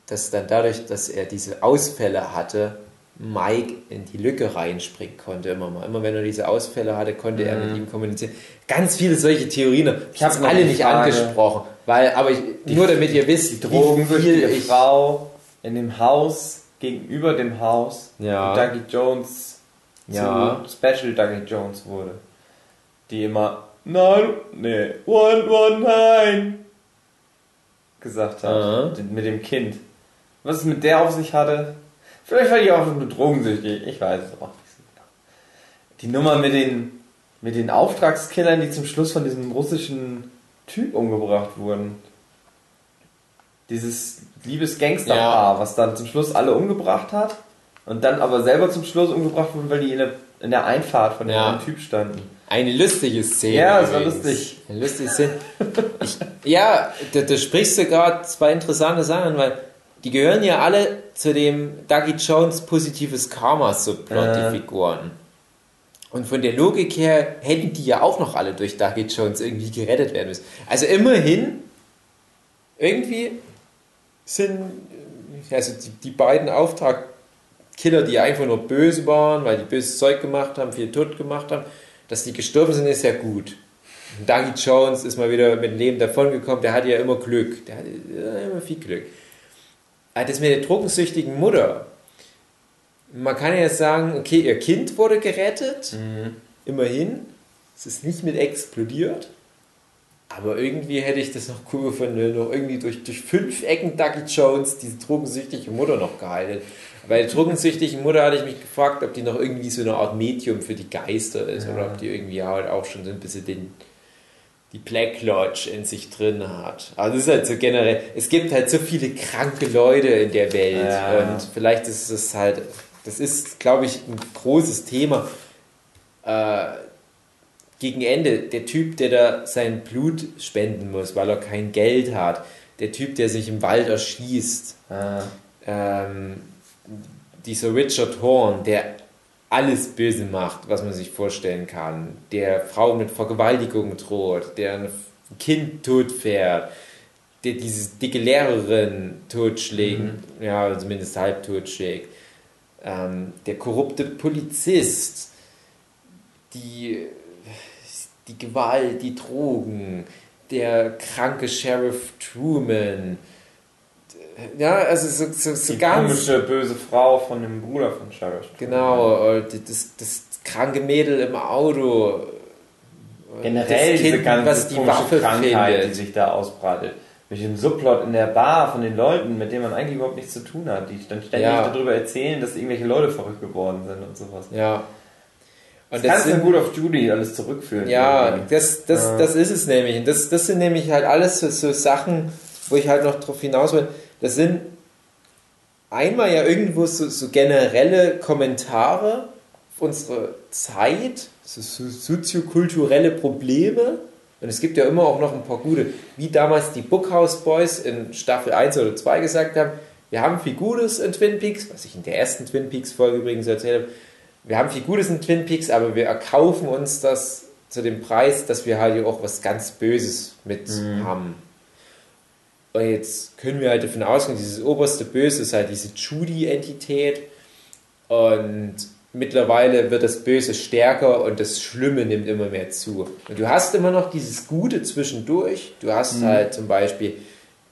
dass dann dadurch, dass er diese Ausfälle hatte, Mike in die Lücke reinspringen konnte immer mal. Immer wenn er diese Ausfälle hatte, konnte er mit ihm kommunizieren. Ganz viele solche Theorien. Ich habe alle nicht Frage. angesprochen, weil, aber ich, nur damit ihr wisst, Die viel drogensüchtige ich Frau in dem Haus, gegenüber dem Haus, Ja. wo Dougie Jones Ja. zu Special Dougie Jones wurde. Die immer nein, nee, one, one, nein gesagt hat. Aha. Mit dem Kind. Was es mit der auf sich hatte? Vielleicht war die auch nur drogensüchtig. Ich weiß es auch nicht so genau. Die Nummer mit den, mit den Auftragskillern, die zum Schluss von diesem russischen Typ umgebracht wurden. Dieses liebes Gangsterpaar, was dann zum Schluss alle umgebracht hat und dann aber selber zum Schluss umgebracht wurden, weil die in der, in der Einfahrt von dem Ja. anderen Typ standen. Eine lustige Szene. Ja, es war lustig. Eine lustige Szene. Ich, ja, da, da sprichst du gerade zwei interessante Sachen, weil die gehören ja alle zu dem Dougie Jones positives Karma-Subplot, Äh. die Figuren. Und von der Logik her hätten die ja auch noch alle durch Dougie Jones irgendwie gerettet werden müssen. Also immerhin, irgendwie sind also die, die beiden Auftragkiller, die einfach nur böse waren, weil die böses Zeug gemacht haben, viel tot gemacht haben, dass die gestorben sind, ist ja gut. Und Dougie Jones ist mal wieder mit dem Leben davongekommen, der hatte ja immer Glück. Der hatte ja, immer viel Glück. Aber das mit der drogensüchtigen Mutter, man kann ja sagen, okay, ihr Kind wurde gerettet, immerhin, es ist nicht mit explodiert, aber irgendwie hätte ich das noch cool gefunden, wenn noch irgendwie durch, durch fünf Ecken Dougie Jones diese drogensüchtige Mutter noch geheilt. Bei der drogensüchtigen Mutter hatte ich mich gefragt, ob die noch irgendwie so eine Art Medium für die Geister ist oder ob die irgendwie halt auch schon so ein bisschen den, die Black Lodge in sich drin hat. Also es ist halt so generell, es gibt halt so viele kranke Leute in der Welt Ja. und vielleicht ist es halt, das ist, glaube ich, ein großes Thema. Äh, gegen Ende, der Typ, der da sein Blut spenden muss, weil er kein Geld hat, der Typ, der sich im Wald erschießt, Ah. ähm, dieser Richard Horn, der alles böse macht, was man sich vorstellen kann, der Frauen mit Vergewaltigung droht, der ein Kind totfährt, der diese dicke Lehrerin totschlägt, ja, zumindest halb totschlägt, ähm, der korrupte Polizist, die, die Gewalt, die Drogen, der kranke Sheriff Truman. Ja, also so, so, so Die ganz. komische, böse Frau von dem Bruder von Sheriff. Genau, äh, das, das kranke Mädel im Auto. Generell das diese Kind, ganze was die komische Waffe Krankheit, die findet. sich da ausbreitet. Mit dem Subplot in der Bar von den Leuten, mit denen man eigentlich überhaupt nichts zu tun hat, die dann ständig Ja. darüber erzählen, dass irgendwelche Leute verrückt geworden sind und sowas. Ja. Und das das kannst du gut auf Judy alles zurückführen. ja, irgendwie. das, das, Ja. das ist es nämlich. Und das, das sind nämlich halt alles so, so Sachen, wo ich halt noch drauf hinaus will. Das sind einmal ja irgendwo so, so generelle Kommentare auf unsere Zeit, so, so soziokulturelle Probleme. Und es gibt ja immer auch noch ein paar gute, wie damals die Bookhouse Boys in Staffel 1 oder 2 gesagt haben, wir haben viel Gutes in Twin Peaks, was ich in der ersten Twin Peaks Folge übrigens erzählt habe, wir haben viel Gutes in Twin Peaks, aber wir erkaufen uns das zu dem Preis, dass wir halt auch was ganz Böses mit haben. Und jetzt können wir halt davon ausgehen, dieses oberste Böse ist halt diese Judy-Entität. Und mittlerweile wird das Böse stärker und das Schlimme nimmt immer mehr zu. Und du hast immer noch dieses Gute zwischendurch. Du hast halt zum Beispiel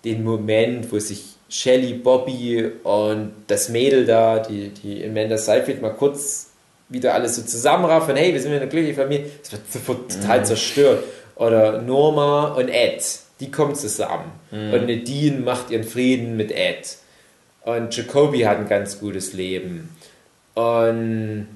den Moment, wo sich Shelly, Bobby und das Mädel da, die, die Amanda Seyfried mal kurz wieder alles so zusammenraffen, hey, wir sind eine glückliche Familie, es wird sofort total zerstört. Oder Norma und Ed, die kommen zusammen. Und Nadine macht ihren Frieden mit Ed. Und Jacoby hat ein ganz gutes Leben. Und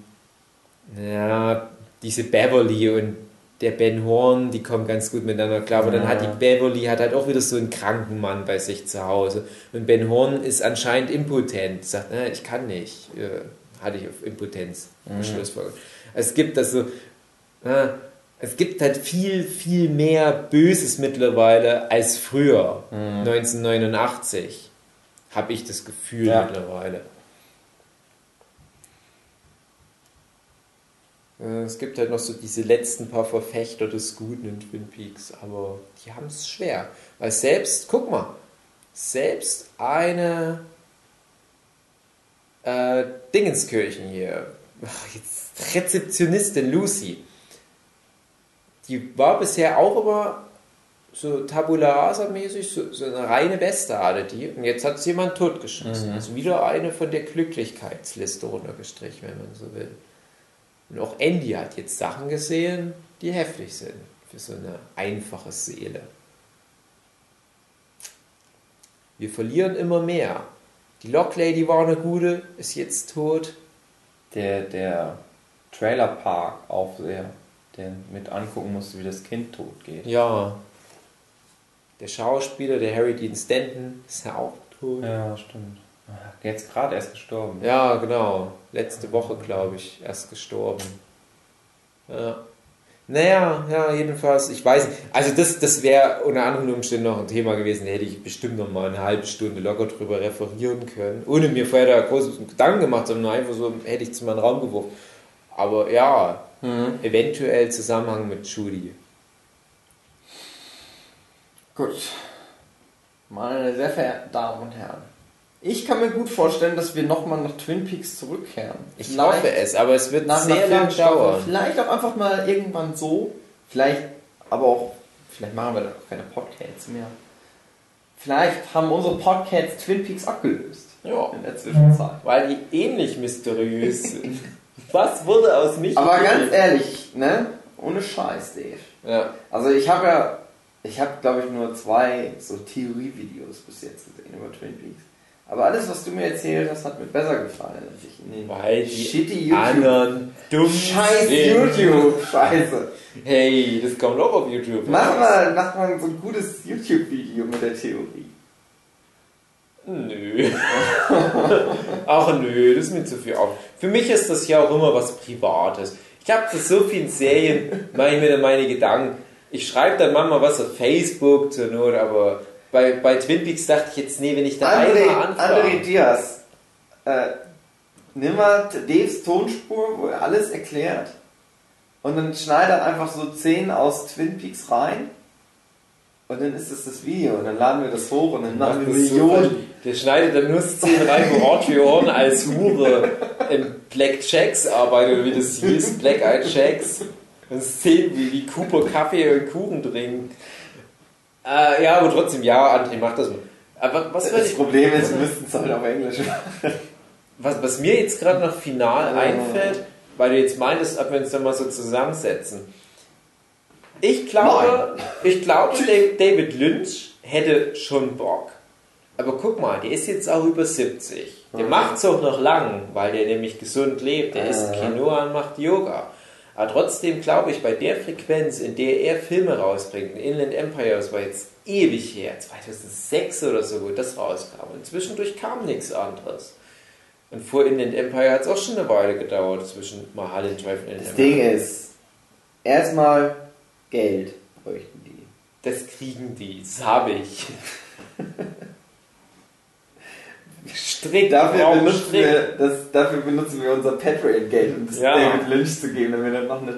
ja, diese Beverly und der Ben Horn, die kommen ganz gut miteinander klar. Aber dann hat die Beverly hat halt auch wieder so einen kranken Mann bei sich zu Hause. Und Ben Horn ist anscheinend impotent. Sagt, ne, ich kann nicht. Äh, hatte ich auf Impotenz Schlussfolgerung. Es gibt das so, äh, es gibt halt viel, viel mehr Böses mittlerweile als früher. 1989 habe ich das Gefühl Ja. mittlerweile. Äh, Es gibt halt noch so diese letzten paar Verfechter des Guten in Twin Peaks, aber die haben es schwer. Weil selbst, guck mal, selbst eine äh, Dingenskirchen hier, jetzt Rezeptionistin Lucy, die war bisher auch immer so Tabula rasa mäßig, so, so eine reine Weste hatte die. Und jetzt hat sie jemand totgeschossen. Also wieder eine von der Glücklichkeitsliste runtergestrichen, wenn man so will. Und auch Andy hat jetzt Sachen gesehen, die heftig sind für so eine einfache Seele. Wir verlieren immer mehr. Die Locklady war eine gute, ist jetzt tot. Der, der Trailerpark-Aufseher, der mit angucken musste, wie das Kind tot geht. Ja. Der Schauspieler, der Harry Dean Stanton, ist ja auch tot. Ja, stimmt. Jetzt gerade erst gestorben. Ja, genau. Letzte Woche, glaube ich, erst gestorben. Ja. Naja, ja, jedenfalls, ich weiß nicht. Also das, das wäre unter anderen Umständen noch ein Thema gewesen, da hätte ich bestimmt noch mal eine halbe Stunde locker drüber referieren können, ohne mir vorher da große Gedanken gemacht, sondern nur einfach so hätte ich es in meinen Raum geworfen. Aber ja, eventuell Zusammenhang mit Judy. Gut. Meine sehr verehrten Damen und Herren. Ich kann mir gut vorstellen, dass wir nochmal nach Twin Peaks zurückkehren. Ich Vielleicht hoffe es, aber es wird nach sehr lang dauern. Vielleicht auch einfach mal irgendwann so. Vielleicht, aber auch, vielleicht machen wir dann auch keine Podcasts mehr. Vielleicht haben unsere Podcasts Twin Peaks abgelöst. Ja. In der Zwischenzeit. Weil die ähnlich mysteriös sind. *laughs* Was wurde aus mich? Aber gemacht? ganz ehrlich, ne? Ohne Scheiß, Dave. Ja. Also ich habe ja, ich habe glaube ich nur zwei so Theorievideos bis jetzt gesehen über Twin Peaks. Aber alles, was du mir erzählt hast, hat mir besser gefallen, als ich in den Weil die shitty YouTube. anderen dumm Scheiß sind. YouTube, Scheiße. Hey, das kommt auch auf YouTube. Mach mal, mach mal so ein gutes YouTube-Video mit der Theorie. Nö. *laughs* Ach nö, das ist mir zu viel auf. Für mich ist das ja auch immer was Privates. Ich habe zu so vielen Serien, mache ich mir dann meine Gedanken. Ich schreibe dann manchmal was auf Facebook zur Not, aber bei, bei Twin Peaks dachte ich jetzt, nee, wenn ich da André, einmal anfange. André Diaz, äh, nimm mal Daves Tonspur, wo er alles erklärt. Und dann schneid er einfach so Szenen aus Twin Peaks rein. Und dann ist das das Video und dann laden wir das hoch und dann Macht machen wir Millionen. Der schneidet dann nur Szenen rein, wo Horn als Hure in Black Jacks arbeitet, oder wie das hieß, Black Eyed Jacks. Und Szenen, wie, wie Cooper Kaffee und Kuchen trinkt. Äh, ja, aber trotzdem, ja, André, mach das mal. Aber was, Das ich, Problem ist, wir müssten es halt auf Englisch machen. was, was mir jetzt gerade noch final einfällt, weil du jetzt meintest, ob wir uns dann mal so zusammensetzen. Ich glaube, ich glaube, David Lynch hätte schon Bock. Aber guck mal, der ist jetzt auch über 70. Der macht es auch noch lang, weil der nämlich gesund lebt. Der isst Ja. Quinoa und macht Yoga. Aber trotzdem glaube ich, bei der Frequenz, in der er Filme rausbringt, Inland Empire, das war jetzt ewig her, 2006 oder so, wo das rauskam. Und zwischendurch kam nichts anderes. Und vor Inland Empire hat es auch schon eine Weile gedauert, zwischen Mulholland Drive und Inland Das Empire. Ding ist, erstmal Geld bräuchten die. Das kriegen die, das habe ich. Strick, Dafür Raum, benutzen, Strick. wir, das, dafür benutzen wir unser Patreon-Geld, um das Ja. David Lynch zu geben, damit er noch eine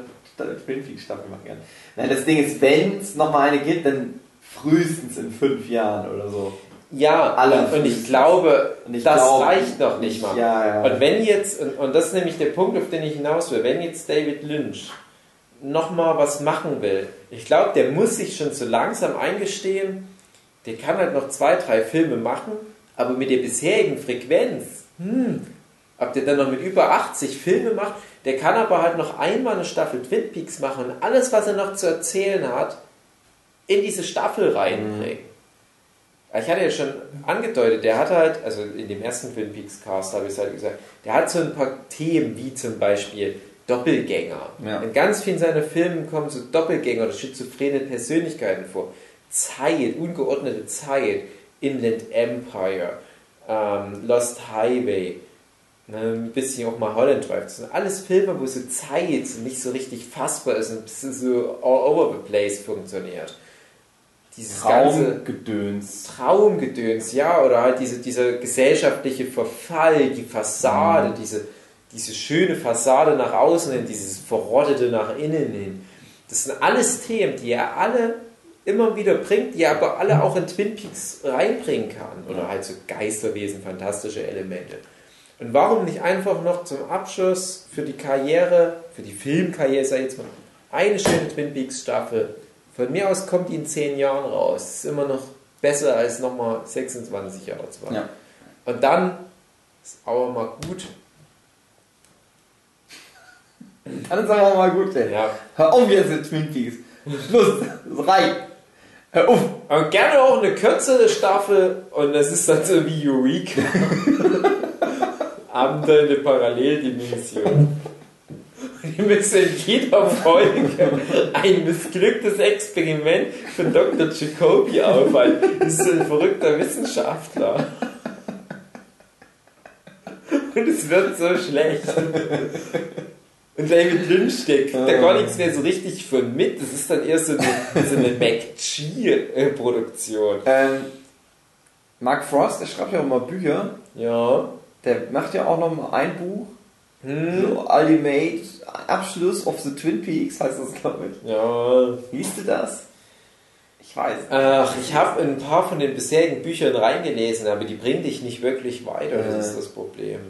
Twin Peaks Staffel machen kann. Nein, das Ding ist, wenn es nochmal eine gibt, dann frühestens in fünf Jahren oder so. Ja, Alle und ich frühestens. glaube, Und ich das glaub, reicht noch nicht mal. Ja, ja. Und wenn jetzt, und, und das ist nämlich der Punkt, auf den ich hinaus will, wenn jetzt David Lynch nochmal was machen will, ich glaube, der muss sich schon so langsam eingestehen, der kann halt noch zwei, drei Filme machen, aber mit der bisherigen Frequenz, hm, ob der dann noch mit über 80 Filme macht, der kann aber halt noch einmal eine Staffel Twin Peaks machen und alles, was er noch zu erzählen hat, in diese Staffel reinbringen. Ich hatte ja schon angedeutet, der hat halt, also in dem ersten Twin Peaks Cast habe ich es halt gesagt, der hat so ein paar Themen wie zum Beispiel Doppelgänger. Ja. In ganz vielen seiner Filmen kommen so Doppelgänger oder schizophrene Persönlichkeiten vor. Zeit, ungeordnete Zeit, Inland Empire, ähm, Lost Highway, ne, ein bisschen auch mal Holland Drive. Das sind alles Filme, wo so Zeit nicht so richtig fassbar ist und ein bisschen so all over the place funktioniert. Dieses ganze Traumgedöns. Traumgedöns, ja, oder halt diese, dieser gesellschaftliche Verfall, die Fassade, Mhm. diese, diese schöne Fassade nach außen hin, dieses Verrottete nach innen hin. Das sind alles Themen, die er alle immer wieder bringt, die er aber alle auch in Twin Peaks reinbringen kann. Oder halt so Geisterwesen, fantastische Elemente. Und warum nicht einfach noch zum Abschluss für die Karriere, für die Filmkarriere, sag ich jetzt mal, eine schöne Twin Peaks Staffel. Von mir aus kommt die in 10 Jahren raus. Das ist immer noch besser als nochmal 26 Jahre zu warten. Ja. Und dann ist aber mal gut. Dann sagen wir mal gut, ey. Ja. Hör auf jetzt mit Twin Peaks. Schluss. Das reicht. Hör auf. Aber gerne auch eine kürzere Staffel und das ist dann so wie Eureka. *laughs* Abenteuer in der Paralleldimension. Und ihr müsst in jeder Folge ein missglücktes Experiment von Dr. Jacobi aufhalten. Das ist ein verrückter Wissenschaftler. Und es wird so schlecht. Und David Lynch, der kriegt da gar nichts mehr so richtig von mit. Das ist dann eher so eine, *laughs* so eine McG-Produktion. Ähm, Mark Frost, der schreibt ja auch mal Bücher. Ja. Der macht ja auch noch mal ein Buch. Hm. So Ultimate Abschluss of the Twin Peaks heißt das, glaube ich. Ja. Liest du das? Ich weiß. Ach, ich habe ein paar von den bisherigen Büchern reingelesen, aber die bringen dich nicht wirklich weiter. Das ist das Problem.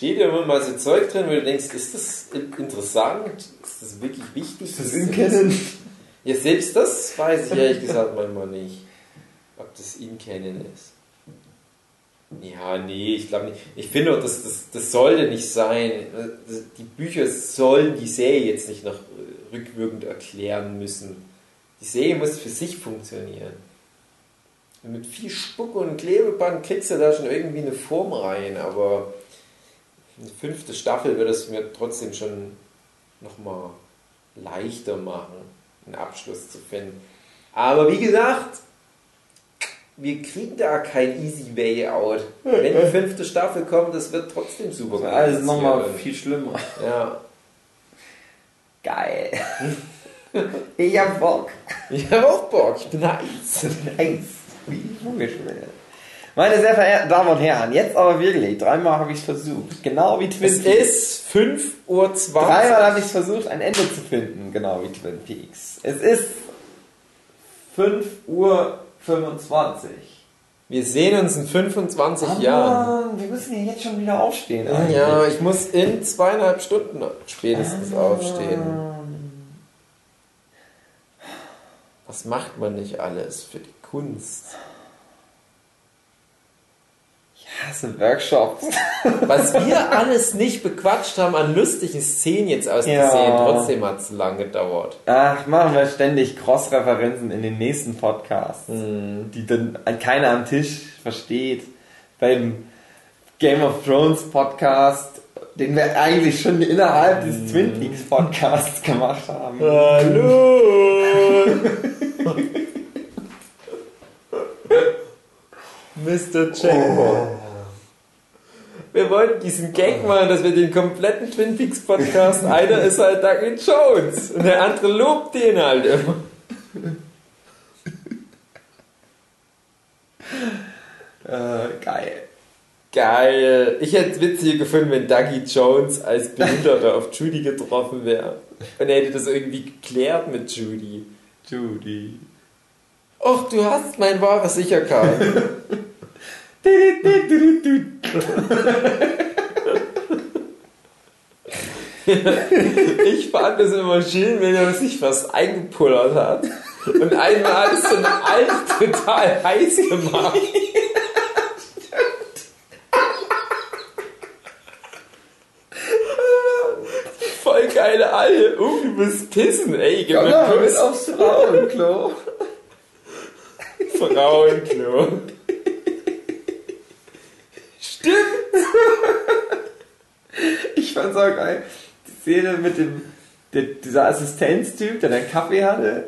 Steht ja immer mal so Zeug drin, wo du denkst, ist das in- interessant? Ist das wirklich wichtig? Ist das in Canon? Ja, selbst das weiß ich ehrlich gesagt manchmal nicht, ob das in Canon ist. Ja, nee, ich glaube nicht. Ich finde auch, das, das, das sollte nicht sein. Die Bücher sollen die Serie jetzt nicht noch rückwirkend erklären müssen. Die Serie muss für sich funktionieren. Und mit viel Spuck und Klebeband kriegst du da schon irgendwie eine Form rein, aber eine fünfte Staffel wird es mir trotzdem schon nochmal leichter machen, einen Abschluss zu finden. Aber wie gesagt, wir kriegen da kein easy way out. Wenn die *laughs* fünfte Staffel kommt, das wird trotzdem super. Das ist alles nochmal viel schlimmer. Ja. Geil. *laughs* ich hab Bock. Ich habe auch Bock, ich bin heiß. *laughs* Eins. Wie Vogelschwelle. Meine sehr verehrten Damen und Herren, jetzt aber wirklich, dreimal habe ich es versucht. Genau wie Twin Es Peaks. ist 5.20 Uhr. Dreimal habe ich es versucht, ein Ende zu finden, genau wie Twin Peaks. Es ist 5 Uhr 25. Wir sehen uns in 25 Jahren. Mann, wir müssen ja jetzt schon wieder aufstehen. Ja, ich muss in zweieinhalb Stunden spätestens aufstehen. Was macht man nicht alles für die Kunst? Ich hasse Workshops. *laughs* Was wir alles nicht bequatscht haben an lustigen Szenen jetzt aus der Ja. Trotzdem hat es lang gedauert. Ach, machen wir ständig Cross-Referenzen in den nächsten Podcasts, Hm. die dann keiner am Tisch versteht. Beim Game of Thrones Podcast, den wir eigentlich schon innerhalb Hm. des Twin Peaks Podcasts *laughs* gemacht haben. Hallo! *laughs* Mr. Jackpot. Wir wollten diesen Gag machen, dass wir den kompletten Twin Peaks Podcast, einer ist halt Duncan Jones und der andere lobt den halt immer. Äh, geil. Geil. Ich hätte es witzig gefunden, wenn Dougie Jones als Behinderter auf Judy getroffen wäre. Und er hätte das irgendwie geklärt mit Judy. Judy. Och, du hast mein wahres Sicherheit. Ich fand es immer schön, wenn er sich fast eingepullert hat. Und einmal hat es so ein Alt total heiß gemacht. Voll geile Alte. Oh, du musst pissen, ey. Gib mir einen Kuss. aufs Frauenklo. Frauenklo. Stimmt. *laughs* Ich fand's auch geil. Die Szene mit dem, der, dieser Assistenztyp, der dann Kaffee hatte.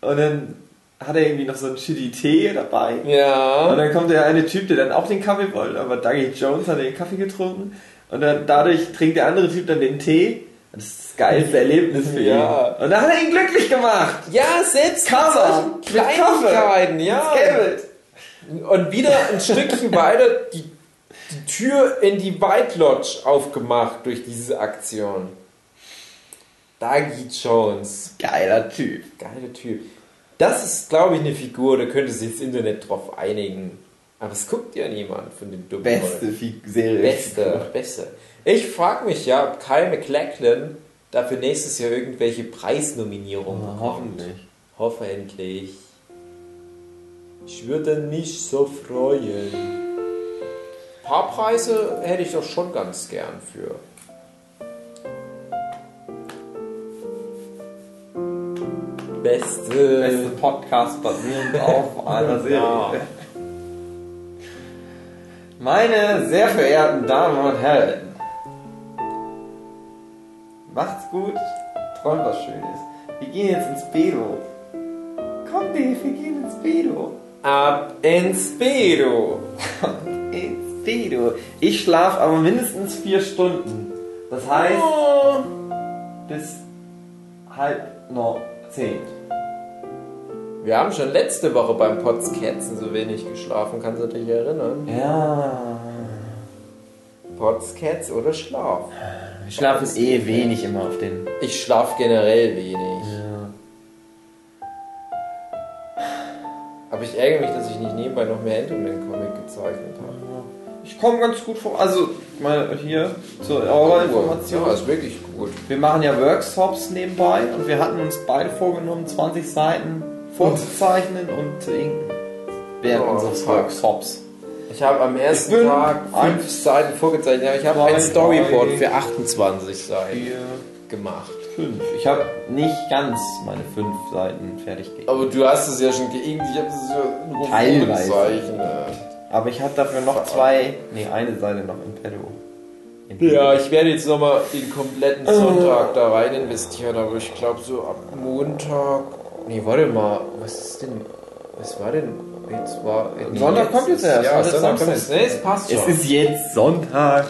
Und dann hat er irgendwie noch so einen shitty Tee dabei. Und Ja. dann kommt der eine Typ, der dann auch den Kaffee wollte, aber Dougie Jones hat den Kaffee getrunken. Und dann dadurch trinkt der andere Typ dann den Tee. Und das ist das geilste Erlebnis für Ja. ihn. Und dann hat er ihn glücklich gemacht. Ja, selbst mit Cover. Mit Kleinigkeiten, ja. Geld. Und wieder ein Stückchen weiter die, die Tür in die White Lodge aufgemacht durch diese Aktion. Dougie Jones. Geiler Typ. Geiler Typ. Das ist, glaube ich, eine Figur, da könnte sich das Internet drauf einigen. Aber es guckt ja niemand von den dummen Beste Serie. Beste, beste. Ich frage mich ja, ob Kyle MacLachlan dafür nächstes Jahr irgendwelche Preisnominierungen Oh, bekommt. hoffentlich. Hoffentlich. Ich würde mich so freuen. Ein paar Preise hätte ich doch schon ganz gern für. Beste. Beste Podcast basierend auf *laughs* einer Serie. Ja. Meine sehr verehrten Damen und Herren, macht's gut, träumt was Schönes. Wir gehen jetzt ins Bedo. Komm, Dave, wir gehen ins Bedo. Ab ins Bedo. *laughs* Bedo. Ich schlafe aber mindestens vier Stunden. Das heißt, bis halb noch zehn. Wir haben schon letzte Woche beim Potskätzen so wenig geschlafen, kannst du dich erinnern? Ja. Potscats oder Schlaf? Wir schlafen eh wenig immer auf den. Ich schlaf generell wenig. Ja. Aber ich ärgere mich, dass ich nicht nebenbei noch mehr Enderman-Comic gezeichnet habe. Ich komme ganz gut vor. Also, mal hier zu eurer Information. Ja, ist wirklich gut. Wir machen ja Workshops nebenbei und wir hatten uns beide vorgenommen, 20 Seiten vorzuzeichnen und zu inken. Während Oh, unseres. Workshops. Ich habe am ersten Tag fünf Seiten vorgezeichnet, aber ich habe ein Storyboard für 28 Seiten Vier, gemacht. fünf. Ich habe nicht ganz meine fünf Seiten fertig gegeben. Aber du hast es ja schon geinkt, ich habe es ja nur Teilweise. vorgezeichnet. Aber ich habe dafür noch zwei, nee, eine Seite noch im Pedo. Ja, ich werde jetzt nochmal den kompletten Sonntag da rein investieren, aber ich glaube so ab Montag. Nee, warte mal, was ist denn. Was war denn. Jetzt war. Nee, Sonntag kommt jetzt erst, Ja, Sonntag ist kommt jetzt. Nee, es passt schon. Es ist jetzt Sonntag.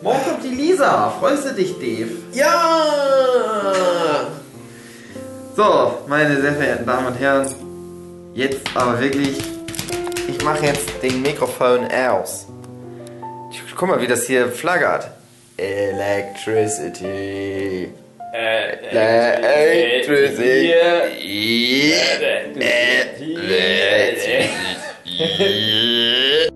Morgen kommt die Lisa. Freust du dich, Dave? ja! So, meine sehr verehrten Damen und Herren, jetzt aber wirklich, ich mache jetzt den Mikrofon aus. Guck mal, wie das hier flaggert. Electricity. Electricity. Electricity. *laughs*